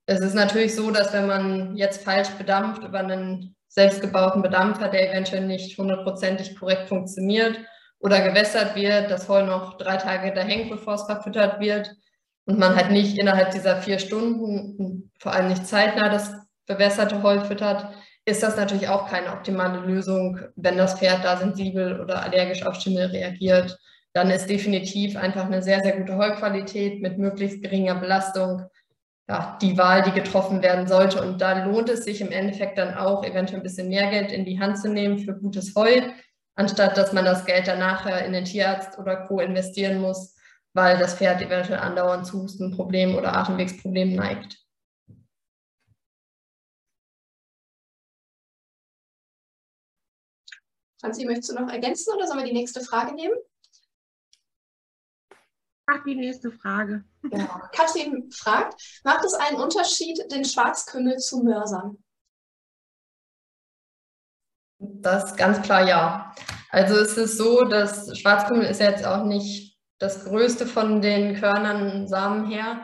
Es ist natürlich so, dass wenn man jetzt falsch bedampft über einen selbstgebauten Bedampfer, der eventuell nicht hundertprozentig korrekt funktioniert oder gewässert wird, das Heu noch drei Tage da hängt, bevor es verfüttert wird und man halt nicht innerhalb dieser vier Stunden, vor allem nicht zeitnah, das bewässerte Heu füttert, ist das natürlich auch keine optimale Lösung, wenn das Pferd da sensibel oder allergisch auf Schimmel reagiert dann ist definitiv einfach eine sehr, sehr gute Heuqualität mit möglichst geringer Belastung ja, die Wahl, die getroffen werden sollte. Und da lohnt es sich im Endeffekt dann auch, eventuell ein bisschen mehr Geld in die Hand zu nehmen für gutes Heu, anstatt dass man das Geld dann nachher in den Tierarzt oder Co. investieren muss, weil das Pferd eventuell andauernd zu Hustenproblemen oder Atemwegsproblemen neigt. Franzi, möchtest du noch ergänzen oder sollen wir die nächste Frage nehmen? Mach die nächste Frage. Genau. Katrin fragt, macht es einen Unterschied, den Schwarzkümmel zu mörsern? Das ist ganz klar ja. Also es ist so, dass Schwarzkümmel ist jetzt auch nicht das größte von den Körnern Samen her.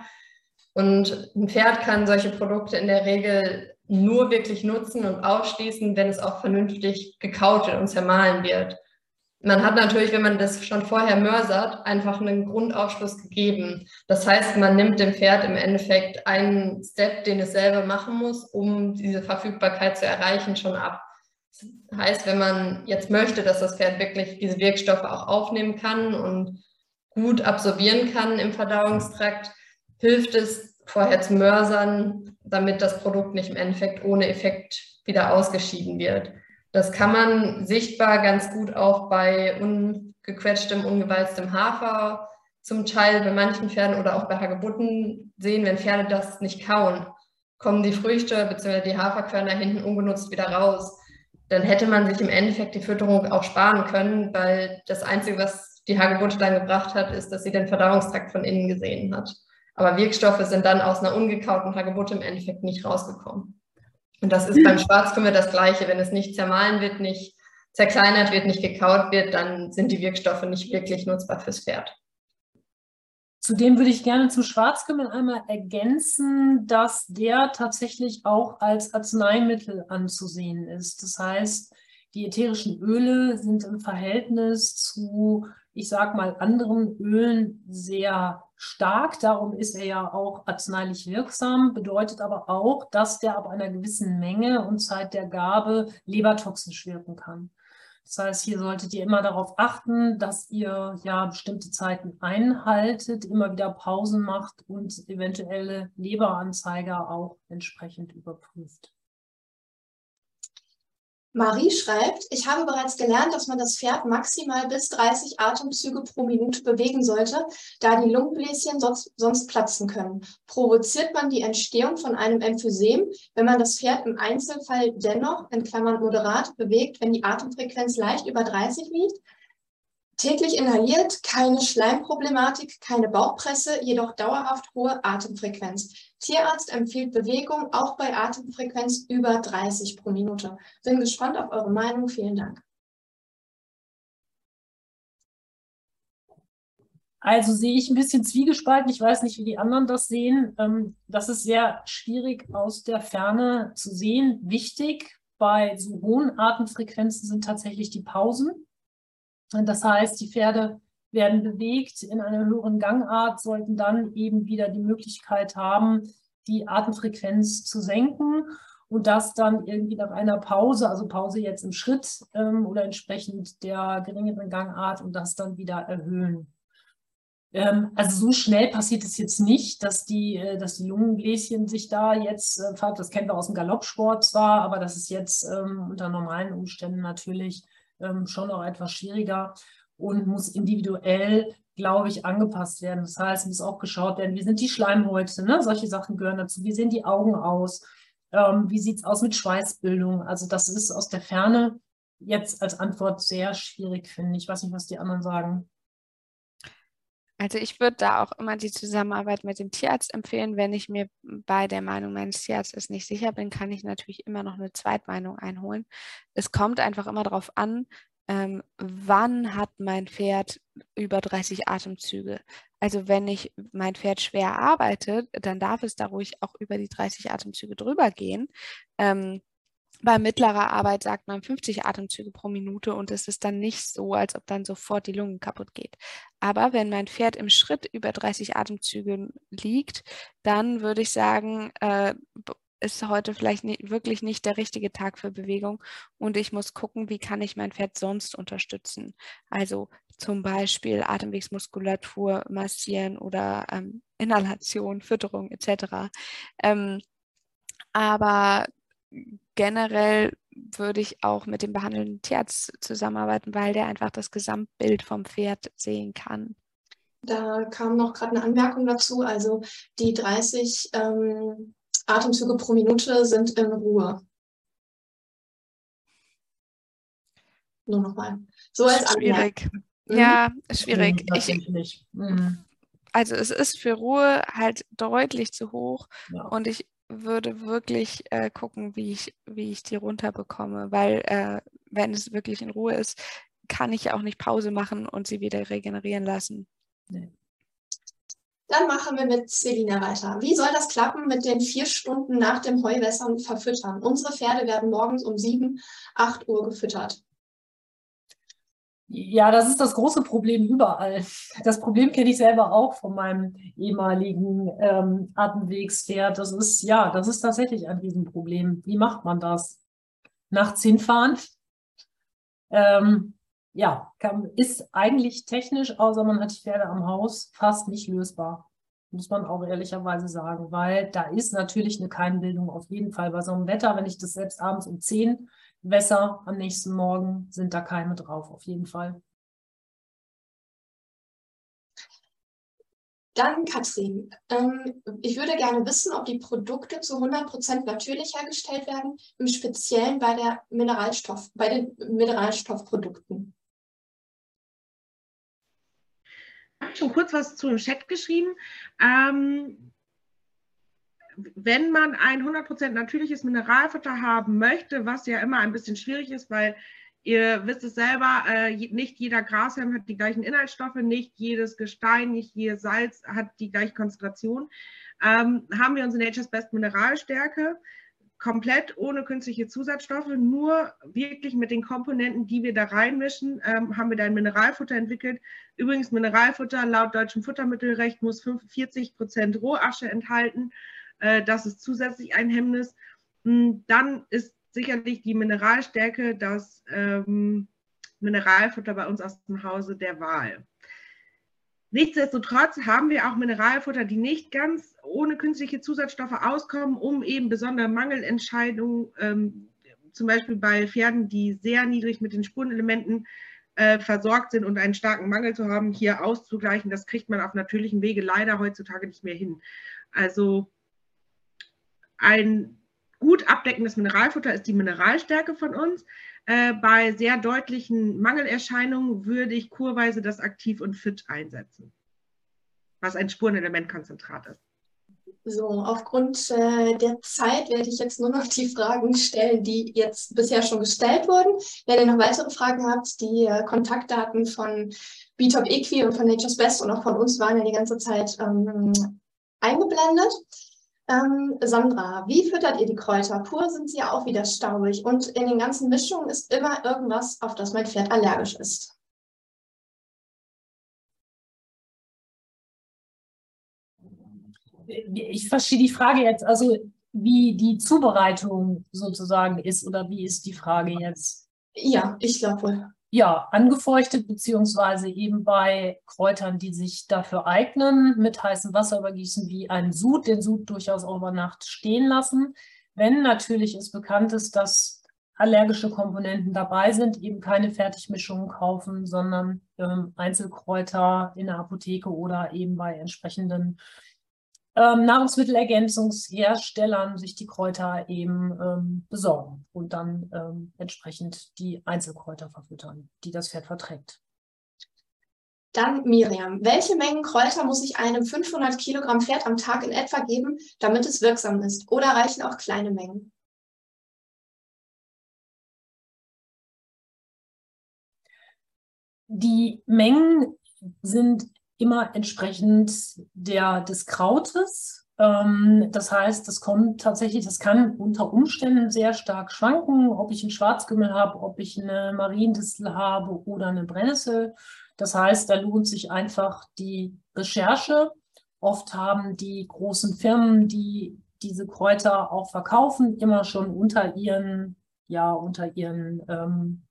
Und ein Pferd kann solche Produkte in der Regel nur wirklich nutzen und ausschließen, wenn es auch vernünftig gekaut und zermahlen wird. Man hat natürlich, wenn man das schon vorher mörsert, einfach einen Grundausschluss gegeben. Das heißt, man nimmt dem Pferd im Endeffekt einen Step, den es selber machen muss, um diese Verfügbarkeit zu erreichen, schon ab. Das heißt, wenn man jetzt möchte, dass das Pferd wirklich diese Wirkstoffe auch aufnehmen kann und gut absorbieren kann im Verdauungstrakt, hilft es vorher zu mörsern, damit das Produkt nicht im Endeffekt ohne Effekt wieder ausgeschieden wird. Das kann man sichtbar ganz gut auch bei ungequetschtem, ungewalztem Hafer zum Teil bei manchen Pferden oder auch bei Hagebutten sehen, wenn Pferde das nicht kauen, kommen die Früchte bzw. die Haferkörner hinten ungenutzt wieder raus. Dann hätte man sich im Endeffekt die Fütterung auch sparen können, weil das Einzige, was die Hagebutte dann gebracht hat, ist, dass sie den Verdauungstrakt von innen gesehen hat. Aber Wirkstoffe sind dann aus einer ungekauten Hagebutte im Endeffekt nicht rausgekommen. Und das ist beim Schwarzkümmel das Gleiche. Wenn es nicht zermahlen wird, nicht zerkleinert wird, nicht gekaut wird, dann sind die Wirkstoffe nicht wirklich nutzbar fürs Pferd. Zudem würde ich gerne zum Schwarzkümmel einmal ergänzen, dass der tatsächlich auch als Arzneimittel anzusehen ist. Das heißt, die ätherischen Öle sind im Verhältnis zu, ich sage mal, anderen Ölen sehr stark. Darum ist er ja auch arzneilich wirksam, bedeutet aber auch, dass der ab einer gewissen Menge und Zeit der Gabe lebertoxisch wirken kann. Das heißt, hier solltet ihr immer darauf achten, dass ihr ja bestimmte Zeiten einhaltet, immer wieder Pausen macht und eventuelle Leberanzeiger auch entsprechend überprüft. Marie schreibt, ich habe bereits gelernt, dass man das Pferd maximal bis 30 Atemzüge pro Minute bewegen sollte, da die Lungenbläschen sonst, sonst platzen können. Provoziert man die Entstehung von einem Emphysem, wenn man das Pferd im Einzelfall dennoch, in Klammern moderat, bewegt, wenn die Atemfrequenz leicht über 30 liegt? Täglich inhaliert, keine Schleimproblematik, keine Bauchpresse, jedoch dauerhaft hohe Atemfrequenz. Tierarzt empfiehlt Bewegung auch bei Atemfrequenz über 30 pro Minute. Bin gespannt auf eure Meinung. Vielen Dank. Also sehe ich ein bisschen zwiegespalten. Ich weiß nicht, wie die anderen das sehen. Ähm, das ist sehr schwierig aus der Ferne zu sehen. Wichtig bei so hohen Atemfrequenzen sind tatsächlich die Pausen. Das heißt, die Pferde werden bewegt in einer höheren Gangart, sollten dann eben wieder die Möglichkeit haben, die Atemfrequenz zu senken und das dann irgendwie nach einer Pause, also Pause jetzt im Schritt ähm, oder entsprechend der geringeren Gangart und das dann wieder erhöhen. Ähm, also so schnell passiert es jetzt nicht, dass die, äh, dass die Lungenbläschen sich da jetzt, äh, das kennen wir aus dem Galoppsport zwar, aber das ist jetzt ähm, unter normalen Umständen natürlich ähm, schon auch etwas schwieriger und muss individuell, glaube ich, angepasst werden. Das heißt, muss auch geschaut werden, wie sind die Schleimhäute, ne? solche Sachen gehören dazu, wie sehen die Augen aus, ähm, wie sieht es aus mit Schweißbildung. Also das ist aus der Ferne jetzt als Antwort sehr schwierig, finde ich. Ich weiß nicht, was die anderen sagen. Also ich würde da auch immer die Zusammenarbeit mit dem Tierarzt empfehlen. Wenn ich mir bei der Meinung meines Tierarztes nicht sicher bin, kann ich natürlich immer noch eine Zweitmeinung einholen. Es kommt einfach immer darauf an, ähm, wann hat mein Pferd über 30 Atemzüge. Also wenn ich mein Pferd schwer arbeitet, dann darf es da ruhig auch über die 30 Atemzüge drüber gehen. Ähm, bei mittlerer Arbeit sagt man 50 Atemzüge pro Minute und es ist dann nicht so, als ob dann sofort die Lungen kaputt geht. Aber wenn mein Pferd im Schritt über 30 Atemzüge liegt, dann würde ich sagen, äh, ist heute vielleicht nicht, wirklich nicht der richtige Tag für Bewegung und ich muss gucken, wie kann ich mein Pferd sonst unterstützen. Also zum Beispiel Atemwegsmuskulatur massieren oder ähm, Inhalation, Fütterung etc. Ähm, aber generell würde ich auch mit dem behandelnden Tierarzt zusammenarbeiten, weil der einfach das Gesamtbild vom Pferd sehen kann. Da kam noch gerade eine Anmerkung dazu. Also die 30 ähm, Atemzüge pro Minute sind in Ruhe. Nur nochmal. So als Schwierig. Mhm. Ja, schwierig. Mhm, ich, mhm. Also es ist für Ruhe halt deutlich zu hoch ja. und ich würde wirklich äh, gucken, wie ich, wie ich die runterbekomme, weil äh, wenn es wirklich in Ruhe ist, kann ich auch nicht Pause machen und sie wieder regenerieren lassen. Nee. Dann machen wir mit Selina weiter. Wie soll das klappen mit den vier Stunden nach dem Heuwässern verfüttern? Unsere Pferde werden morgens um sieben, acht Uhr gefüttert. Ja, das ist das große Problem überall. Das Problem kenne ich selber auch von meinem ehemaligen ähm, Atemwegspferd. Das ist, ja, das ist tatsächlich ein Riesenproblem. Wie macht man das? Nachts hinfahren? Ähm, ja, kann, ist eigentlich technisch, außer man hat die Pferde am Haus, fast nicht lösbar. Muss man auch ehrlicherweise sagen, weil da ist natürlich eine Keimbildung auf jeden Fall bei so einem Wetter, wenn ich das selbst abends um 10 Wässer am nächsten Morgen sind da Keime drauf, auf jeden Fall. Dann, Katrin, ähm, ich würde gerne wissen, ob die Produkte zu 100% natürlich hergestellt werden, im Speziellen bei, der Mineralstoff, bei den Mineralstoffprodukten. Ich habe schon kurz was zu dem Chat geschrieben. Ähm, wenn man ein 100% natürliches Mineralfutter haben möchte, was ja immer ein bisschen schwierig ist, weil ihr wisst es selber, äh, nicht jeder Grashalm hat die gleichen Inhaltsstoffe, nicht jedes Gestein, nicht jedes Salz hat die gleiche Konzentration, ähm, haben wir unsere Nature's Best Mineralstärke komplett ohne künstliche Zusatzstoffe, nur wirklich mit den Komponenten, die wir da reinmischen, ähm, haben wir da ein Mineralfutter entwickelt. Übrigens, Mineralfutter laut deutschem Futtermittelrecht muss 45 Prozent Rohasche enthalten äh, das ist zusätzlich ein Hemmnis. Hm, dann ist sicherlich die Mineralstärke das ähm, Mineralfutter bei uns aus dem Hause der Wahl. Nichtsdestotrotz haben wir auch Mineralfutter, die nicht ganz ohne künstliche Zusatzstoffe auskommen, um eben besondere Mangelentscheidungen, ähm, zum Beispiel bei Pferden, die sehr niedrig mit den Spurenelementen äh, versorgt sind und einen starken Mangel zu haben, hier auszugleichen. Das kriegt man auf natürlichem Wege leider heutzutage nicht mehr hin. Also ein gut abdeckendes Mineralfutter ist die Mineralstärke von uns. Äh, bei sehr deutlichen Mangelerscheinungen würde ich kurweise das Aktiv und Fit einsetzen, was ein Spurenelementkonzentrat ist. So, aufgrund äh, der Zeit werde ich jetzt nur noch die Fragen stellen, die jetzt bisher schon gestellt wurden. Wenn ihr noch weitere Fragen habt, die äh, Kontaktdaten von BTOP Equi und von Nature's Best und auch von uns waren ja die ganze Zeit ähm, eingeblendet. Ähm, Sandra, wie füttert ihr die Kräuter? Pur sind sie ja auch wieder staubig und in den ganzen Mischungen ist immer irgendwas, auf das mein Pferd allergisch ist. Ich verstehe die Frage jetzt, also wie die Zubereitung sozusagen ist oder wie ist die Frage jetzt? Ja, ich glaube wohl ja, angefeuchtet, beziehungsweise eben bei Kräutern, die sich dafür eignen, mit heißem Wasser übergießen, wie ein Sud, den Sud durchaus auch über Nacht stehen lassen. Wenn natürlich es bekannt ist, dass allergische Komponenten dabei sind, eben keine Fertigmischungen kaufen, sondern ähm, Einzelkräuter in der Apotheke oder eben bei entsprechenden ähm, Nahrungsmittelergänzungsherstellern sich die Kräuter eben ähm, besorgen und dann ähm, entsprechend die Einzelkräuter verfüttern, die das Pferd verträgt. Dann Miriam, welche Mengen Kräuter muss ich einem 500 Kilogramm Pferd am Tag in etwa geben, damit es wirksam ist? Oder reichen auch kleine Mengen? Die Mengen sind immer entsprechend der, des Krautes. Ähm, das heißt, das kommt tatsächlich, das kann unter Umständen sehr stark schwanken, ob ich einen Schwarzkümmel habe, ob ich eine Mariendistel habe oder eine Brennnessel. Das heißt, da lohnt sich einfach die Recherche. Oft haben die großen Firmen, die diese Kräuter auch verkaufen, immer schon unter ihren, ja, unter ihren ähm,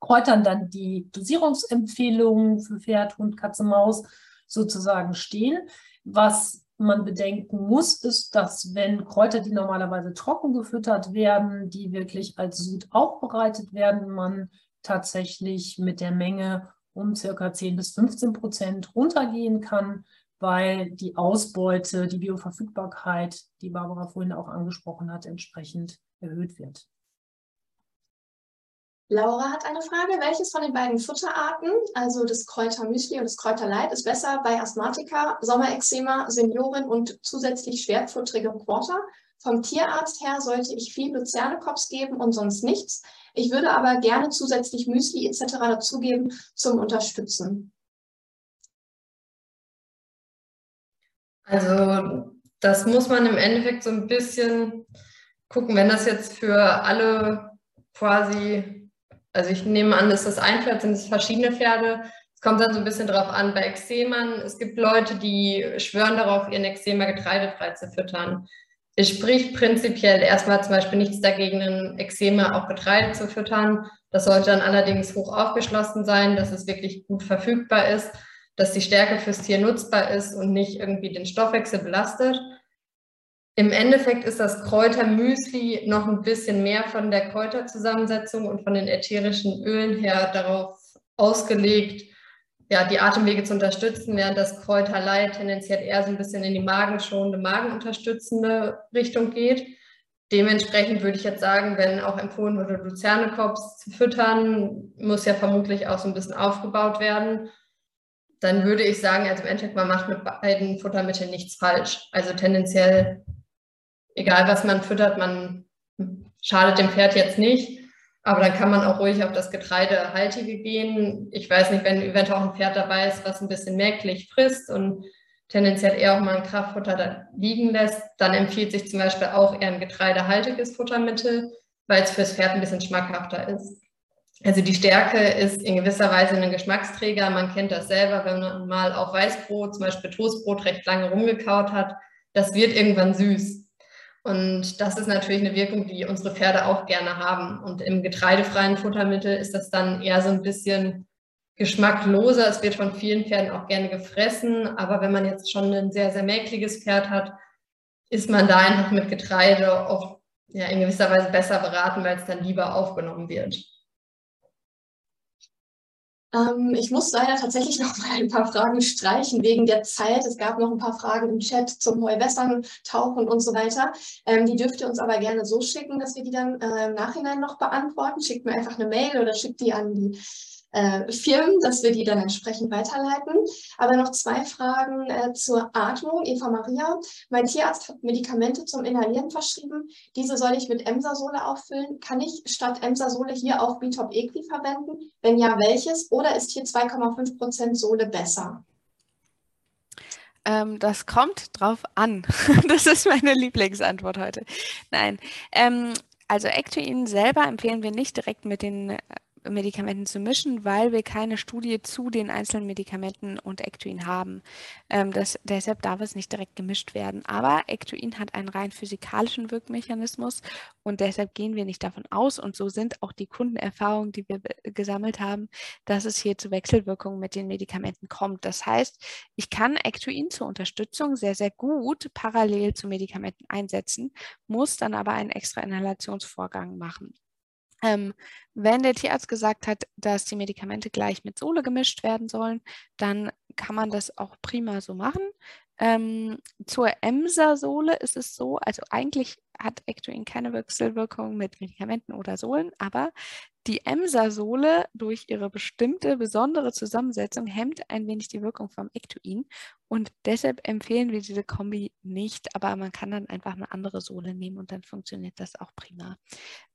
Kräutern dann die Dosierungsempfehlungen für Pferd, Hund, Katze, Maus sozusagen stehen. Was man bedenken muss, ist, dass wenn Kräuter, die normalerweise trocken gefüttert werden, die wirklich als Sud aufbereitet werden, man tatsächlich mit der Menge um circa 10 bis 15 Prozent runtergehen kann, weil die Ausbeute, die Bioverfügbarkeit, die Barbara vorhin auch angesprochen hat, entsprechend erhöht wird. Laura hat eine Frage. Welches von den beiden Futterarten, also das Kräutermüsli und das Kräuterlight, ist besser bei Asthmatiker, Sommerexema, Senioren und zusätzlich schwerfutterigem Quarter? Vom Tierarzt her sollte ich viel Luzernekops geben und sonst nichts. Ich würde aber gerne zusätzlich Müsli etc. dazugeben zum Unterstützen. Also das muss man im Endeffekt so ein bisschen gucken, wenn das jetzt für alle quasi, also ich nehme an, dass das ein Pferd sind es verschiedene Pferde. Es kommt dann so ein bisschen drauf an bei Exemern. Es gibt Leute, die schwören darauf, ihren Exemer getreidefrei zu füttern. Es spricht prinzipiell erstmal zum Beispiel nichts dagegen, ein Exemer auch Getreide zu füttern. Das sollte dann allerdings hoch aufgeschlossen sein, dass es wirklich gut verfügbar ist dass die Stärke fürs Tier nutzbar ist und nicht irgendwie den Stoffwechsel belastet. Im Endeffekt ist das Kräutermüsli noch ein bisschen mehr von der Kräuterzusammensetzung und von den ätherischen Ölen her darauf ausgelegt, ja, die Atemwege zu unterstützen, während das Kräuterlei tendenziell eher so ein bisschen in die magenschonende, magenunterstützende Richtung geht. Dementsprechend würde ich jetzt sagen, wenn auch empfohlen wurde, Luzernekops zu füttern, muss ja vermutlich auch so ein bisschen aufgebaut werden dann würde ich sagen, also im Endeffekt, man macht mit beiden Futtermitteln nichts falsch. Also tendenziell, egal was man füttert, man schadet dem Pferd jetzt nicht. Aber dann kann man auch ruhig auf das Getreidehaltige gehen. Ich weiß nicht, wenn eventuell auch ein Pferd dabei ist, was ein bisschen merklich frisst und tendenziell eher auch mal ein Kraftfutter da liegen lässt, dann empfiehlt sich zum Beispiel auch eher ein getreidehaltiges Futtermittel, weil es fürs Pferd ein bisschen schmackhafter ist. Also die Stärke ist in gewisser Weise ein Geschmacksträger. Man kennt das selber, wenn man mal auf Weißbrot, zum Beispiel Toastbrot, recht lange rumgekaut hat. Das wird irgendwann süß. Und das ist natürlich eine Wirkung, die unsere Pferde auch gerne haben. Und im getreidefreien Futtermittel ist das dann eher so ein bisschen geschmackloser. Es wird von vielen Pferden auch gerne gefressen. Aber wenn man jetzt schon ein sehr, sehr mäkliges Pferd hat, ist man da einfach mit Getreide auch ja, in gewisser Weise besser beraten, weil es dann lieber aufgenommen wird. Ähm, ich muss leider tatsächlich noch mal ein paar Fragen streichen wegen der Zeit. Es gab noch ein paar Fragen im Chat zum Heuwässern, Tauchen und so weiter. Ähm, die dürft ihr uns aber gerne so schicken, dass wir die dann äh, im Nachhinein noch beantworten. Schickt mir einfach eine Mail oder schickt die an die äh, Firmen, dass wir die dann entsprechend weiterleiten. Aber noch zwei Fragen äh, zur Atmung. Eva Maria, mein Tierarzt hat Medikamente zum Inhalieren verschrieben. Diese soll ich mit Emsasole auffüllen. Kann ich statt Emsasole hier auch Bitop Equi verwenden? Wenn ja, welches? Oder ist hier 2,5% Sohle besser? Ähm, das kommt drauf an. das ist meine Lieblingsantwort heute. Nein. Ähm, also Actuin selber empfehlen wir nicht direkt mit den äh, Medikamenten zu mischen, weil wir keine Studie zu den einzelnen Medikamenten und Ectuin haben. Ähm, das, deshalb darf es nicht direkt gemischt werden. Aber Ectuin hat einen rein physikalischen Wirkmechanismus und deshalb gehen wir nicht davon aus und so sind auch die Kundenerfahrungen, die wir gesammelt haben, dass es hier zu Wechselwirkungen mit den Medikamenten kommt. Das heißt, ich kann Ectuin zur Unterstützung sehr, sehr gut parallel zu Medikamenten einsetzen, muss dann aber einen extra Inhalationsvorgang machen. Ähm, wenn der Tierarzt gesagt hat, dass die Medikamente gleich mit Sohle gemischt werden sollen, dann kann man das auch prima so machen. Ähm, zur Emsa-Sohle ist es so, also eigentlich hat Ectoin keine Wechselwirkung mit Medikamenten oder Sohlen, aber die Emsa-Sohle durch ihre bestimmte besondere Zusammensetzung hemmt ein wenig die Wirkung vom Ectoin und deshalb empfehlen wir diese Kombi nicht, aber man kann dann einfach eine andere Sohle nehmen und dann funktioniert das auch prima.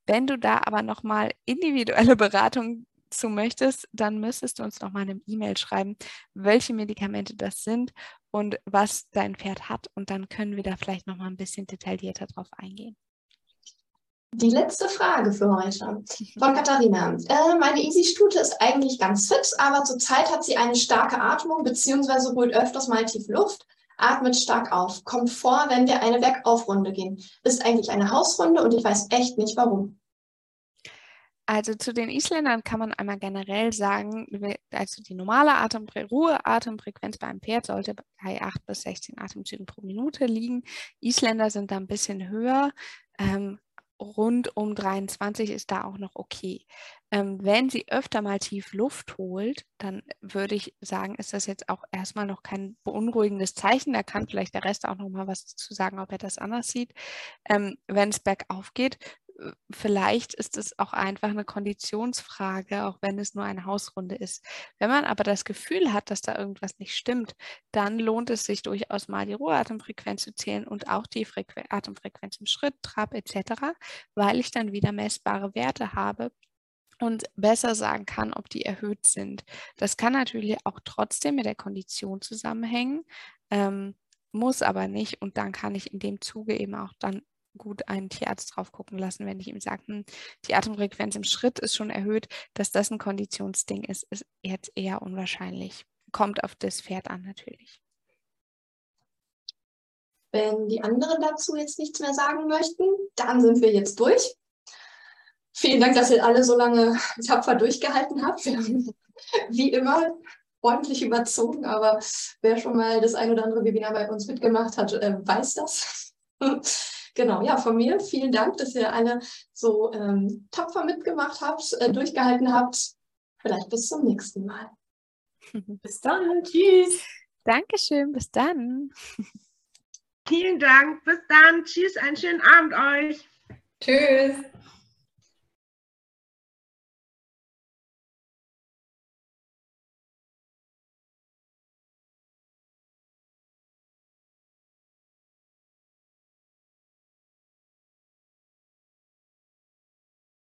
Wenn du da aber nochmal individuelle Beratung zu möchtest, dann müsstest du uns nochmal eine E-Mail schreiben, welche Medikamente das sind und was dein Pferd hat. Und dann können wir da vielleicht nochmal ein bisschen detaillierter drauf eingehen. Die letzte Frage für heute von Katharina. Äh, meine Easy-Stute ist eigentlich ganz fit, aber zurzeit hat sie eine starke Atmung bzw. holt öfters mal tief Luft, atmet stark auf. Kommt vor, wenn wir eine Bergaufrunde gehen. Ist eigentlich eine Hausrunde und ich weiß echt nicht warum. Also zu den Isländern kann man einmal generell sagen, also die normale Atemfre Ruheatemfrequenz beim Pferd sollte bei 8 bis 16 Atemzügen pro Minute liegen. Isländer sind da ein bisschen höher. Ähm, rund um 23 ist da auch noch okay. Ähm, wenn sie öfter mal tief Luft holt, dann würde ich sagen, ist das jetzt auch erstmal noch kein beunruhigendes Zeichen. Da kann vielleicht der Rest auch noch mal was zu sagen, ob er das anders sieht. Ähm, wenn es bergauf geht, vielleicht ist es auch einfach eine Konditionsfrage, auch wenn es nur eine Hausrunde ist. Wenn man aber das Gefühl hat, dass da irgendwas nicht stimmt, dann lohnt es sich durchaus mal die Ruheatemfrequenz zu zählen und auch die Frequ Atemfrequenz im Schritt, Trab etc., weil ich dann wieder messbare Werte habe, und besser sagen kann, ob die erhöht sind. Das kann natürlich auch trotzdem mit der Kondition zusammenhängen. Ähm, muss aber nicht. Und dann kann ich in dem Zuge eben auch dann gut einen Tierarzt drauf gucken lassen, wenn ich ihm sage, hm, die Atemfrequenz im Schritt ist schon erhöht, dass das ein Konditionsding ist, ist jetzt eher unwahrscheinlich. Kommt auf das Pferd an natürlich. Wenn die anderen dazu jetzt nichts mehr sagen möchten, dann sind wir jetzt durch. Vielen Dank, dass ihr alle so lange tapfer durchgehalten habt. Wir haben wie immer ordentlich überzogen, aber wer schon mal das ein oder andere Webinar bei uns mitgemacht hat, äh, weiß das. Genau, ja, von mir vielen Dank, dass ihr alle so ähm, tapfer mitgemacht habt, äh, durchgehalten habt. Vielleicht bis zum nächsten Mal. bis dann, tschüss. Dankeschön, bis dann. Vielen Dank, bis dann, tschüss, einen schönen Abend euch. Tschüss.